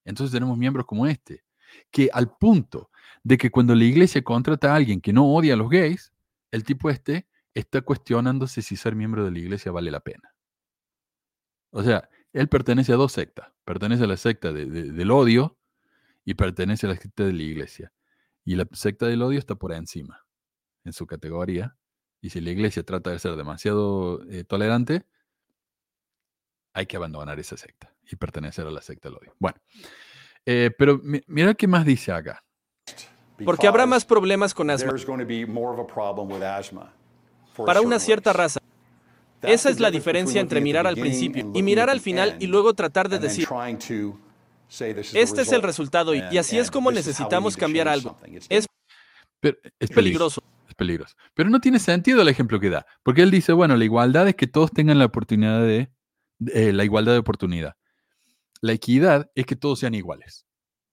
Entonces tenemos miembros como este, que al punto de que cuando la iglesia contrata a alguien que no odia a los gays, el tipo este está cuestionándose si ser miembro de la iglesia vale la pena. O sea, él pertenece a dos sectas. Pertenece a la secta del odio y pertenece a la secta de la iglesia. Y la secta del odio está por encima en su categoría. Y si la iglesia trata de ser demasiado eh, tolerante, hay que abandonar esa secta y pertenecer a la secta del odio. Bueno, eh, pero mira qué más dice acá. Porque habrá más problemas con asma. Para una cierta raza. Esa es la diferencia entre mirar al principio y mirar al final y luego tratar de decir, este es el resultado y, así es como necesitamos cambiar algo. Es, peligroso. Es peligroso. Pero no tiene sentido el ejemplo que da, porque él dice, bueno, la igualdad es que todos tengan la oportunidad de, eh, la igualdad de oportunidad. La equidad es que todos sean iguales.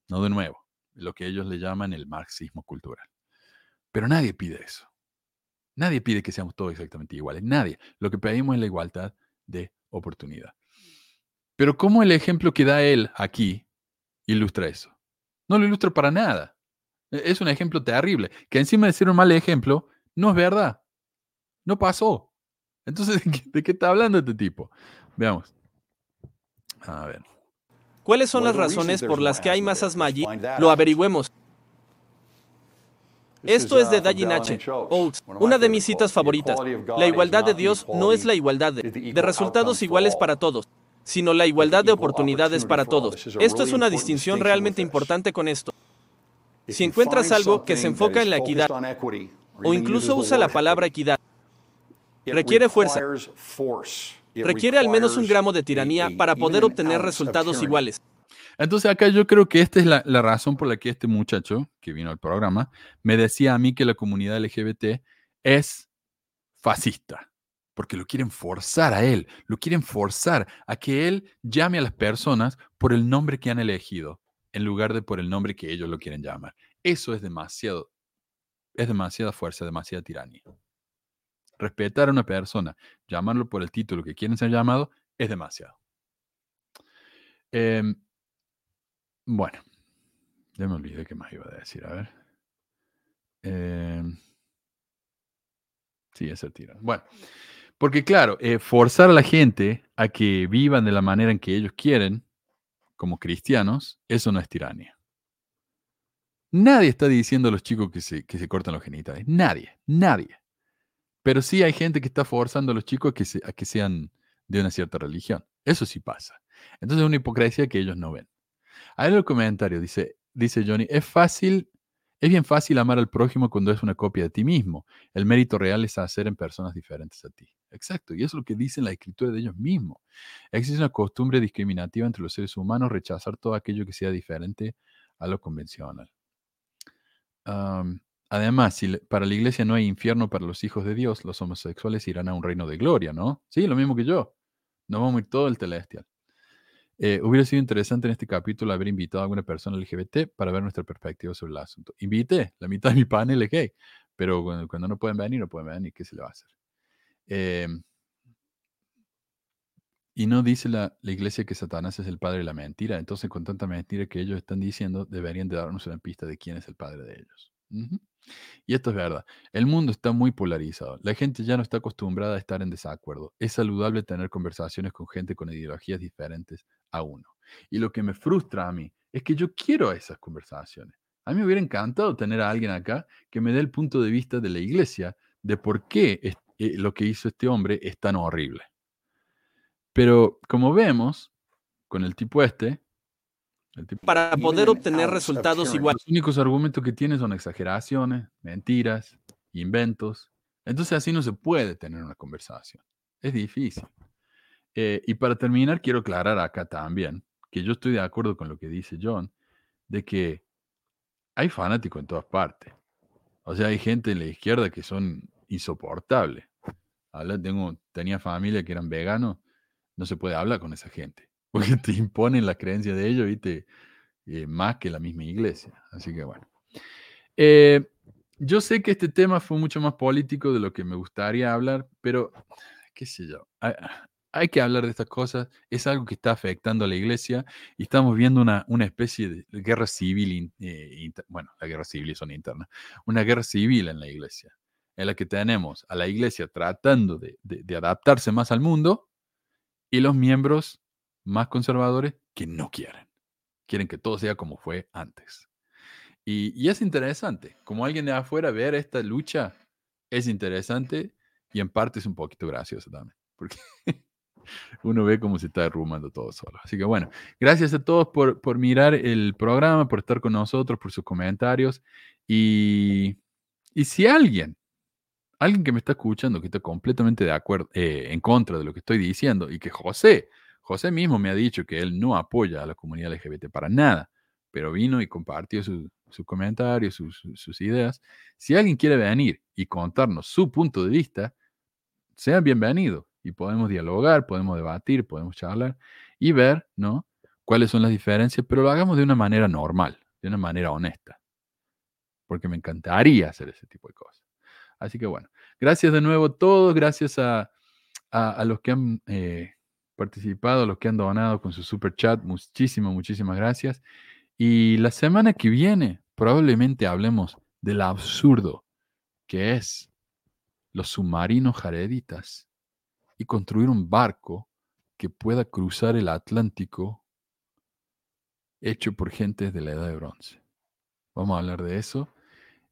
No de nuevo, lo que ellos le llaman el marxismo cultural. Pero nadie pide eso. Nadie pide que seamos todos exactamente iguales. Nadie. Lo que pedimos es la igualdad de oportunidad. Pero ¿cómo el ejemplo que da él aquí ilustra eso? No lo ilustra para nada. E-, es un ejemplo terrible, que encima de ser un mal ejemplo, no es verdad. No pasó. Entonces, ¿de qué, está hablando este tipo? Veamos. A ver. ¿Cuáles son las razones por las que hay más asma allí? Lo averigüemos. Esto es de Dallin H. Oates, una de mis citas favoritas. La igualdad de Dios no es la igualdad de, resultados iguales para todos, sino la igualdad de oportunidades para todos. Esto es una distinción realmente importante con esto. Si encuentras algo que se enfoca en la equidad, o incluso usa la palabra equidad, requiere fuerza. Requiere al menos un gramo de tiranía para poder obtener resultados iguales. Entonces acá yo creo que esta es la, razón por la que este muchacho que vino al programa me decía a mí que la comunidad LGBT es fascista, porque lo quieren forzar a él, lo quieren forzar a que él llame a las personas por el nombre que han elegido, en lugar de por el nombre que ellos lo quieren llamar. Eso es demasiado, es demasiada fuerza, demasiada tiranía. Respetar a una persona, llamarlo por el título que quieren ser llamado, es demasiado. Eh, bueno, ya me olvidé qué más iba a decir. A ver. Eh, sí, es tiro. Bueno, porque claro, eh, forzar a la gente a que vivan de la manera en que ellos quieren, como cristianos, eso no es tiranía. Nadie está diciendo a los chicos que se, que se cortan los genitales. Nadie, nadie. Pero sí hay gente que está forzando a los chicos a que, a que sean de una cierta religión. Eso sí pasa. Entonces es una hipocresía que ellos no ven. Ahí en el comentario dice, dice Johnny, es fácil, es bien fácil amar al prójimo cuando es una copia de ti mismo. El mérito real es hacer en personas diferentes a ti. Exacto, y eso es lo que dice la escritura de ellos mismos. Existe una costumbre discriminativa entre los seres humanos, rechazar todo aquello que sea diferente a lo convencional. Además, si para la iglesia no hay infierno para los hijos de Dios, los homosexuales irán a un reino de gloria, ¿no? Sí, lo mismo que yo. No vamos a ir todo el celestial. Eh, hubiera sido interesante en este capítulo haber invitado a alguna persona LGBT para ver nuestra perspectiva sobre el asunto. Invité, la mitad de mi panel es gay, pero cuando, no pueden venir, no pueden venir, ¿qué se le va a hacer? Em, y no dice la, iglesia que Satanás es el padre de la mentira. Entonces, con tanta mentira que ellos están diciendo, deberían de darnos una pista de quién es el padre de ellos. Y esto es verdad. El mundo está muy polarizado. La gente ya no está acostumbrada a estar en desacuerdo. Es saludable tener conversaciones con gente con ideologías diferentes a uno. Y lo que me frustra a mí es que yo quiero esas conversaciones. A mí me hubiera encantado tener a alguien acá que me dé el punto de vista de la iglesia de por qué eh, lo que hizo este hombre es tan horrible. Pero como vemos, con el tipo este, para poder obtener resultados iguales. Los únicos argumentos que tiene son exageraciones, mentiras, inventos. Entonces así no se puede tener una conversación. Es difícil. Eh, y para terminar, quiero aclarar acá también que yo estoy de acuerdo con lo que dice John, de que hay fanáticos en todas partes. O sea, hay gente en la izquierda que son insoportables. tengo, tenía familia que eran veganos, no se puede hablar con esa gente porque te imponen la creencia de ellos, ¿viste? Eh, más que la misma iglesia. Así que bueno. Eh, yo sé que este tema fue mucho más político de lo que me gustaría hablar, pero qué sé yo. Hay, que hablar de estas cosas. Es algo que está afectando a la iglesia y estamos viendo una, una especie de guerra civil, eh, bueno, la guerra civil son internas, una guerra civil en la iglesia, en la que tenemos a la iglesia tratando de, de adaptarse más al mundo y los miembros más conservadores que no quieren. Quieren que todo sea como fue antes. Y, es interesante, como alguien de afuera, ver esta lucha es interesante y en parte es un poquito gracioso también, porque uno ve cómo se está derrumbando todo solo. Así que bueno, gracias a todos por, por mirar el programa, por estar con nosotros, por sus comentarios. Y, y si alguien, alguien que me está escuchando, que está completamente de acuerdo, eh, en contra de lo que estoy diciendo, y que José, José mismo me ha dicho que él no apoya a la comunidad LGBT para nada, pero vino y compartió su, sus comentarios, sus, ideas. Si alguien quiere venir y contarnos su punto de vista, sean bienvenidos y podemos dialogar, podemos debatir, podemos charlar y ver, ¿no? Cuáles son las diferencias, pero lo hagamos de una manera normal, de una manera honesta, porque me encantaría hacer ese tipo de cosas. Así que bueno, gracias de nuevo a todos, gracias a, los que han eh, participado, los que han donado con su super chat, muchísimas, muchísimas gracias. Y la semana que viene probablemente hablemos del absurdo que es los submarinos jareditas y construir un barco que pueda cruzar el Atlántico hecho por gente de la edad de bronce. Vamos a hablar de eso,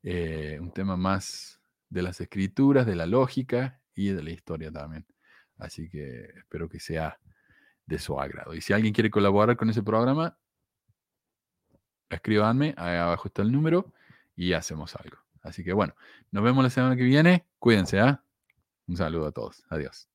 eh, un tema más de las escrituras, de la lógica y de la historia también. Así que espero que sea de su agrado. Y si alguien quiere colaborar con ese programa, escríbanme, ahí abajo está el número y hacemos algo. Así que bueno, nos vemos la semana que viene. Cuídense, ¿ah? Un saludo a todos. Adiós.